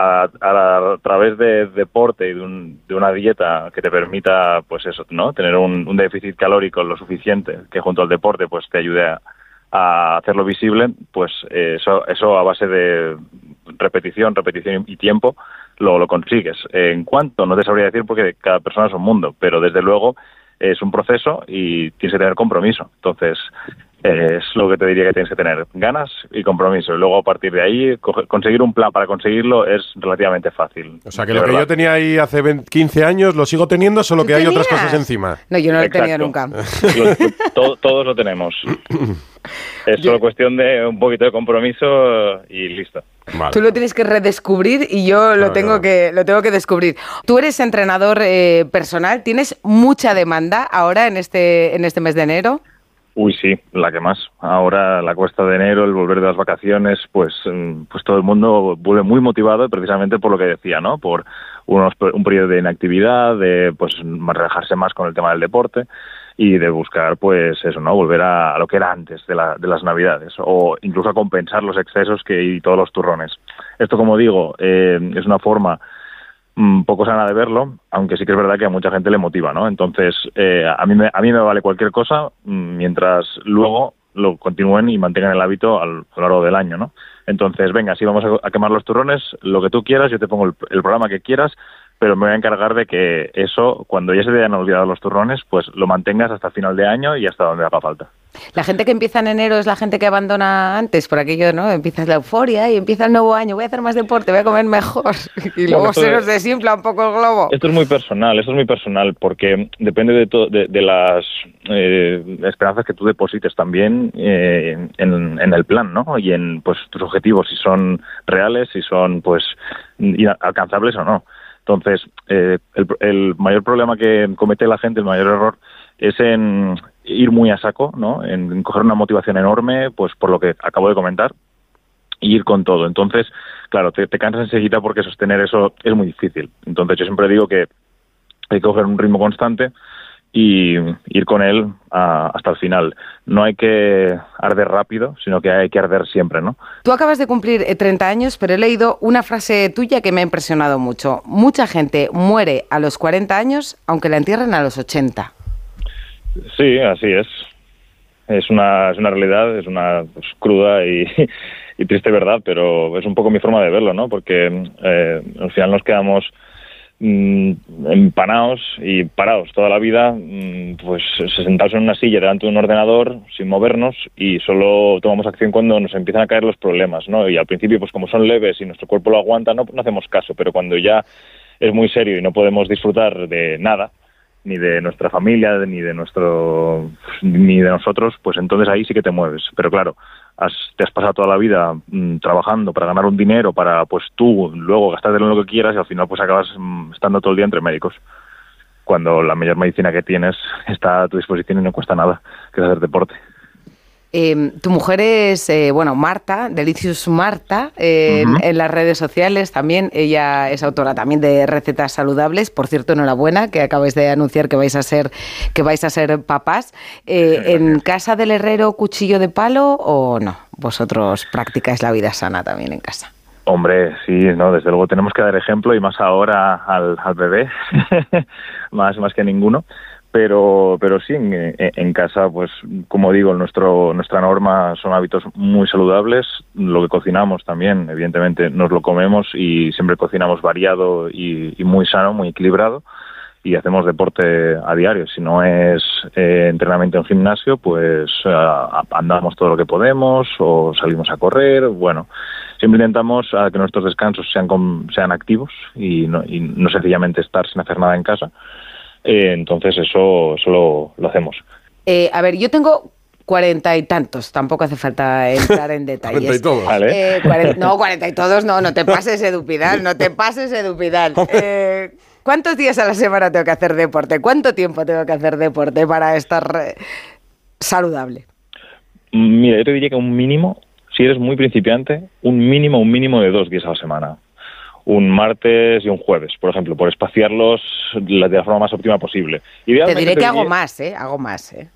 a, a- a través de deporte y de, un- de una dieta que te permita, pues eso, ¿no? Tener un, déficit calórico lo suficiente que junto al deporte, pues te ayude a, hacerlo visible, pues eh, eso, eso a base de repetición, repetición y tiempo lo, lo consigues. En cuanto, no te sabría decir porque cada persona es un mundo, pero desde luego es un proceso y tienes que tener compromiso. Entonces, es lo que te diría que tienes que tener, ganas y compromiso. Y luego a partir de ahí, conseguir un plan para conseguirlo es relativamente fácil. O sea, que lo que yo tenía ahí hace 20 15 años lo sigo teniendo, solo que hay otras cosas encima. No, yo no lo he tenido nunca. todos lo tenemos. Es solo cuestión de un poquito de compromiso y listo. Tú lo tienes que redescubrir y yo lo tengo que lo tengo que descubrir. Tú eres entrenador eh, personal, tienes mucha demanda ahora en este en este mes de enero. Uy, sí, la que más. Ahora la cuesta de enero, el volver de las vacaciones, pues, mm, pues todo el mundo vuelve muy motivado precisamente por lo que decía, ¿no? Por unos, un periodo de inactividad, de pues relajarse más con el tema del deporte y de buscar, pues eso, ¿no? Volver a, lo que era antes de, la- de las Navidades o incluso a compensar los excesos que y todos los turrones. Esto, como digo, eh, es una forma poco sana de verlo, aunque sí que es verdad que a mucha gente le motiva, ¿no? Entonces, eh, a, mí me, a mí me vale cualquier cosa mm, mientras luego lo continúen y mantengan el hábito a lo largo del año, ¿no? Entonces, venga, si vamos a, a quemar los turrones, lo que tú quieras, yo te pongo el programa que quieras, pero me voy a encargar de que eso, cuando ya se te hayan olvidado los turrones, pues lo mantengas hasta final de año y hasta donde haga falta. La gente que empieza en enero es la gente que abandona antes, por aquello, ¿no? Empiezas la euforia y empieza el nuevo año, voy a hacer más deporte, voy a comer mejor. Y luego se nos desinfla un poco el globo. Esto es muy personal, esto es muy personal porque depende de, to- de, de las eh, esperanzas que tú deposites también eh, en, en el plan, ¿no? Y en pues tus objetivos, si son reales, si son pues alcanzables o no. Entonces, eh, el, el mayor problema que comete la gente, el mayor error, es en ir muy a saco, ¿no? En coger una motivación enorme, pues por lo que acabo de comentar, y ir con todo. Entonces, claro, te, te cansas enseguida porque sostener eso es muy difícil. Entonces, yo siempre digo que hay que coger un ritmo constante y ir con él ah, hasta el final. No hay que arder rápido, sino que hay que arder siempre, ¿no? Tú acabas de cumplir eh, 30 años, pero he leído una frase tuya que me ha impresionado mucho. Mucha gente muere a los 40 años, aunque la entierren a los 80. Sí, así es. Es una, es una realidad, es una pues, cruda y, y triste verdad, pero es un poco mi forma de verlo, ¿no? Porque eh, al final nos quedamos mm, empanados y parados toda la vida, mm, pues sentados en una silla delante de un ordenador sin movernos y solo tomamos acción cuando nos empiezan a caer los problemas, ¿no? Y al principio, pues como son leves y nuestro cuerpo lo aguanta, no, no hacemos caso, pero cuando ya es muy serio y no podemos disfrutar de nada, ni de nuestra familia, ni de nuestro, ni de nosotros, pues entonces ahí sí que te mueves. Pero claro, has, te has pasado toda la vida mm, trabajando para ganar un dinero, para pues tú luego gastártelo en lo que quieras y al final pues acabas mm, estando todo el día entre médicos. Cuando la mayor medicina que tienes está a tu disposición y no cuesta nada, que es hacer deporte. Eh, tu mujer es, eh, bueno, Marta, Delicious Marta, eh, en- las redes sociales también. Ella es autora también de recetas saludables. Por cierto, enhorabuena, que acabáis de anunciar que vais a ser, que vais a ser papás. Eh, ¿En casa del herrero cuchillo de palo o no? Vosotros practicáis la vida sana también en casa. Hombre, sí, no, desde luego tenemos que dar ejemplo y más ahora al, al bebé, más, más que ninguno. Pero, pero sí, en, casa, pues como digo, nuestro, nuestra norma son hábitos muy saludables. Lo que cocinamos también, evidentemente, nos lo comemos y siempre cocinamos variado y, y muy sano, muy equilibrado. Y hacemos deporte a diario. Si no es eh, entrenamiento en gimnasio, pues ah, andamos todo lo que podemos o salimos a correr. Bueno, siempre intentamos ah, que nuestros descansos sean, sean activos y no, y no sencillamente estar sin hacer nada en casa. Eh, entonces eso, eso lo, lo hacemos. Eh, a ver, yo tengo cuarenta y tantos, tampoco hace falta entrar en detalles. Cuarenta y todos. Vale. Eh, no, cuarenta y todos no, no te pases, Edupidal, no te pases, Edupidal. Eh, ¿Cuántos días a la semana tengo que hacer deporte? ¿Cuánto tiempo tengo que hacer deporte para estar eh, saludable? Mm, Mira, yo te diría que un mínimo, si eres muy principiante, un mínimo, un mínimo de dos días a la semana. Un martes y un jueves, por ejemplo, por espaciarlos la- de la forma más óptima posible. Te diré que hago más, ¿eh? Hago más, ¿eh?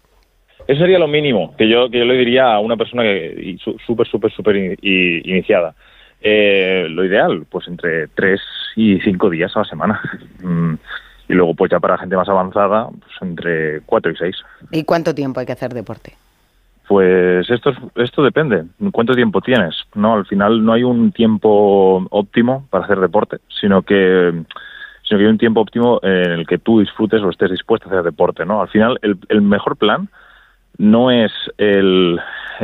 Eso sería lo mínimo que yo, que yo le diría a una persona que súper, súper, súper in- iniciada. Eh, lo ideal, pues entre tres y cinco días a la semana. Mm, Y luego, pues ya para gente más avanzada, pues entre cuatro y seis. ¿Y cuánto tiempo hay que hacer deporte? Pues esto, es- esto depende. ¿Cuánto tiempo tienes? No, al final no hay un tiempo óptimo para hacer deporte, sino que sino que hay un tiempo óptimo en el que tú disfrutes o estés dispuesto a hacer deporte, ¿no? Al final el, el mejor plan no es el,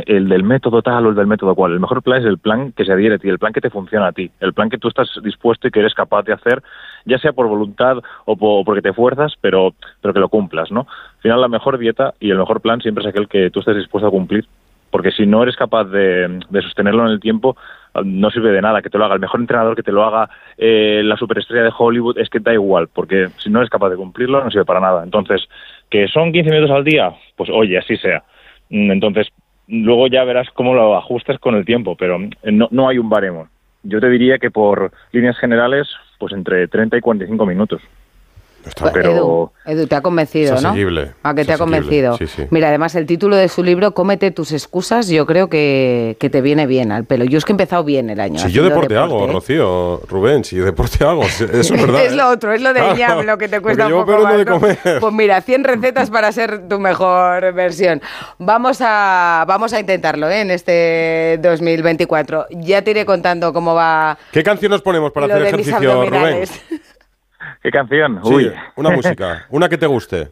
el del método tal o el del método cual. El mejor plan es el plan que se adhiere a ti, el plan que te funciona a ti, el plan que tú estás dispuesto y que eres capaz de hacer, ya sea por voluntad o po- porque te fuerzas, pero, pero que lo cumplas, ¿no? Al final la mejor dieta y el mejor plan siempre es aquel que tú estés dispuesto a cumplir. Porque si no eres capaz de, de sostenerlo en el tiempo, no sirve de nada que te lo haga el mejor entrenador, que te lo haga eh, la superestrella de Hollywood, es que da igual, porque si no eres capaz de cumplirlo, no sirve para nada. Entonces, que son 15 minutos al día, pues oye, así sea. Mm, Entonces, luego ya verás cómo lo ajustas con el tiempo, pero eh, no, no hay un baremo. Yo te diría que por líneas generales, pues entre 30 y 45 minutos. Pero Edu, Edu, te ha convencido, Es ¿no? ¿A que es te ha convencido? sí, sí. Mira, además el título de su libro, Cómete tus excusas, yo creo que, que te viene bien al pelo. Yo es que he empezado bien el año. Si yo haciendo deporte, hago, ¿eh? Rocío, Rubén, si deporte hago, eso es verdad. es ¿eh? lo otro, es lo de Claro, ñam, lo que te cuesta un yo poco más. Pues mira, 100 recetas para ser tu mejor versión. Vamos a, vamos a intentarlo ¿eh? en este 2024. Ya te iré contando cómo va ¿Qué canción nos ponemos para hacer ejercicio, Rubén? ¿Qué canción? Sí, Uy. una música, una que te guste.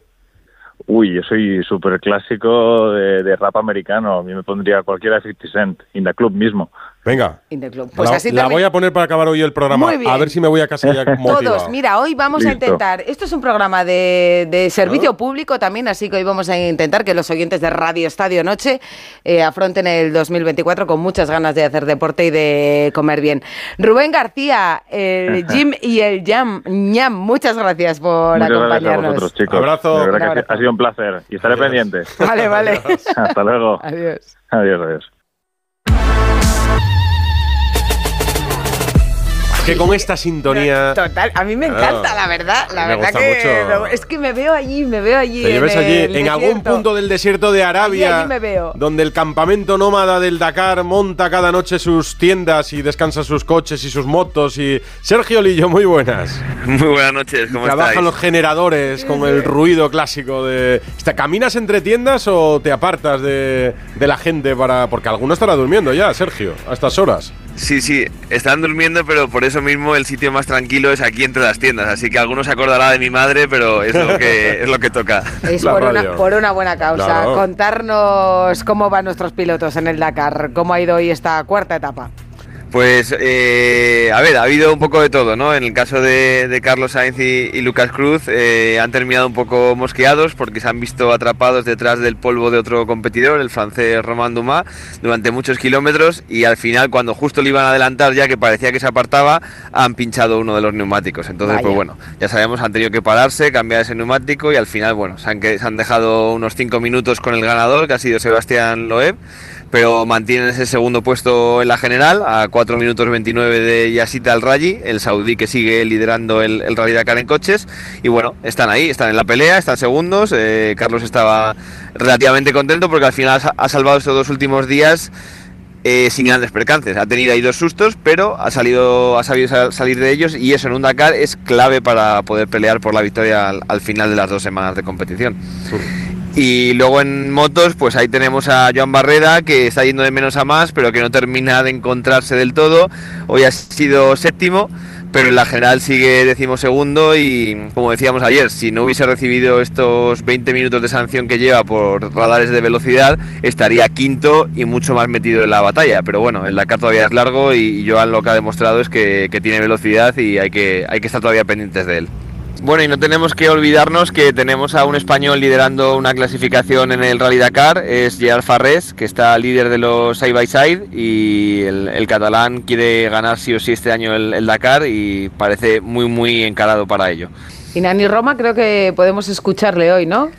Uy, yo soy súper clásico de, de rap americano. A mí me pondría cualquiera de 50 Cent, In the Club mismo. Venga. In the club. Pues la, así la voy a poner para acabar hoy el programa. Muy bien. A ver si me voy a casa ya motivado. Todos, mira, hoy vamos a intentar, esto es un programa de, de servicio público también, así que hoy vamos a intentar que los oyentes de Radio Estadio Noche eh, afronten el 2024 con muchas ganas de hacer deporte y de comer bien. Rubén García, el Jim y el Jam, ñam, muchas gracias por Muchas gracias a acompañarnos. vosotros, chicos. Abrazo. De verdad que Un ha sido- ha sido un placer. Y estaré pendiente. Vale, vale. Hasta luego. Adiós. Adiós, adiós. Que con esta sintonía... Total, a mí me Claro. encanta, la verdad. La me verdad que mucho. me- es que me veo allí, me veo allí. Te lleves en allí, en algún punto del desierto de Arabia, Allí, allí me veo. donde el campamento nómada del Dakar monta cada noche sus tiendas y descansa sus coches y sus motos. Y Sergio Lillo, muy buenas. Muy buenas noches, ¿cómo Trabajan estáis? los generadores con el ruido clásico de. ¿Caminas entre tiendas o te apartas de, de la gente para.? Porque alguno estará durmiendo ya, Sergio, a estas horas. Sí, sí, están durmiendo, pero por eso mismo el sitio más tranquilo es aquí entre las tiendas. Así que algunos se acordará de mi madre, pero es lo que, es lo que toca. Es por una, por una buena causa. Claro. Contarnos cómo van nuestros pilotos en el Dakar, cómo ha ido hoy esta cuarta etapa. Pues, eh, a ver, ha habido un poco de todo, ¿no? En el caso de, de Carlos Sainz y, y Lucas Cruz, eh, han terminado un poco mosqueados porque se han visto atrapados detrás del polvo de otro competidor, el francés Romain Dumas, durante muchos kilómetros y al final, cuando justo le iban a adelantar, ya que parecía que se apartaba, han pinchado uno de los neumáticos. Entonces, Vaya. pues bueno, ya sabemos, han tenido que pararse, cambiar ese neumático y al final, bueno, se han, que- se han dejado unos 5 minutos con el ganador, que ha sido Sebastián Loeb pero mantienen ese segundo puesto en la general a 4 minutos 29 de Yasita Al Rayi, el saudí que sigue liderando el, Rally Dakar en coches y bueno, están ahí, están en la pelea, están segundos, eh, Carlos estaba relativamente contento porque al final ha salvado estos dos últimos días eh, sin grandes percances. Ha tenido ahí dos sustos, pero ha salido, ha sabido sal- salir de ellos y eso en un Dakar es clave para poder pelear por la victoria al final de las dos semanas de competición. Y luego en motos, pues ahí tenemos a Joan Barrera, que está yendo de menos a más, pero que no termina de encontrarse del todo. Hoy ha sido séptimo, pero en la general sigue decimosegundo y, como decíamos ayer, si no hubiese recibido estos 20 minutos de sanción que lleva por radares de velocidad, estaría quinto y mucho más metido en la batalla. Pero bueno, el Dakar todavía es largo y Joan lo que ha demostrado es que, que tiene velocidad y hay que, hay que estar todavía pendientes de él. Bueno, y no tenemos que olvidarnos que tenemos a un español liderando una clasificación en el Rally Dakar, es Gerard Farrés, que está líder de los side by side y el, el catalán quiere ganar sí o sí este año el, el Dakar y parece muy muy encarado para ello. Y Nani Roma creo que podemos escucharle hoy, ¿no?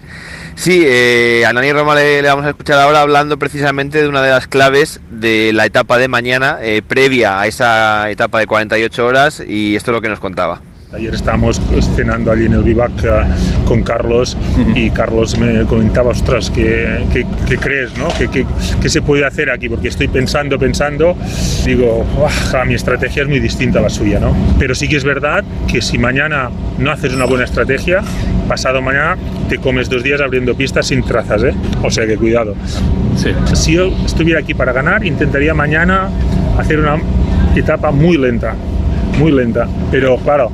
Sí, eh, a Nani Roma le, le vamos a escuchar ahora hablando precisamente de una de las claves de la etapa de mañana, eh, previa a esa etapa de 48 horas, y esto es lo que nos contaba. Ayer estábamos cenando allí en el vivac eh, con Carlos y Carlos me comentaba, ostras, ¿qué, qué, qué crees? No? ¿Qué, qué, qué se puede hacer aquí? Porque estoy pensando, pensando, digo, "Uah, mi estrategia es muy distinta a la suya, ¿no? Pero sí que es verdad que si mañana no haces una buena estrategia, pasado mañana te comes dos días abriendo pistas sin trazas, ¿eh? O sea que cuidado. Si yo estuviera aquí para ganar, intentaría mañana hacer una etapa muy lenta, muy lenta. Pero claro,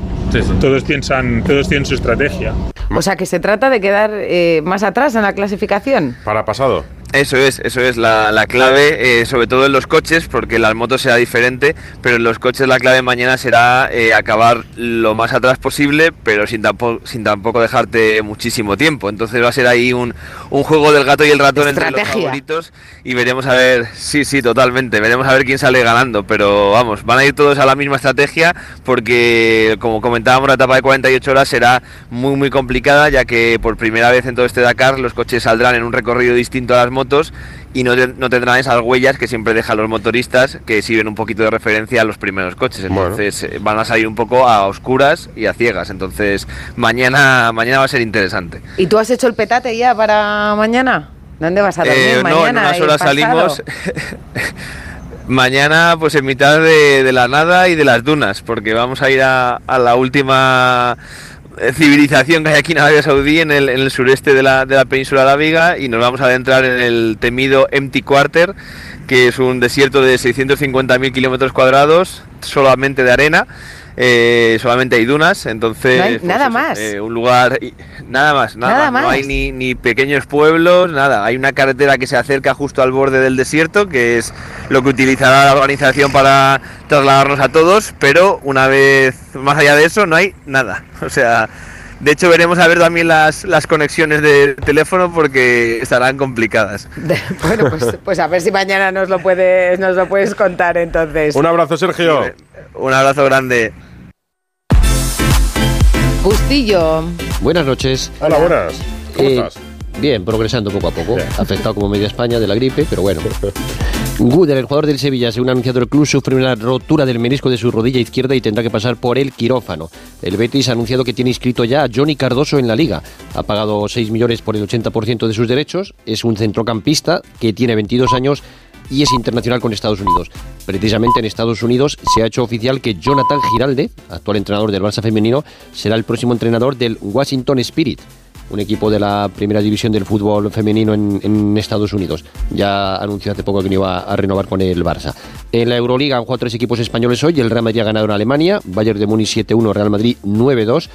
todos piensan, todos tienen su estrategia. O sea que se trata de quedar eh, más atrás en la clasificación. Para pasado. Eso es, eso es la, la clave, eh, sobre todo en los coches, porque las motos será diferente, pero en los coches la clave mañana será eh, acabar lo más atrás posible, pero sin tampoco, sin tampoco dejarte muchísimo tiempo. Entonces va a ser ahí un, un juego del gato y el ratón entre los favoritos y veremos a ver, sí, sí, totalmente, veremos a ver quién sale ganando, pero vamos, van a ir todos a la misma estrategia porque, como comentábamos, la etapa de 48 horas será muy, muy complicada, ya que por primera vez en todo este Dakar los coches saldrán en un recorrido distinto a las motos y no, no tendrán esas huellas que siempre dejan los motoristas que sirven un poquito de referencia a los primeros coches. Entonces eh, van a salir un poco a oscuras y a ciegas. Entonces mañana, mañana va a ser interesante. ¿Y tú has hecho el petate ya para mañana? ¿Dónde vas a dormir Eh, mañana? no, en unas horas salimos. Mañana, pues en mitad de, de la nada y de las dunas, porque vamos a ir a, a la última eh, civilización que hay aquí en Arabia Saudí, en el, en el sureste de la, de la península arábiga, y nos vamos a adentrar en el temido Empty Quarter, que es un desierto de 650.000 kilómetros cuadrados, solamente de arena. Eh, solamente hay dunas, entonces No hay pues nada eso, más. eh, un lugar nada más, nada, Nada más. no hay más. ni, ni pequeños pueblos, nada. Hay una carretera que se acerca justo al borde del desierto, que es lo que utilizará la organización para trasladarnos a todos, pero una vez más allá de eso no hay nada. O sea, de hecho veremos a ver también las, las conexiones de teléfono porque estarán complicadas. Bueno, pues, pues a ver si mañana nos lo puedes, nos lo puedes contar entonces. Un abrazo, Sergio. Un abrazo grande. Bustillo. Buenas noches. Hola, buenas. ¿Cómo Eh, estás? Bien, progresando poco a poco. Afectado como media España de la gripe, pero bueno. Guder, el jugador del Sevilla, según ha anunciado el club, sufre una rotura del menisco de su rodilla izquierda y tendrá que pasar por el quirófano. El Betis ha anunciado que tiene inscrito ya a Johnny Cardoso en la liga. Ha pagado 6 millones por el 80% de sus derechos. Es un centrocampista que tiene 22 años y es internacional con Estados Unidos. Precisamente en Estados Unidos se ha hecho oficial que Jonathan Giralde, actual entrenador del Barça femenino, será el próximo entrenador del Washington Spirit un equipo de la primera división del fútbol femenino en, Estados Unidos. Ya anunció hace poco que no iba a renovar con el Barça. En la Euroliga han jugado tres equipos españoles hoy. El Real Madrid ha ganado en Alemania, Bayern de Múnich 7-1, Real Madrid 9-2.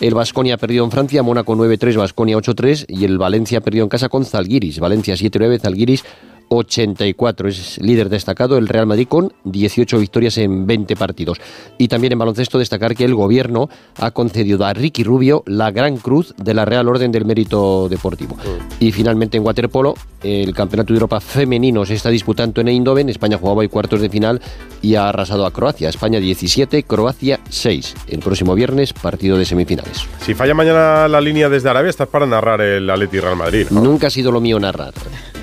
El Vasconia ha perdido en Francia, Mónaco 9-3, Vasconia 8-3 y el Valencia ha perdido en casa con Zalgiris, Valencia 7-9, Zalgiris 84. Es líder destacado el Real Madrid con 18 victorias en 20 partidos. Y también en baloncesto destacar que el gobierno ha concedido a Ricky Rubio la Gran Cruz de la Real Orden del Mérito Deportivo. Y finalmente en waterpolo, el Campeonato de Europa femenino se está disputando en Eindhoven. España jugaba hoy cuartos de final y ha arrasado a Croacia. España 17, Croacia 6. El próximo viernes, partido de semifinales. Si falla mañana la línea desde Arabia, estás para narrar el Atleti Real Madrid. ¿no? Nunca ha sido lo mío narrar.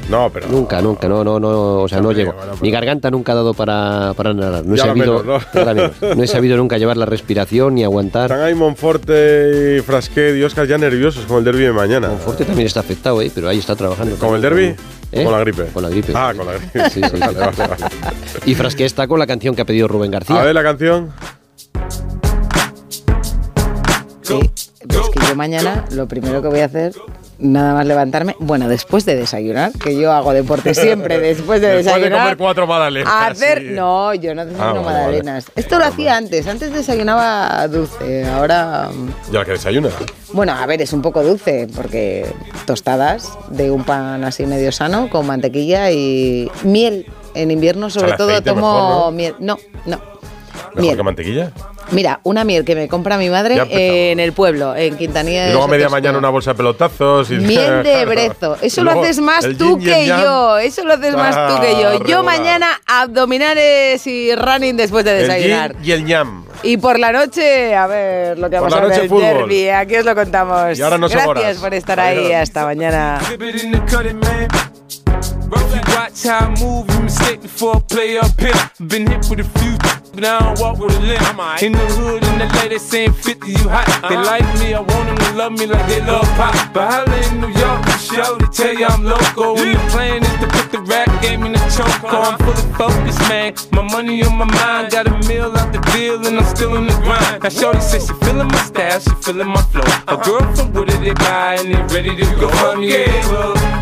No, pero. Nunca, nunca, no, no, no, o sea, no llego. Mi garganta nunca ha dado para, para narrar. No he, sabido, menos, ¿no? ahora menos. no he sabido nunca llevar la respiración ni aguantar. Están ahí Monforte y Frasquet y Oscar ya nerviosos con el derby de mañana. Monforte también está afectado, ¿eh? pero ahí está trabajando. ¿Con el derby? ¿Eh? Con la gripe. Con la gripe. Ah, con la gripe. Sí, sí, sí. Vale, vale, vale. Y Frasquet está con la canción que ha pedido Rubén García. A ver la canción. Sí, pero es que yo mañana lo primero que voy a hacer, nada más levantarme, bueno, después de desayunar, que yo hago deporte siempre después de Después de desayunar. comer cuatro magdalenas. Hacer, sí. no, yo no desayuno Ah, vale, magdalenas. Esto lo hacía antes, antes desayunaba dulce, ahora, mm, Ya que desayuna. bueno, a ver, es un poco dulce, porque tostadas de un pan así medio sano, con mantequilla y miel. En invierno, sobre todo, tomo mejor, ¿no? miel. No, no. Mejor Miel. que mantequilla. Mira, una miel que me compra mi madre en el pueblo, en Quintanilla Y luego a media mañana una bolsa de pelotazos. Y Miel de brezo. Eso lo haces más tú que yang. yo. Eso lo haces más tú que yo. Yo mañana abdominales y running después de El desayunar. yin y el ñam. Y por la noche, a ver lo que ha Por la pasado en noche, el fútbol. derby. Aquí os lo contamos. Y ahora no Gracias horas. por estar ahí. Hasta mañana. You watch how I move, you mistake before I play up here. Been hit with a few, but I don't walk with a limp. In the hood, in the lady saying 50, you hot. They like me, I want them to love me like they love pop. But holla in New York, show, they tell you I'm loco. And the plan is to put the rap game in the choke. I'm fully focused, man. My money on my mind, got a meal out the deal, and I'm still in the grind. Now, Shorty says she feeling my style, she feeling my flow. A girl from Wooded, they buy, and they ready to go. Find me in the club,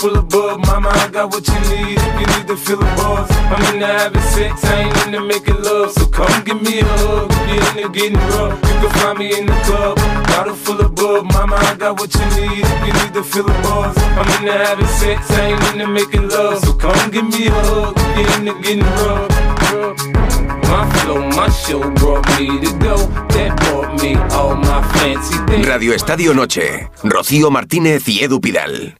full of bug. Mama, I what you need you the buzz. I'm into having sex, ain't into making love. So come give me a hug you're into getting rough. You can find me in the club, bottle full of bug. Mama, I got what you need you need to feel the buzz. I'm into having sex, I ain't into making love. So come give me a hug you're into getting rough. My flow, my show brought me to go. That brought me all my fancy things. Radio Estadio Noche. Rocío Martínez y Edu Pidal.